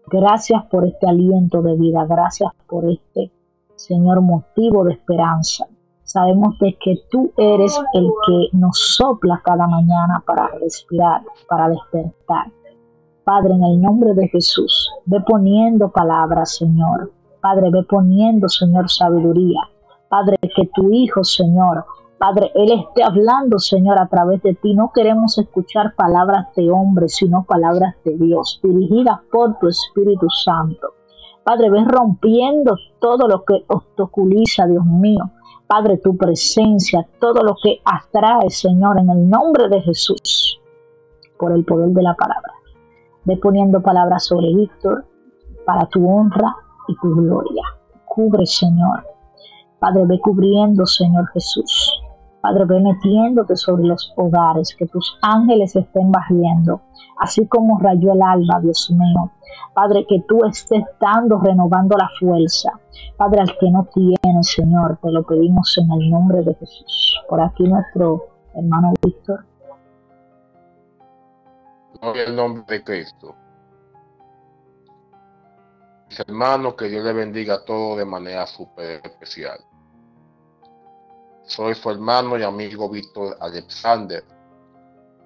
Gracias por este aliento de vida, gracias por este, Señor, motivo de esperanza. Sabemos de que tú eres el que nos sopla cada mañana para respirar, para despertar. Padre, en el nombre de Jesús, ve poniendo palabras, Señor. Padre, ve poniendo, Señor, sabiduría. Padre, que tu Hijo, Señor, Padre, Él esté hablando, Señor, a través de ti. No queremos escuchar palabras de hombres, sino palabras de Dios, dirigidas por tu Espíritu Santo. Padre, ves rompiendo todo lo que obstaculiza, Dios mío. Padre, tu presencia, todo lo que atrae, Señor, en el nombre de Jesús, por el poder de la palabra. Ve poniendo palabras sobre Víctor para tu honra y tu gloria. Cubre, Señor. Padre, ve cubriendo, Señor Jesús. Padre, ve metiéndote sobre los hogares, que tus ángeles estén barriendo, así como rayó el alba, Dios mío. Padre, que tú estés dando, renovando la fuerza. Padre, al que no tiene, Señor, te lo pedimos en el nombre de Jesús. Por aquí nuestro hermano Víctor. Gloria al nombre de Cristo. Mis hermanos, que Dios le bendiga a de manera súper especial. Soy su hermano y amigo Víctor Alexander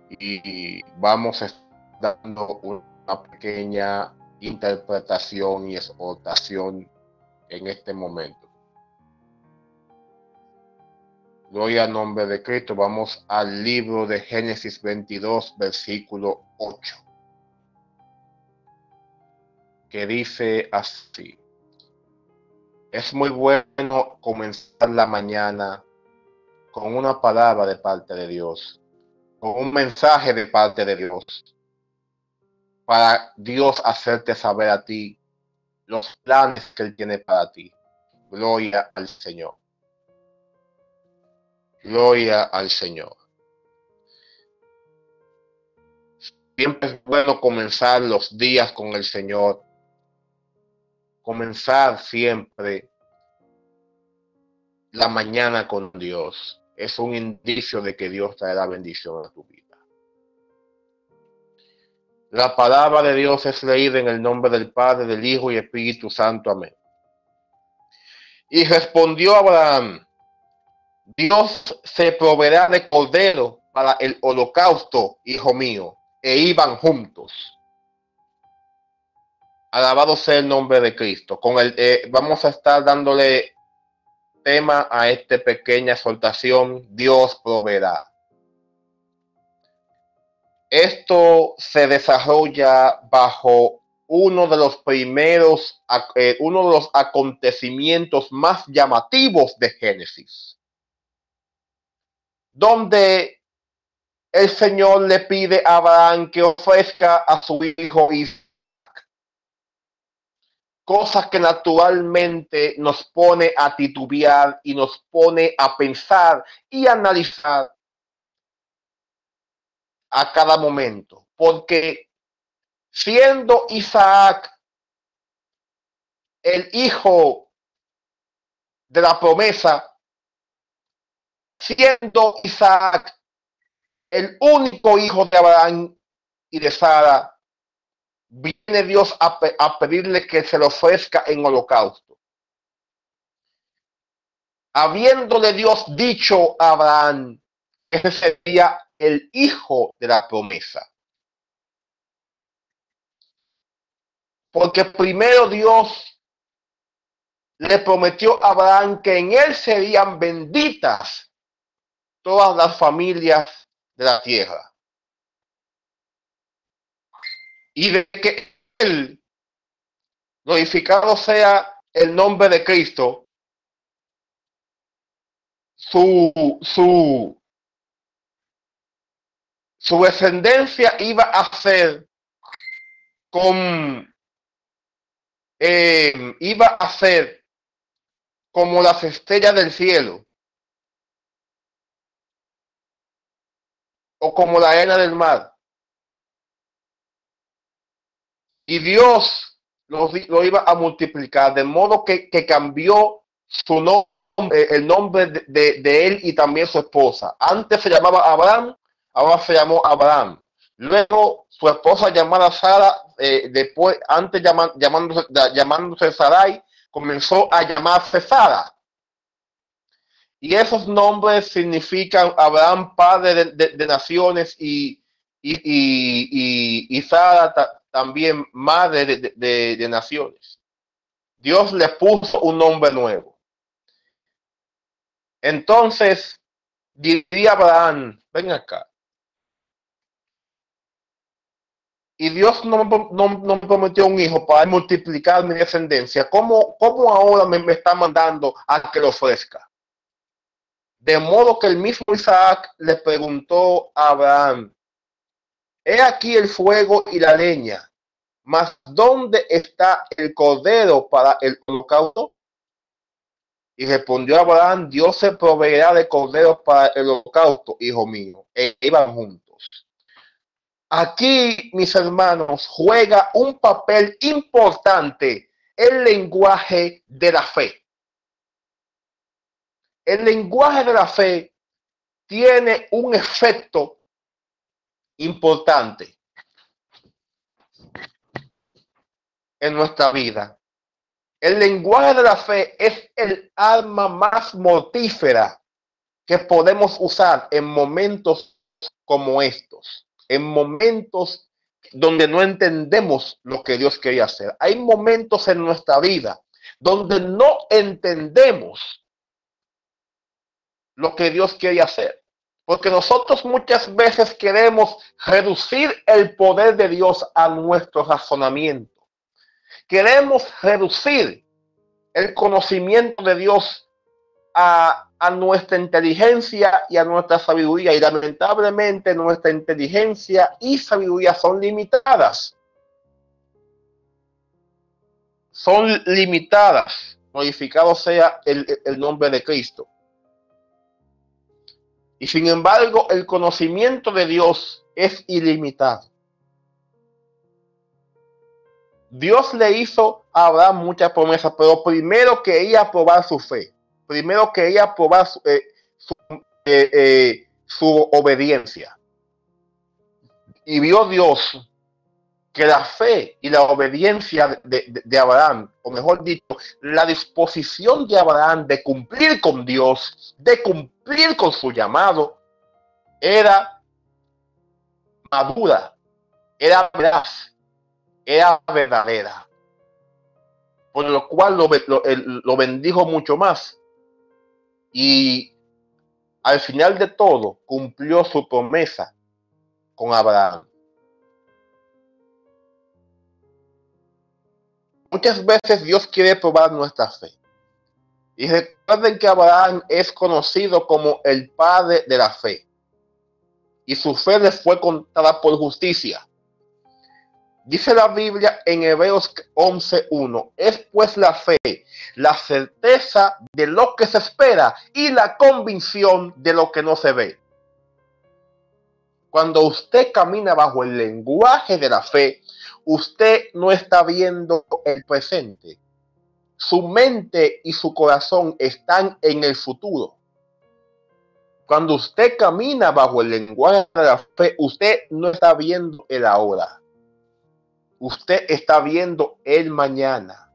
y vamos a estar dando una pequeña interpretación y exhortación en este momento. Gloria al nombre de Cristo. Vamos al libro de Génesis 22, versículo 8, que dice así. Es muy bueno comenzar la mañana con una palabra de parte de Dios, con un mensaje de parte de Dios, para Dios hacerte saber a ti los planes que Él tiene para ti. Gloria al Señor. Gloria al Señor. Siempre es bueno comenzar los días con el Señor. Comenzar siempre la mañana con Dios es un indicio de que Dios traerá bendición a tu vida. La palabra de Dios es leída en el nombre del Padre, del Hijo y Espíritu Santo. Amén. Y respondió Abraham, Dios se proveerá de cordero para el holocausto, hijo mío. E iban juntos. Alabado sea el nombre de Cristo. Con el, eh, vamos a estar dándole tema a esta pequeña exhortación, Dios proveerá. Esto se desarrolla bajo uno de los primeros, eh, uno de los acontecimientos más llamativos de Génesis, donde el Señor le pide a Abraham que ofrezca a su hijo Isaac. Cosas que naturalmente nos pone a titubear y nos pone a pensar y analizar a cada momento. Porque siendo Isaac el hijo de la promesa, siendo Isaac el único hijo de Abraham y de Sara, viene Dios a, pedirle que se lo ofrezca en holocausto. Habiéndole Dios dicho a Abraham que sería el hijo de la promesa. Porque primero Dios le prometió a Abraham que en él serían benditas todas las familias de la tierra. Y de que Él, glorificado sea el nombre de Cristo, su, su, descendencia iba a ser con eh, iba a ser como las estrellas del cielo o como la arena del mar. Y Dios lo, iba a multiplicar, de modo que, que cambió su nombre, el nombre de, de, él y también su esposa. Antes se llamaba Abraham, ahora se llamó Abraham. Luego su esposa llamada Sara, eh, después, antes llamándose, llamándose Sarai, comenzó a llamarse Sara. Y esos nombres significan Abraham, padre de, de, de naciones, y, y, y, y, Sara también madre de, naciones. Dios le puso un nombre nuevo. Entonces, diría Abraham, ven acá. Y Dios no, no, prometió un hijo para multiplicar mi descendencia. ¿Cómo, cómo ahora me está mandando a que lo ofrezca? De modo que el mismo Isaac le preguntó a Abraham, he aquí el fuego y la leña, mas ¿dónde está el cordero para el holocausto? Y respondió Abraham, Dios se proveerá de corderos para el holocausto, hijo mío. E iban juntos. Aquí, mis hermanos, juega un papel importante el lenguaje de la fe el lenguaje de la fe tiene un efecto importante en nuestra vida. El lenguaje de la fe es el arma más mortífera que podemos usar en momentos como estos, en momentos donde no entendemos lo que Dios quería hacer. Hay momentos en nuestra vida donde no entendemos lo que Dios quiere hacer. Porque nosotros muchas veces queremos reducir el poder de Dios a nuestro razonamiento. Queremos reducir el conocimiento de Dios a, nuestra inteligencia y a nuestra sabiduría. Y lamentablemente nuestra inteligencia y sabiduría son limitadas. Son limitadas. Modificado sea el nombre de Cristo. Y sin embargo, el conocimiento de Dios es ilimitado. Dios le hizo a Abraham muchas promesas, pero primero quería probar su fe. Primero quería probar su, eh, su, eh, eh, su obediencia. Y vio Dios que la fe y la obediencia de, de, Abraham, o mejor dicho, la disposición de Abraham de cumplir con Dios, de cumplir con su llamado, era madura, era veraz, era verdadera. Por lo cual lo, lo, lo bendijo mucho más. Y al final de todo cumplió su promesa con Abraham. Muchas veces Dios quiere probar nuestra fe. Y recuerden que Abraham es conocido como el padre de la fe. y su fe le fue contada por justicia. Dice la Biblia en Hebreos 11.1, es pues la fe, la certeza de lo que se espera y la convicción de lo que no se ve. Cuando usted camina bajo el lenguaje de la fe, usted no está viendo el presente. Su mente y su corazón están en el futuro. Cuando usted camina bajo el lenguaje de la fe, usted no está viendo el ahora. Usted está viendo el mañana.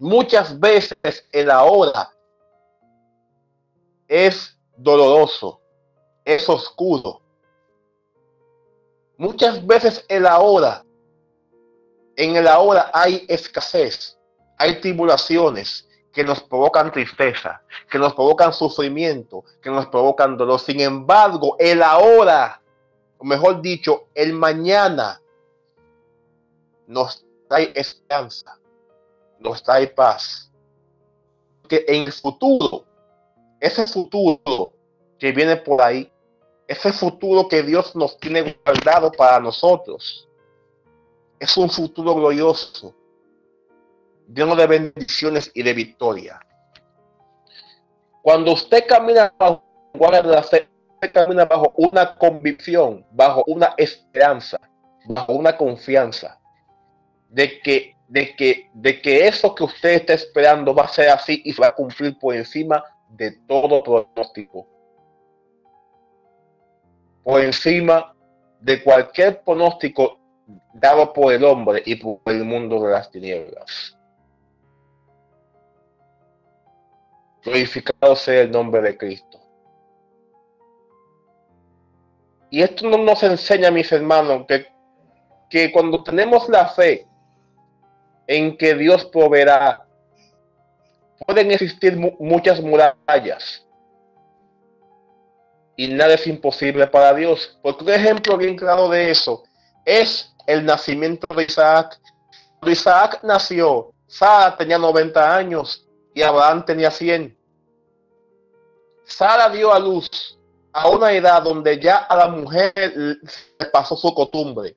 Muchas veces el ahora es doloroso, es oscuro. Muchas veces el ahora, en el ahora hay escasez, hay tribulaciones que nos provocan tristeza, que nos provocan sufrimiento, que nos provocan dolor. Sin embargo, el ahora, o mejor dicho, el mañana, nos trae esperanza, nos trae paz. Que en el futuro, ese futuro que viene por ahí, ese futuro que Dios nos tiene guardado para nosotros, es un futuro glorioso, lleno de bendiciones y de victoria. Cuando usted camina bajo usted camina bajo una convicción, bajo una esperanza, bajo una confianza de que, de que, de que eso que usted está esperando va a ser así y va a cumplir por encima de todo pronóstico. Por encima de cualquier pronóstico dado por el hombre y por el mundo de las tinieblas. Glorificado sea el nombre de Cristo. Y esto no nos enseña, mis hermanos, que, que cuando tenemos la fe en que Dios proveerá. Pueden existir muchas murallas y nada es imposible para Dios. Porque un ejemplo bien claro de eso es el nacimiento de Isaac. Cuando Isaac nació, Sara tenía 90 años y Abraham tenía 100. Sara dio a luz a una edad donde ya a la mujer le pasó su costumbre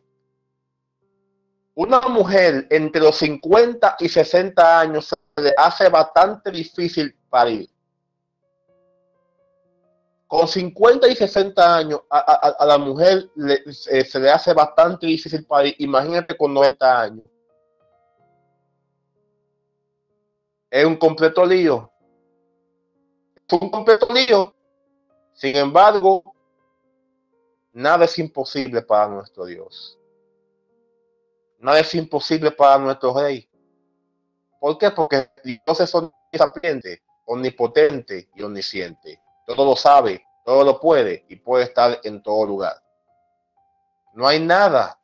una mujer entre los 50 y 60 años se le hace bastante difícil parir. Con 50 y 60 años a, la mujer se le hace bastante difícil parir. Imagínate con 90 años. Es un completo lío. Es un completo lío. Sin embargo, nada es imposible para nuestro Dios. Nada es imposible para nuestro rey. ¿Por qué? Porque Dios es omnipotente y omnisciente. Todo lo sabe, todo lo puede y puede estar en todo lugar. No hay nada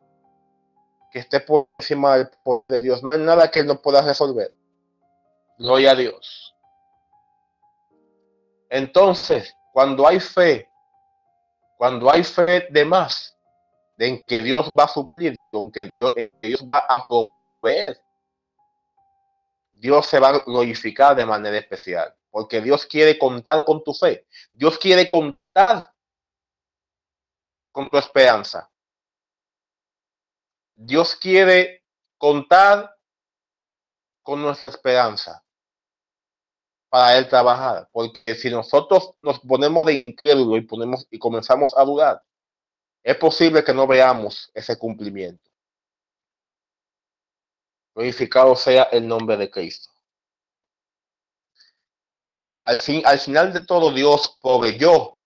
que esté por encima del poder de Dios. No hay nada que no pueda resolver. Gloria a Dios. Entonces, cuando hay fe, cuando hay fe de más, de que Dios va a suplir, que Dios, va a proveer. Dios se va a glorificar de manera especial, porque Dios quiere contar con tu fe. Dios quiere contar con tu esperanza. Dios quiere contar con nuestra esperanza para él trabajar, porque si nosotros nos ponemos de incrédulo y ponemos y comenzamos a dudar, es posible que no veamos ese cumplimiento. Glorificado sea el nombre de Cristo. Al, fin, al final de todo, Dios proveyó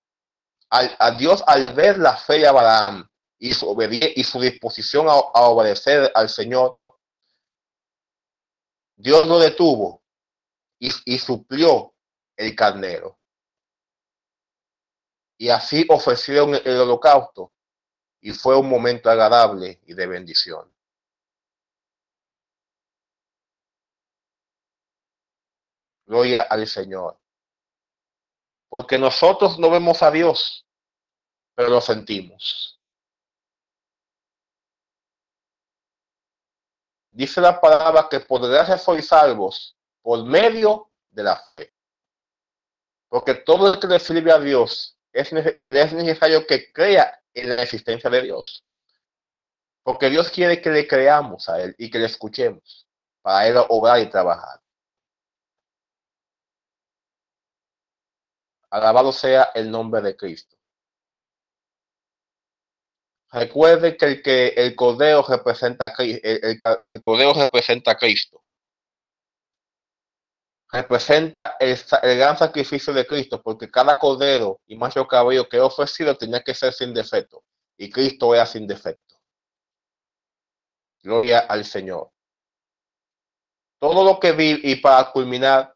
a Dios al ver la fe de Abraham y su, y su disposición a, a obedecer al Señor. Dios lo detuvo y, y suplió el carnero. Y así ofrecieron el holocausto y fue un momento agradable y de bendición. Gloria al Señor. Porque nosotros no vemos a Dios, pero lo sentimos. Dice la palabra que podrás ser salvos por medio de la fe. Porque todo el que le sirve a Dios es, necesario que crea en la existencia de Dios. Porque Dios quiere que le creamos a Él y que le escuchemos para Él obrar y trabajar. Alabado sea el nombre de Cristo. Recuerde que el, que el cordero representa el, el cordero representa a Cristo. Representa el, el, gran sacrificio de Cristo, porque cada cordero y macho cabello que ofrecido tenía que ser sin defecto, y Cristo era sin defecto. Gloria al Señor. Todo lo que vi, y para culminar,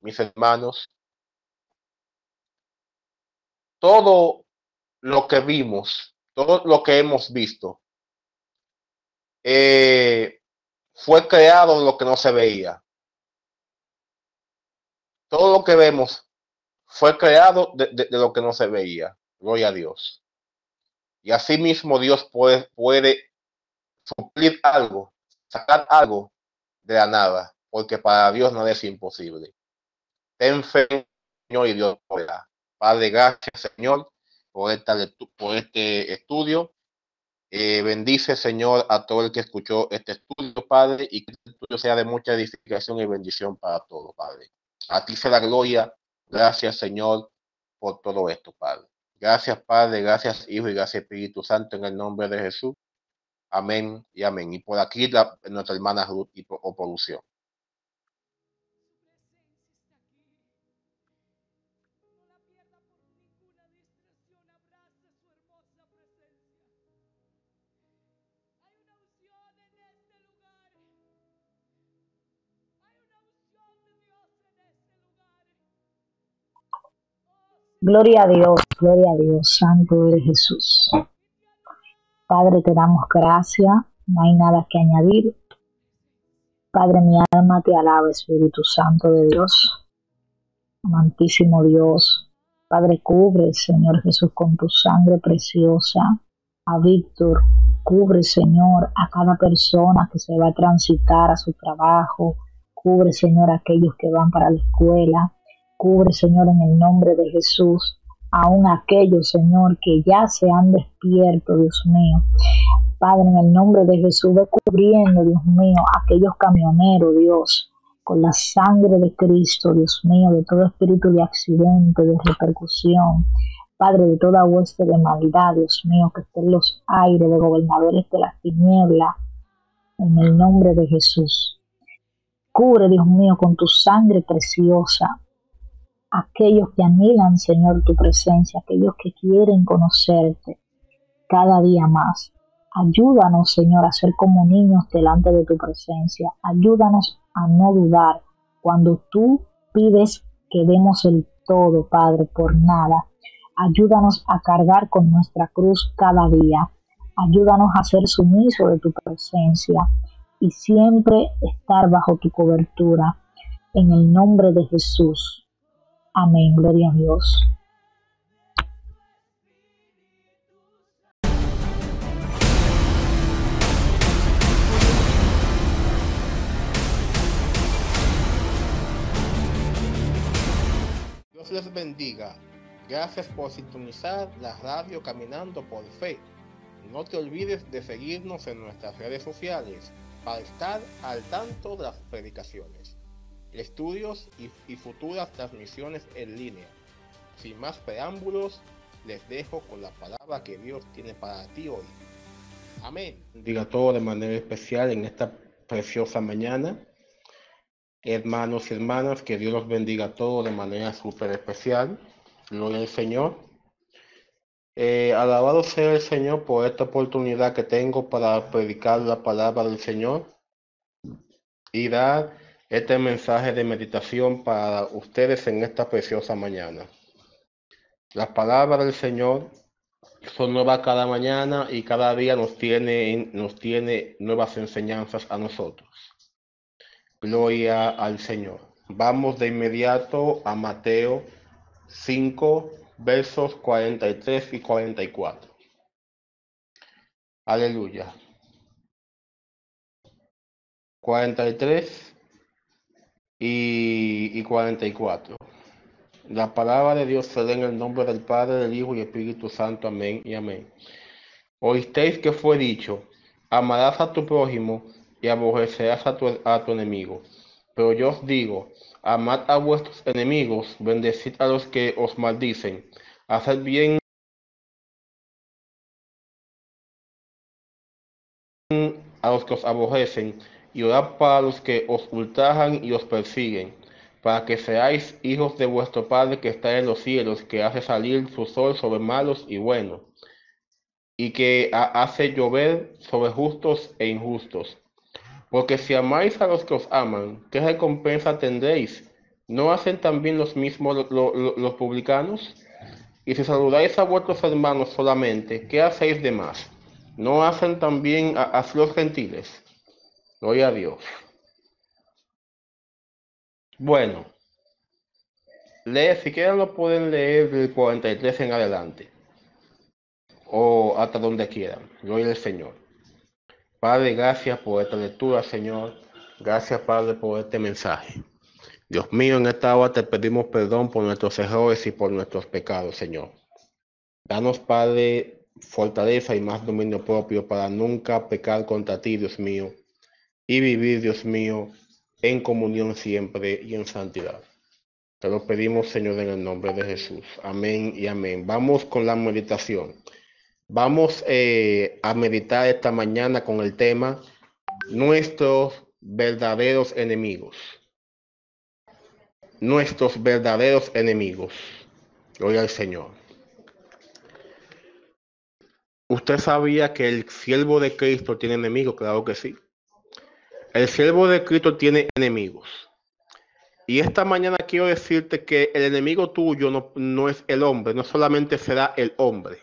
mis hermanos, todo lo que vimos, todo lo que hemos visto, eh, fue creado lo que no se veía. Todo lo que vemos fue creado de, de, de lo que no se veía. Gloria a Dios. Y así mismo Dios puede, puede suplir algo, sacar algo de la nada, porque para Dios nada es imposible. Ten fe, Señor, y Dios podrá. Padre, gracias, Señor, por, esta, por este estudio. Eh, bendice, Señor, a todo el que escuchó este estudio, Padre, y que este estudio sea de mucha edificación y bendición para todos, Padre. A ti sea la gloria. Gracias, Señor, por todo esto, Padre. Gracias, Padre, gracias, Hijo, y gracias, Espíritu Santo, en el nombre de Jesús. Amén y amén. Y por aquí nuestra hermana Ruth y o producción. Gloria a Dios, gloria a Dios, Santo eres Jesús. Padre, te damos gracias, no hay nada que añadir. Padre, mi alma te alaba, Espíritu Santo de Dios. Amantísimo Dios, Padre, cubre, Señor Jesús, con tu sangre preciosa a Víctor. Cubre, Señor, a cada persona que se va a transitar a su trabajo. Cubre, Señor, a aquellos que van para la escuela. Cubre, Señor, en el nombre de Jesús, aún aquellos, Señor, que ya se han despierto, Dios mío. Padre, en el nombre de Jesús, ve cubriendo, Dios mío, aquellos camioneros, Dios, con la sangre de Cristo, Dios mío, de todo espíritu de accidente, de repercusión. Padre, de toda hueste de maldad, Dios mío, que esté en los aires de gobernadores de las tinieblas, en el nombre de Jesús. Cubre, Dios mío, con tu sangre preciosa aquellos que anhelan, Señor, tu presencia, aquellos que quieren conocerte cada día más. Ayúdanos, Señor, a ser como niños delante de tu presencia. Ayúdanos a no dudar cuando tú pides que demos el todo, Padre, por nada. Ayúdanos a cargar con nuestra cruz cada día. Ayúdanos a ser sumisos de tu presencia y siempre estar bajo tu cobertura. En el nombre de Jesús. Amén, gloria a Dios. Dios les bendiga. Gracias por sintonizar la radio Caminando por Fe. No te olvides de seguirnos en nuestras redes sociales para estar al tanto de las predicaciones estudios y, futuras transmisiones en línea. Sin más preámbulos, les dejo con la palabra que Dios tiene para ti hoy. Amén. Diga todo de manera especial en esta preciosa mañana. Hermanos y hermanas, que Dios los bendiga todo de manera súper especial. Gloria al Señor. Eh, alabado sea el Señor por esta oportunidad que tengo para predicar la palabra del Señor y dar este mensaje de meditación para ustedes en esta preciosa mañana. Las palabras del Señor son nuevas cada mañana y cada día nos tiene, nos tiene nuevas enseñanzas a nosotros. Gloria al Señor. Vamos de inmediato a Mateo 5, versos 43 y 44. Aleluya. 43 y, y 44. La palabra de Dios se en el nombre del Padre, del Hijo y Espíritu Santo. Amén y amén. Oísteis que fue dicho, amarás a tu prójimo y aborrecerás a tu, a tu enemigo. Pero yo os digo, amad a vuestros enemigos, bendecid a los que os maldicen, haced bien a los que os aborrecen, y orad para los que os ultrajan y os persiguen para que seáis hijos de vuestro Padre que está en los cielos, que hace salir su sol sobre malos y buenos, y que hace llover sobre justos e injustos. Porque si amáis a los que os aman, ¿qué recompensa tendréis? ¿No hacen también los mismos los publicanos? Y si saludáis a vuestros hermanos solamente, ¿qué hacéis de más? ¿No hacen también a, los gentiles? Gloria a Dios. Bueno, lee, si quieren lo pueden leer del 43 en adelante, o hasta donde quieran. Gloria al Señor. Padre, gracias por esta lectura, Señor. Gracias, Padre, por este mensaje. Dios mío, en esta hora te pedimos perdón por nuestros errores y por nuestros pecados, Señor. Danos, Padre, fortaleza y más dominio propio para nunca pecar contra ti, Dios mío, y vivir, Dios mío, en comunión siempre y en santidad. Te lo pedimos, Señor, en el nombre de Jesús. Amén y amén. Vamos con la meditación. Vamos eh, a meditar esta mañana con el tema nuestros verdaderos enemigos. Nuestros verdaderos enemigos. Gloria al Señor. ¿Usted sabía que el siervo de Cristo tiene enemigos? Claro que sí. El siervo de Cristo tiene enemigos. Y esta mañana quiero decirte que el enemigo tuyo no, no, es el hombre, no solamente será el hombre.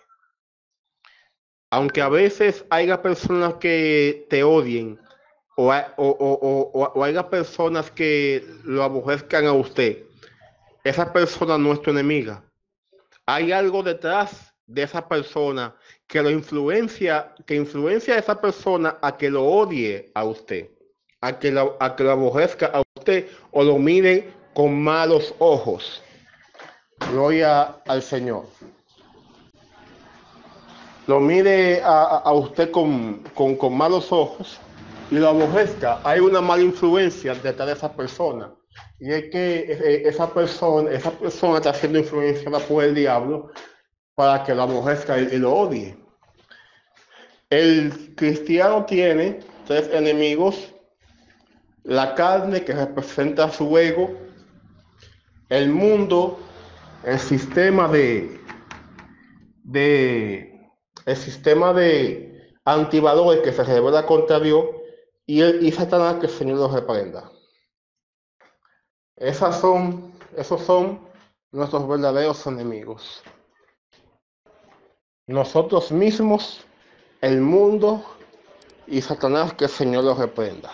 Aunque a veces haya personas que te odien o, o, haya personas que lo aborrezcan a usted, esa persona no es tu enemiga. Hay algo detrás de esa persona que lo influencia, que influencia a esa persona a que lo odie a usted a que, la, a que lo aborrezca a usted o lo mire con malos ojos. Gloria al Señor. Lo mire a, usted con, con, malos ojos y lo aborrezca. Hay una mala influencia detrás de esa persona. Y es que e, e, esa persona, esa persona está siendo influenciada por el diablo para que lo aborrezca y lo odie. El cristiano tiene tres enemigos la carne que representa su ego, el mundo, el sistema de, de el sistema de antivalores que se revela contra Dios y, el, y Satanás que el Señor los reprenda. Esas son, esos son nuestros verdaderos enemigos. Nosotros mismos, el mundo y Satanás que el Señor los reprenda.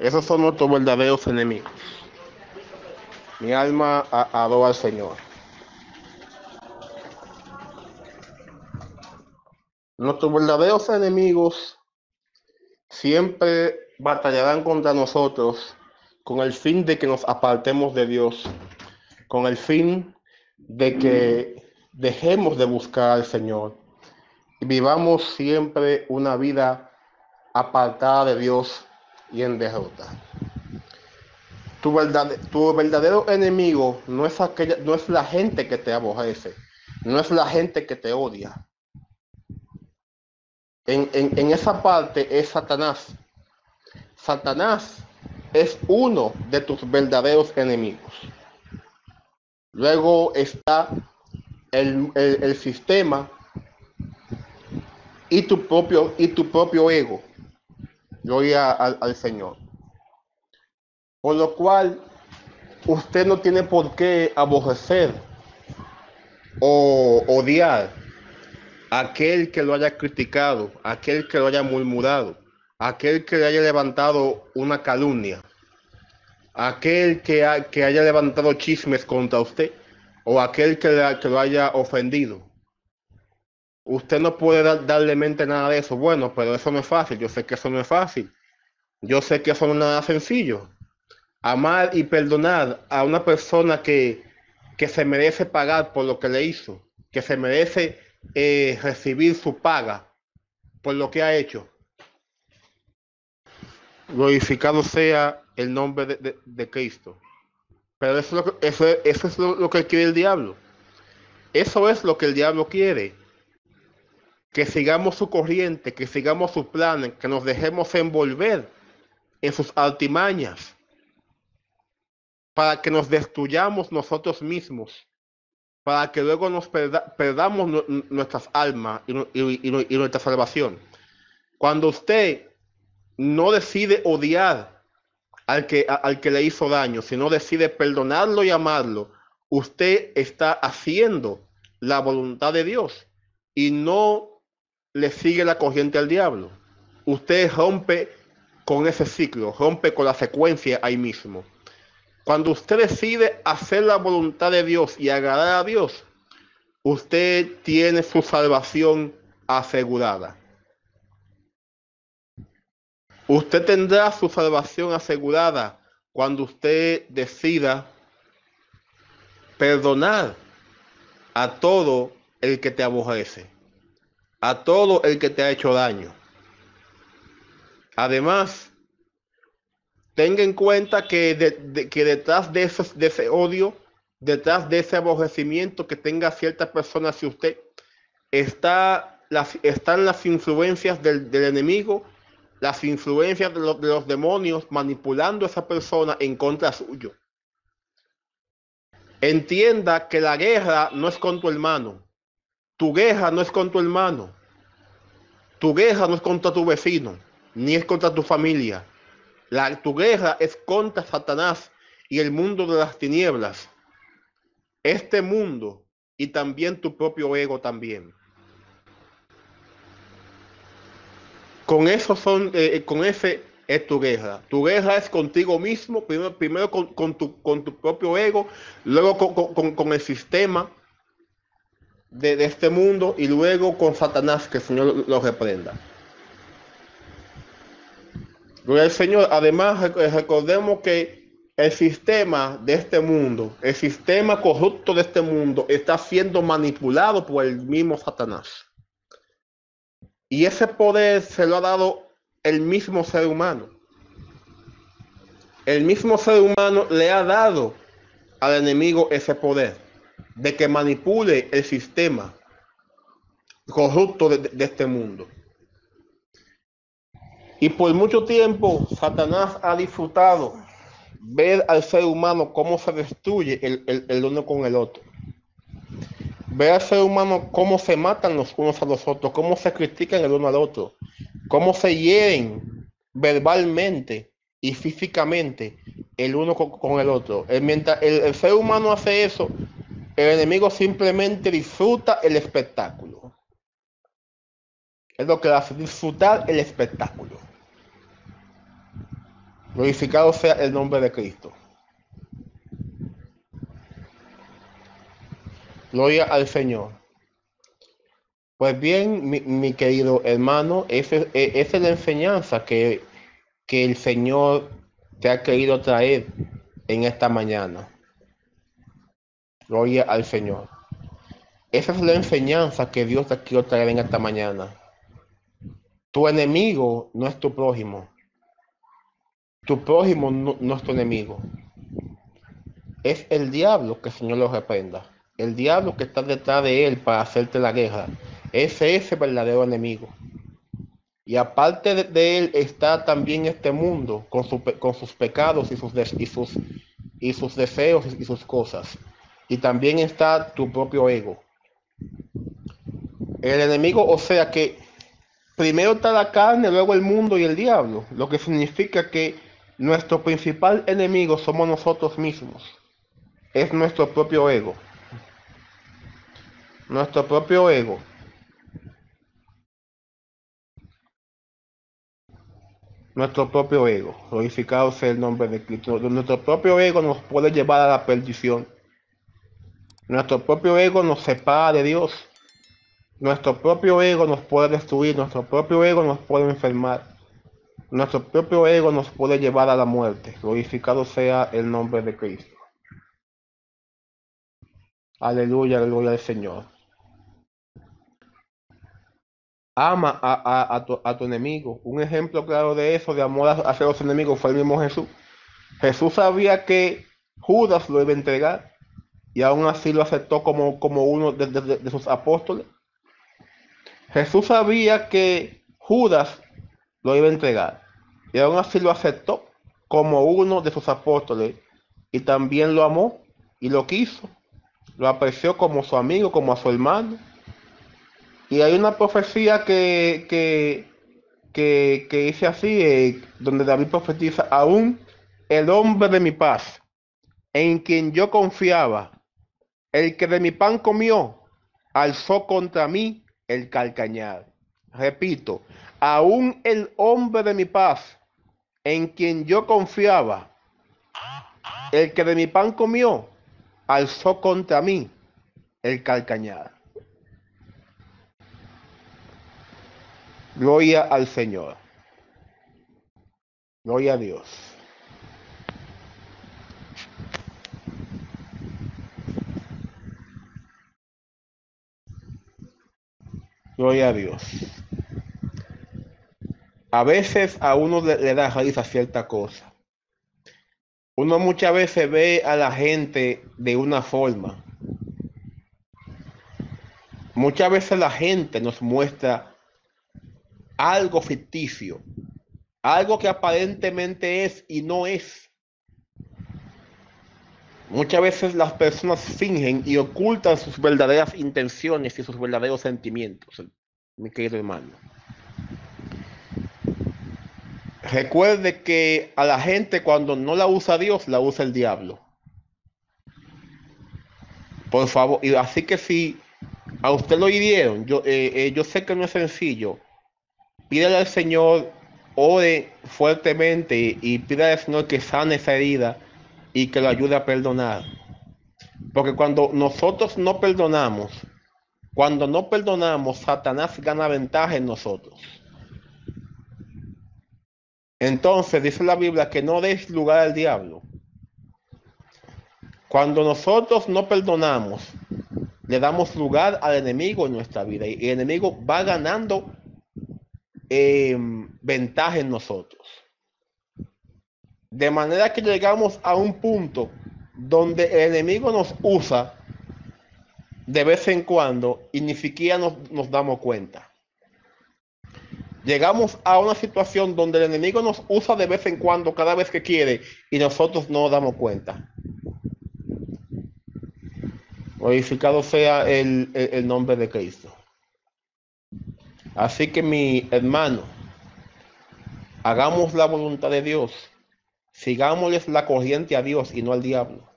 Esos son nuestros verdaderos enemigos. Mi alma adora al Señor. Nuestros verdaderos enemigos siempre batallarán contra nosotros con el fin de que nos apartemos de Dios, con el fin de que dejemos de buscar al Señor y vivamos siempre una vida apartada de Dios y en derrota. Tu, verdad, tu verdadero enemigo no es, aquella, no es la gente que te aborrece, no es la gente que te odia. En, en esa parte es Satanás. Satanás es uno de tus verdaderos enemigos. Luego está el, el, sistema y tu propio y tu propio ego. Gloria al, Señor. Por lo cual, usted no tiene por qué aborrecer o odiar a aquel que lo haya criticado, aquel que lo haya murmurado, aquel que le haya levantado una calumnia, aquel que, que haya levantado chismes contra usted o aquel que, que lo haya ofendido. Usted no puede darle mente nada de eso. Bueno, pero eso no es fácil. Yo sé que eso no es fácil. Yo sé que eso no es nada sencillo. Amar y perdonar a una persona que, que se merece pagar por lo que le hizo, que se merece eh, recibir su paga por lo que ha hecho. Glorificado sea el nombre de, de- Cristo. Pero eso, eso, eso es lo que quiere el diablo. Eso es lo que el diablo quiere. Que sigamos su corriente, que sigamos sus planes, que nos dejemos envolver en sus artimañas para que nos destruyamos nosotros mismos, para que luego nos perda- perdamos nu- nu- nuestras almas y, y- y nu- y nuestra salvación. Cuando usted no decide odiar al que, al que le hizo daño, sino decide perdonarlo y amarlo, usted está haciendo la voluntad de Dios y no le sigue la corriente al diablo. Usted rompe con ese ciclo, rompe con la secuencia ahí mismo. Cuando usted decide hacer la voluntad de Dios y agradar a Dios, usted tiene su salvación asegurada. Usted tendrá su salvación asegurada cuando usted decida perdonar a todo el que te aborrece, a todo el que te ha hecho daño. Además, tenga en cuenta que, de- de- que detrás de, esos- de ese odio, detrás de ese aborrecimiento que tenga cierta persona hacia usted, está las, están las influencias del, enemigo, las influencias de de los demonios manipulando a esa persona en contra suyo. Entienda que la guerra no es con tu hermano. Tu guerra no es con tu hermano. Tu guerra no es contra tu vecino, ni es contra tu familia. La, tu guerra es contra Satanás y el mundo de las tinieblas. Este mundo y también tu propio ego también. Con eso son, eh, con ese es tu guerra. Tu guerra es contigo mismo, primero, primero con, con tu, con tu propio ego, luego con- con el sistema de, este mundo y luego con Satanás, que el Señor lo, reprenda. Gloria Señor. Además, rec- recordemos que el sistema de este mundo, el sistema corrupto de este mundo, está siendo manipulado por el mismo Satanás. Y ese poder se lo ha dado el mismo ser humano. El mismo ser humano le ha dado al enemigo ese poder de que manipule el sistema corrupto de, de este mundo. Y por mucho tiempo Satanás ha disfrutado ver al ser humano cómo se destruye el, el- uno con el otro. Ver al ser humano cómo se matan los unos a los otros, cómo se critican el uno al otro, cómo se hieren verbalmente y físicamente el uno con, el otro. Eh, Mientras el ser humano hace eso, el enemigo simplemente disfruta el espectáculo. Es lo que hace, disfrutar el espectáculo. Glorificado sea el nombre de Cristo. Gloria al Señor. Pues bien, mi, querido hermano, e- esa es la enseñanza que el Señor te ha querido traer en esta mañana. Gloria al Señor. Esa es la enseñanza que Dios te quiere traer en esta mañana. Tu enemigo no es tu prójimo. Tu prójimo no, es tu enemigo. Es el diablo que el Señor lo reprenda. El diablo que está detrás de él para hacerte la guerra. Ese es el verdadero enemigo. Y aparte de, él está también este mundo con, con sus pecados y sus, y, sus, y sus deseos y sus cosas. Y también está tu propio ego. El enemigo, o sea que primero está la carne, luego el mundo y el diablo, lo que significa que nuestro principal enemigo somos nosotros mismos. Es nuestro propio ego. Nuestro propio ego. Nuestro propio ego. Glorificado sea el nombre de Cristo. Nuestro propio ego nos puede llevar a la perdición. Nuestro propio ego nos separa de Dios. Nuestro propio ego nos puede destruir, nuestro propio ego nos puede enfermar. Nuestro propio ego nos puede llevar a la muerte. Glorificado sea el nombre de Cristo. Aleluya, gloria al Señor. Ama a, tu, a, tu, enemigo. Un ejemplo claro de eso, de amor hacia los enemigos, fue el mismo Jesús. Jesús sabía que Judas lo iba a entregar y aún así lo aceptó como, como uno de sus apóstoles. Jesús sabía que Judas lo iba a entregar y aún así lo aceptó como uno de sus apóstoles y también lo amó y lo quiso. Lo apreció como su amigo, como a su hermano. Y hay una profecía que, que, que, dice así, eh, donde David profetiza, aún el hombre de mi paz, en quien yo confiaba, el que de mi pan comió, alzó contra mí el calcañar. Repito, aún el hombre de mi paz, en quien yo confiaba, el que de mi pan comió, alzó contra mí el calcañar. Gloria al Señor. Gloria a Dios. Gloria a Dios. A veces a uno le, da raíz a cierta cosa. Uno muchas veces ve a la gente de una forma. Muchas veces la gente nos muestra algo ficticio, algo que aparentemente es y no es. Muchas veces las personas fingen y ocultan sus verdaderas intenciones y sus verdaderos sentimientos, mi querido hermano. Recuerde que a la gente cuando no la usa Dios, la usa el diablo. Por favor, y así que si a usted lo hirieron, yo, eh, eh, yo sé que no es sencillo. Pídale al Señor, ore fuertemente y pídale al Señor que sane esa herida y que lo ayude a perdonar. Porque cuando nosotros no perdonamos, cuando no perdonamos, Satanás gana ventaja en nosotros. Entonces dice la Biblia que no des lugar al diablo. Cuando nosotros no perdonamos, le damos lugar al enemigo en nuestra vida y el enemigo va ganando eh, ventaja en nosotros. De manera que llegamos a un punto donde el enemigo nos usa de vez en cuando y ni siquiera nos, damos cuenta. Llegamos a una situación donde el enemigo nos usa de vez en cuando, cada vez que quiere, y nosotros no damos cuenta. Glorificado sea el nombre de Cristo. Así que mi hermano, hagamos la voluntad de Dios Sigámosles la corriente a Dios y no al diablo.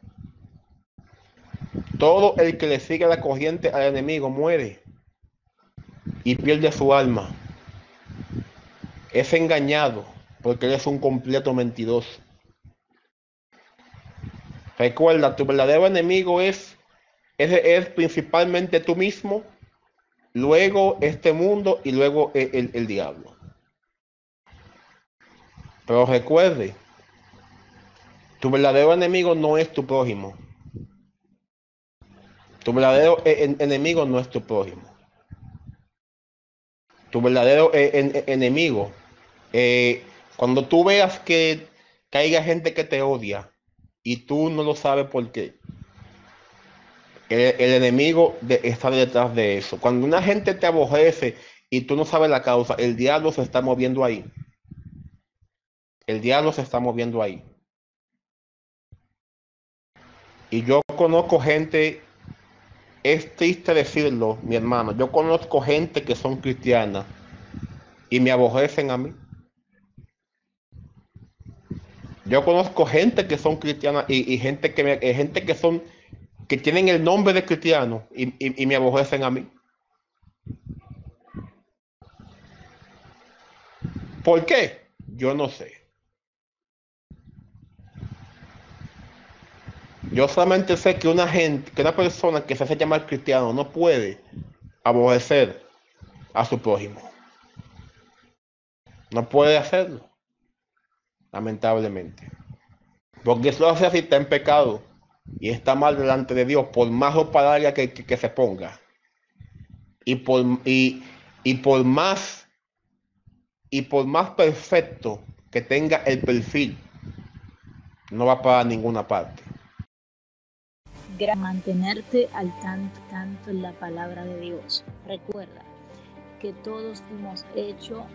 Todo el que le sigue la corriente al enemigo muere y pierde su alma. Es engañado porque es un completo mentiroso. Recuerda, tu verdadero enemigo es, es, es principalmente tú mismo, luego este mundo y luego el, el diablo. Pero recuerde, tu verdadero enemigo no es tu prójimo. Tu verdadero e-, enemigo no es tu prójimo. Tu verdadero e-, enemigo. Eh, cuando tú veas que caiga gente que te odia y tú no lo sabes por qué, el, enemigo está detrás de eso. Cuando una gente te aborrece y tú no sabes la causa, el diablo se está moviendo ahí. El diablo se está moviendo ahí. Y yo conozco gente, es triste decirlo, mi hermano, yo conozco gente que son cristianas y me aborrecen a mí. Yo conozco gente que son cristianas y, gente que me, eh, gente que son que tienen el nombre de cristiano y, y me aborrecen a mí. ¿Por qué? Yo no sé. Yo solamente sé que una gente, que una persona que se hace llamar cristiano no puede aborrecer a su prójimo. No puede hacerlo. lamentablemente. Porque eso hace si está en pecado y está mal delante de Dios, por más ropa que, que, se ponga. Y por, y, y por más y por más perfecto que tenga el perfil, no va para ninguna parte. Mantenerte al tanto, tanto en la palabra de Dios. Recuerda que todos hemos hecho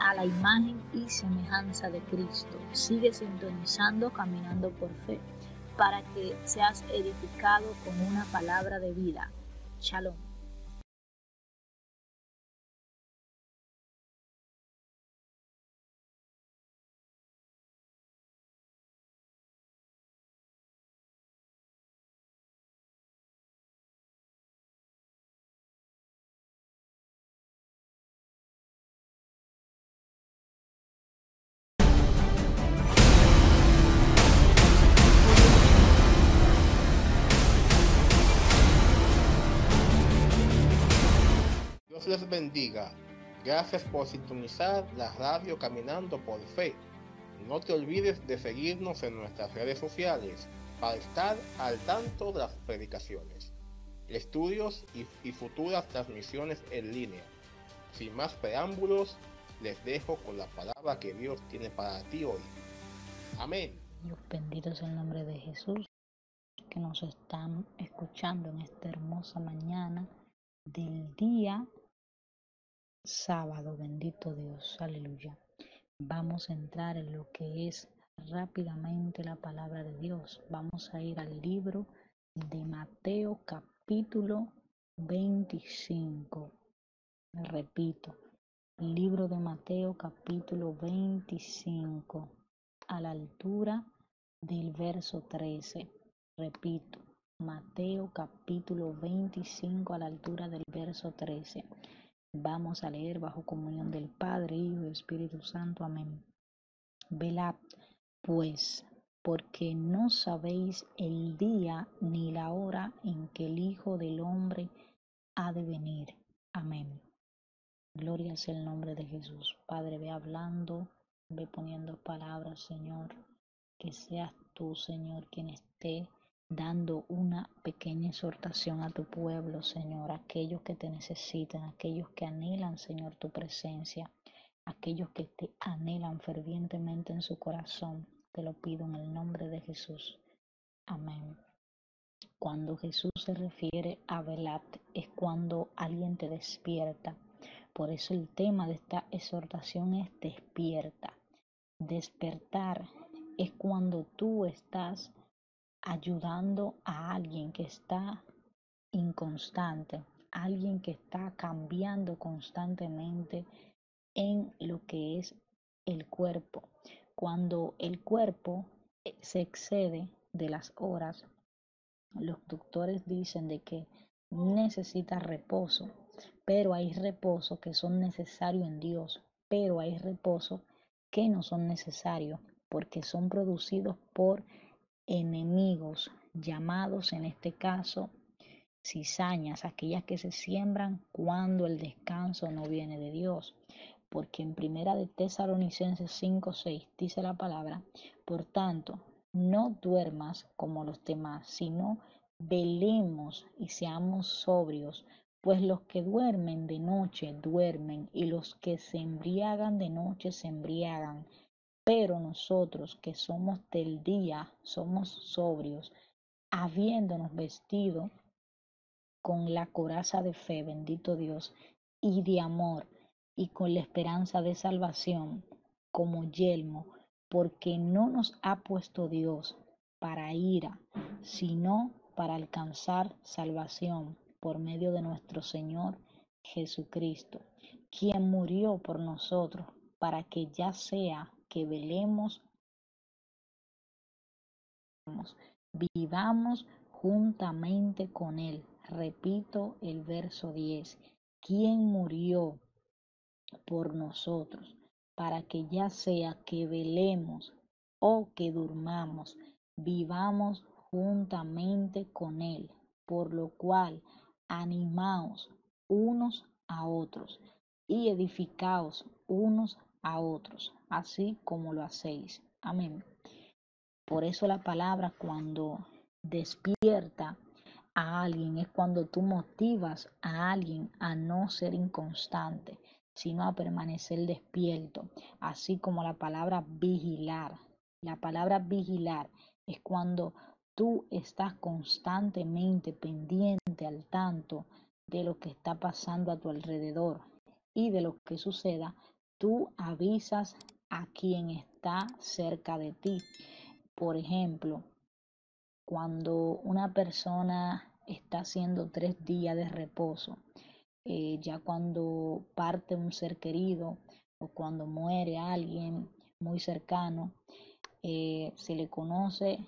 a la imagen y semejanza de Cristo. Sigue sintonizando, caminando por fe, para que seas edificado con una palabra de vida. Shalom. Les bendiga. Gracias por sintonizar la radio Caminando por Fe. No te olvides de seguirnos en nuestras redes sociales para estar al tanto de las predicaciones, estudios y, futuras transmisiones en línea. Sin más preámbulos, les dejo con la palabra que Dios tiene para ti hoy. Amén. Dios bendito es el nombre de Jesús que nos están escuchando en esta hermosa mañana del día sábado, bendito Dios, aleluya. Vamos a entrar en lo que es rápidamente la palabra de Dios. Vamos a ir al libro de Mateo capítulo 25. Repito, libro de Mateo capítulo 25 a la altura del verso 13. Repito, Mateo capítulo 25 a la altura del verso 13. Vamos a leer bajo comunión del Padre, Hijo y Espíritu Santo. Amén. Velad, pues, porque no sabéis el día ni la hora en que el Hijo del Hombre ha de venir. Amén. Gloria sea el nombre de Jesús. Padre, ve hablando, ve poniendo palabras, Señor. Que seas tú, Señor, quien esté dando una pequeña exhortación a tu pueblo, Señor, aquellos que te necesitan, aquellos que anhelan, Señor, tu presencia, aquellos que te anhelan fervientemente en su corazón. Te lo pido en el nombre de Jesús. Amén. Cuando Jesús se refiere a velat es cuando alguien te despierta. Por eso el tema de esta exhortación es despierta. Despertar es cuando tú estás ayudando a alguien que está inconstante, alguien que está cambiando constantemente en lo que es el cuerpo. Cuando el cuerpo eh, se excede de las horas, los doctores dicen de que necesita reposo, pero hay reposo que son necesarios en Dios, pero hay reposo que no son necesarios porque son producidos por enemigos llamados en este caso cizañas, aquellas que se siembran cuando el descanso no viene de Dios. Porque en primera de Tesalonicenses 5, 6 dice la palabra, por tanto, no duermas como los demás, sino velemos y seamos sobrios, pues los que duermen de noche duermen y los que se embriagan de noche se embriagan. Pero nosotros que somos del día, somos sobrios, habiéndonos vestido con la coraza de fe, bendito Dios, y de amor, y con la esperanza de salvación como yelmo, porque no nos ha puesto Dios para ira, sino para alcanzar salvación por medio de nuestro Señor Jesucristo, quien murió por nosotros, para que ya sea que velemos, vivamos juntamente con Él. Repito el verso 10, quien murió por nosotros, para que ya sea que velemos o que durmamos, vivamos juntamente con Él, por lo cual animaos unos a otros y edificaos unos a otros, así como lo hacéis. Amén. Por eso la palabra cuando despierta a alguien es cuando tú motivas a alguien a no ser inconstante, sino a permanecer despierto, así como la palabra vigilar. La palabra vigilar es cuando tú estás constantemente pendiente al tanto de lo que está pasando a tu alrededor y de lo que suceda, tú avisas a quien está cerca de ti. Por ejemplo, cuando una persona está haciendo tres días de reposo, eh, ya cuando parte un ser querido o cuando muere alguien muy cercano, eh, se le conoce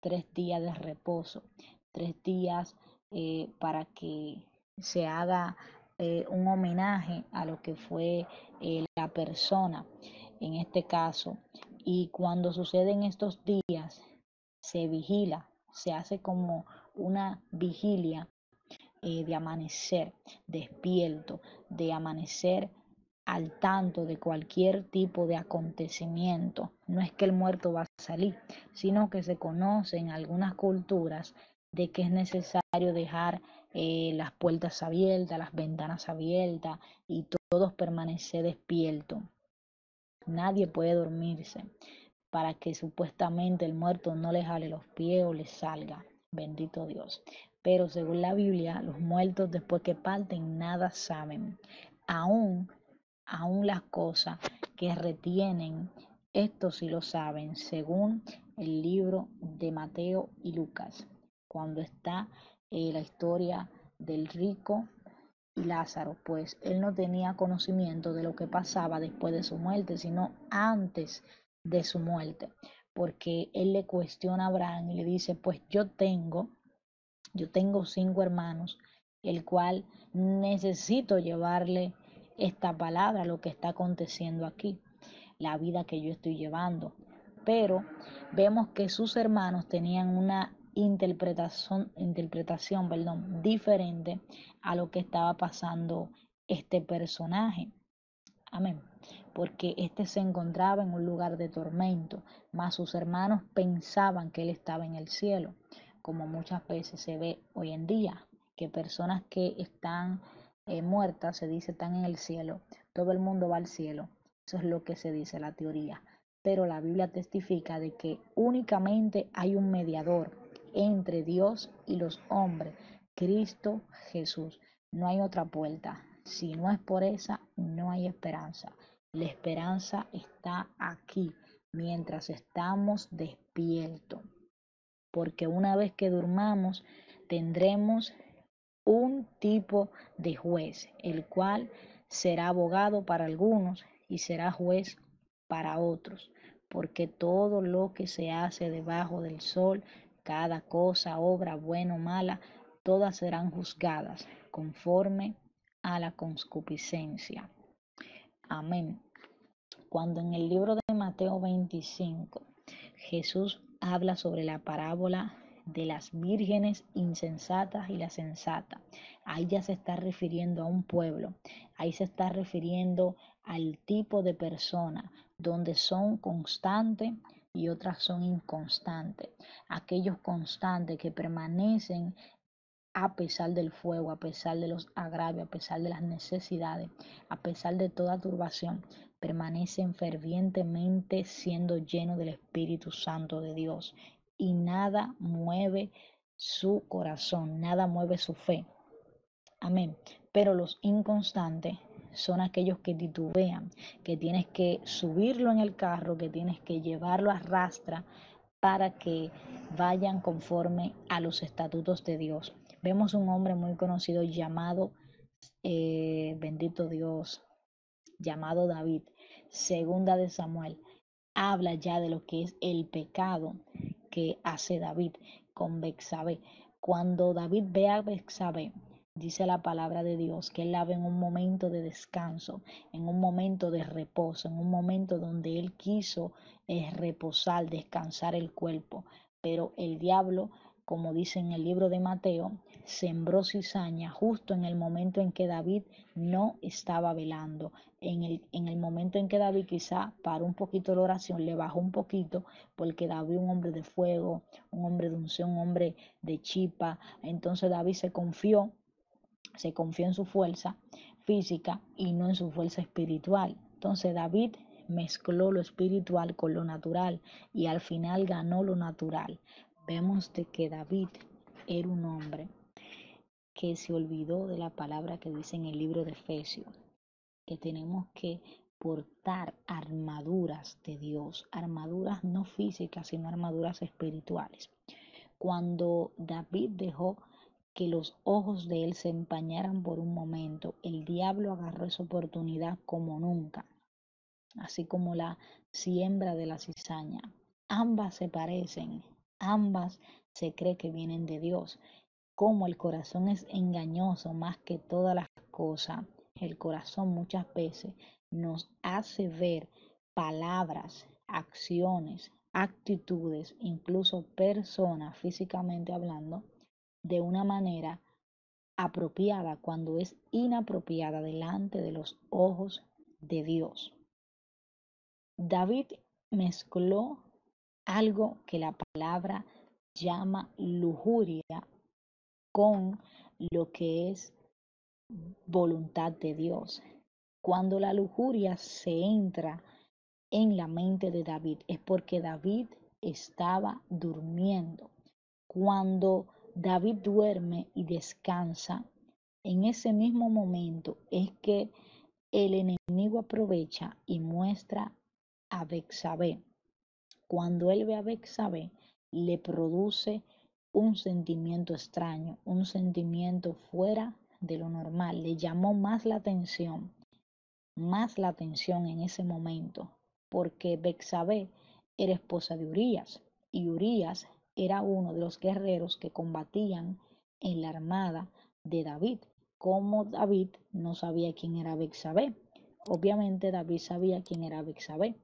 tres días de reposo, tres días eh, para que se haga un homenaje a lo que fue la persona en este caso. Y cuando suceden estos días, se vigila, se hace como una vigilia eh, de amanecer despierto, de amanecer al tanto de cualquier tipo de acontecimiento. No es que el muerto va a salir, sino que se conoce en algunas culturas de que es necesario dejar eh, las puertas abiertas, las ventanas abiertas y todos permanecer despiertos. Nadie puede dormirse para que supuestamente el muerto no le jale los pies o le salga. Bendito Dios. Pero según la Biblia, los muertos después que parten nada saben. Aún, aún las cosas que retienen, esto sí lo saben, según el libro de Mateo y Lucas, cuando está eh, la historia del rico y Lázaro, pues él no tenía conocimiento de lo que pasaba después de su muerte, sino antes de su muerte, porque él le cuestiona a Abraham y le dice, pues yo tengo yo tengo cinco hermanos, el cual necesito llevarle esta palabra, lo que está aconteciendo aquí, la vida que yo estoy llevando. Pero vemos que sus hermanos tenían una interpretación, interpretación perdón, diferente a lo que estaba pasando este personaje. Amén. Porque éste se encontraba en un lugar de tormento, mas sus hermanos pensaban que él estaba en el cielo como muchas veces se ve hoy en día, que personas que están eh, muertas, se dice, están en el cielo, todo el mundo va al cielo. Eso es lo que se dice la teoría. Pero la Biblia testifica de que únicamente hay un mediador entre Dios y los hombres, Cristo Jesús. No hay otra puerta. Si no es por esa, no hay esperanza. La esperanza está aquí, mientras estamos despiertos porque una vez que durmamos tendremos un tipo de juez, el cual será abogado para algunos y será juez para otros, porque todo lo que se hace debajo del sol, cada cosa, obra buena o mala, todas serán juzgadas conforme a la concupiscencia. Amén. Cuando en el libro de Mateo 25 Jesús habla sobre la parábola de las vírgenes insensatas y la sensata. Ahí ya se está refiriendo a un pueblo, ahí se está refiriendo al tipo de persona donde son constantes y otras son inconstantes. Aquellos constantes que permanecen a pesar del fuego, a pesar de los agravios, a pesar de las necesidades, a pesar de toda turbación, permanecen fervientemente siendo llenos del Espíritu Santo de Dios y nada mueve su corazón, nada mueve su fe. Amén. Pero los inconstantes son aquellos que titubean, que tienes que subirlo en el carro, que tienes que llevarlo a rastra para que vayan conforme a los estatutos de Dios. Vemos un hombre muy conocido llamado, eh, bendito Dios, llamado David, segunda de Samuel, habla ya de lo que es el pecado que hace David con Bexabe. Cuando David ve a Bexabe, dice la palabra de Dios que él la en un momento de descanso, en un momento de reposo, en un momento donde él quiso eh, reposar, descansar el cuerpo, pero el diablo como dice en el libro de Mateo, sembró cizaña justo en el momento en que David no estaba velando. En el, en el momento en que David quizá paró un poquito la oración, le bajó un poquito, porque David un hombre de fuego, un hombre de unción, un hombre de chipa. Entonces David se confió, se confió en su fuerza física y no en su fuerza espiritual. Entonces David mezcló lo espiritual con lo natural y al final ganó lo natural vemos de que David era un hombre que se olvidó de la palabra que dice en el libro de Efesios, que tenemos que portar armaduras de Dios, armaduras no físicas, sino armaduras espirituales. Cuando David dejó que los ojos de él se empañaran por un momento, el diablo agarró esa oportunidad como nunca, así como la siembra de la cizaña. Ambas se parecen, Ambas se cree que vienen de Dios. Como el corazón es engañoso más que todas las cosas, el corazón muchas veces nos hace ver palabras, acciones, actitudes, incluso personas físicamente hablando, de una manera apropiada cuando es inapropiada delante de los ojos de Dios. David mezcló algo que la palabra llama lujuria con lo que es voluntad de Dios. Cuando la lujuria se entra en la mente de David es porque David estaba durmiendo. Cuando David duerme y descansa, en ese mismo momento es que el enemigo aprovecha y muestra a Bexabé cuando él ve a Bexabe, le produce un sentimiento extraño, un sentimiento fuera de lo normal. Le llamó más la atención, más la atención en ese momento, porque Bexabe era esposa de Urias y Urias era uno de los guerreros que combatían en la armada de David. Como David no sabía quién era Bexabe, obviamente David sabía quién era Bexabe.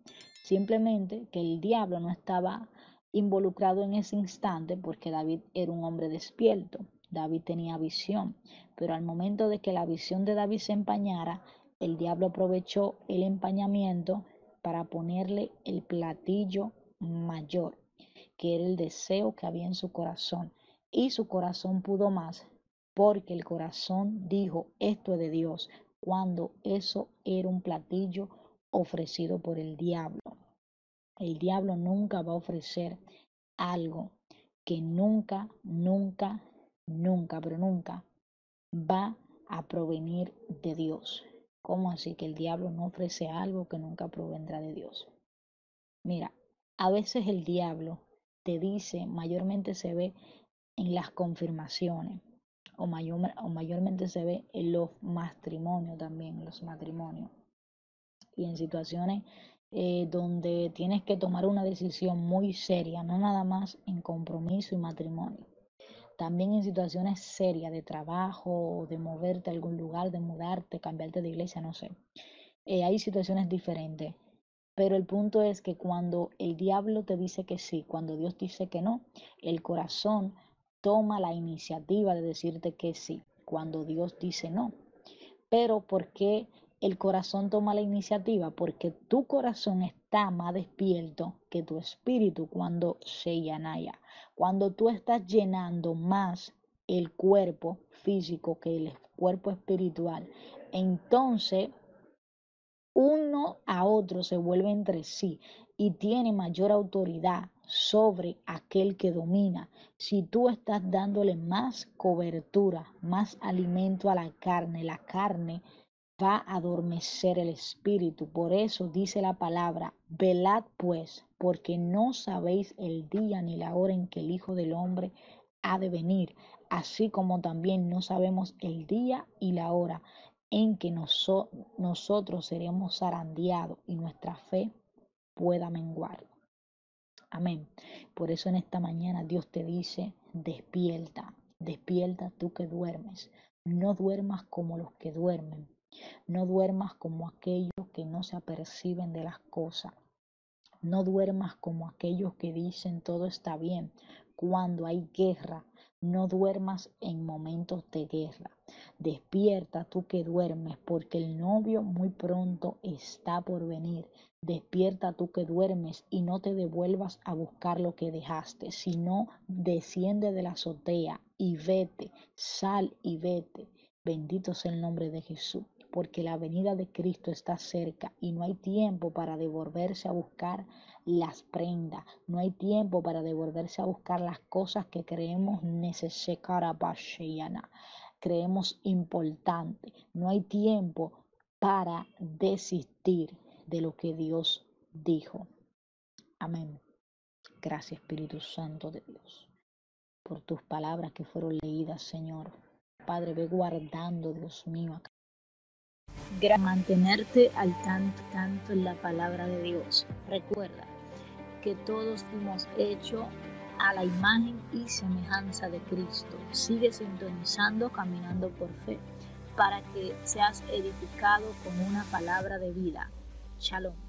Simplemente que el diablo no estaba involucrado en ese instante porque David era un hombre despierto. David tenía visión, pero al momento de que la visión de David se empañara, el diablo aprovechó el empañamiento para ponerle el platillo mayor, que era el deseo que había en su corazón. Y su corazón pudo más porque el corazón dijo, esto es de Dios, cuando eso era un platillo ofrecido por el diablo. El diablo nunca va a ofrecer algo que nunca, nunca, nunca, pero nunca va a provenir de Dios. ¿Cómo así que el diablo no ofrece algo que nunca provendrá de Dios? Mira, a veces el diablo te dice, mayormente se ve en las confirmaciones, o, o mayormente se ve en los matrimonios también, los matrimonios. Y en situaciones eh, donde tienes que tomar una decisión muy seria, no nada más en compromiso y matrimonio. También en situaciones serias de trabajo, de moverte a algún lugar, de mudarte, cambiarte de iglesia, no sé. Eh, hay situaciones diferentes. Pero el punto es que cuando el diablo te dice que sí, cuando Dios dice que no, el corazón toma la iniciativa de decirte que sí, cuando Dios dice no. Pero ¿por qué el corazón toma la iniciativa porque tu corazón está más despierto que tu espíritu cuando se llanaya. Cuando tú estás llenando más el cuerpo físico que el cuerpo espiritual, entonces uno a otro se vuelve entre sí y tiene mayor autoridad sobre aquel que domina. Si tú estás dándole más cobertura, más alimento a la carne, la carne va a adormecer el espíritu. Por eso dice la palabra, velad pues, porque no sabéis el día ni la hora en que el Hijo del Hombre ha de venir, así como también no sabemos el día y la hora en que nosotros seremos zarandeados y nuestra fe pueda menguar. Amén. Por eso en esta mañana Dios te dice, despierta, despierta tú que duermes. No duermas como los que duermen, no duermas como aquellos que no se aperciben de las cosas. No duermas como aquellos que dicen todo está bien, cuando hay guerra. No duermas en momentos de guerra. Despierta tú que duermes, porque el novio muy pronto está por venir. Despierta tú que duermes y no te devuelvas a buscar lo que dejaste, sino desciende de la azotea y vete, sal y vete. Bendito sea el nombre de Jesús, porque la venida de Cristo está cerca y no hay tiempo para devolverse a buscar las prendas, no hay tiempo para devolverse a buscar las cosas que creemos necesarias, creemos importante, no hay tiempo para desistir de lo que Dios dijo. Amén. Gracias Espíritu Santo de Dios por tus palabras que fueron leídas, Señor. Padre, ve guardando, Dios mío. Mantenerte al tanto, tanto en la palabra de Dios. Recuerda que todos fuimos hechos a la imagen y semejanza de Cristo. Sigue sintonizando, caminando por fe, para que seas edificado con una palabra de vida. Shalom.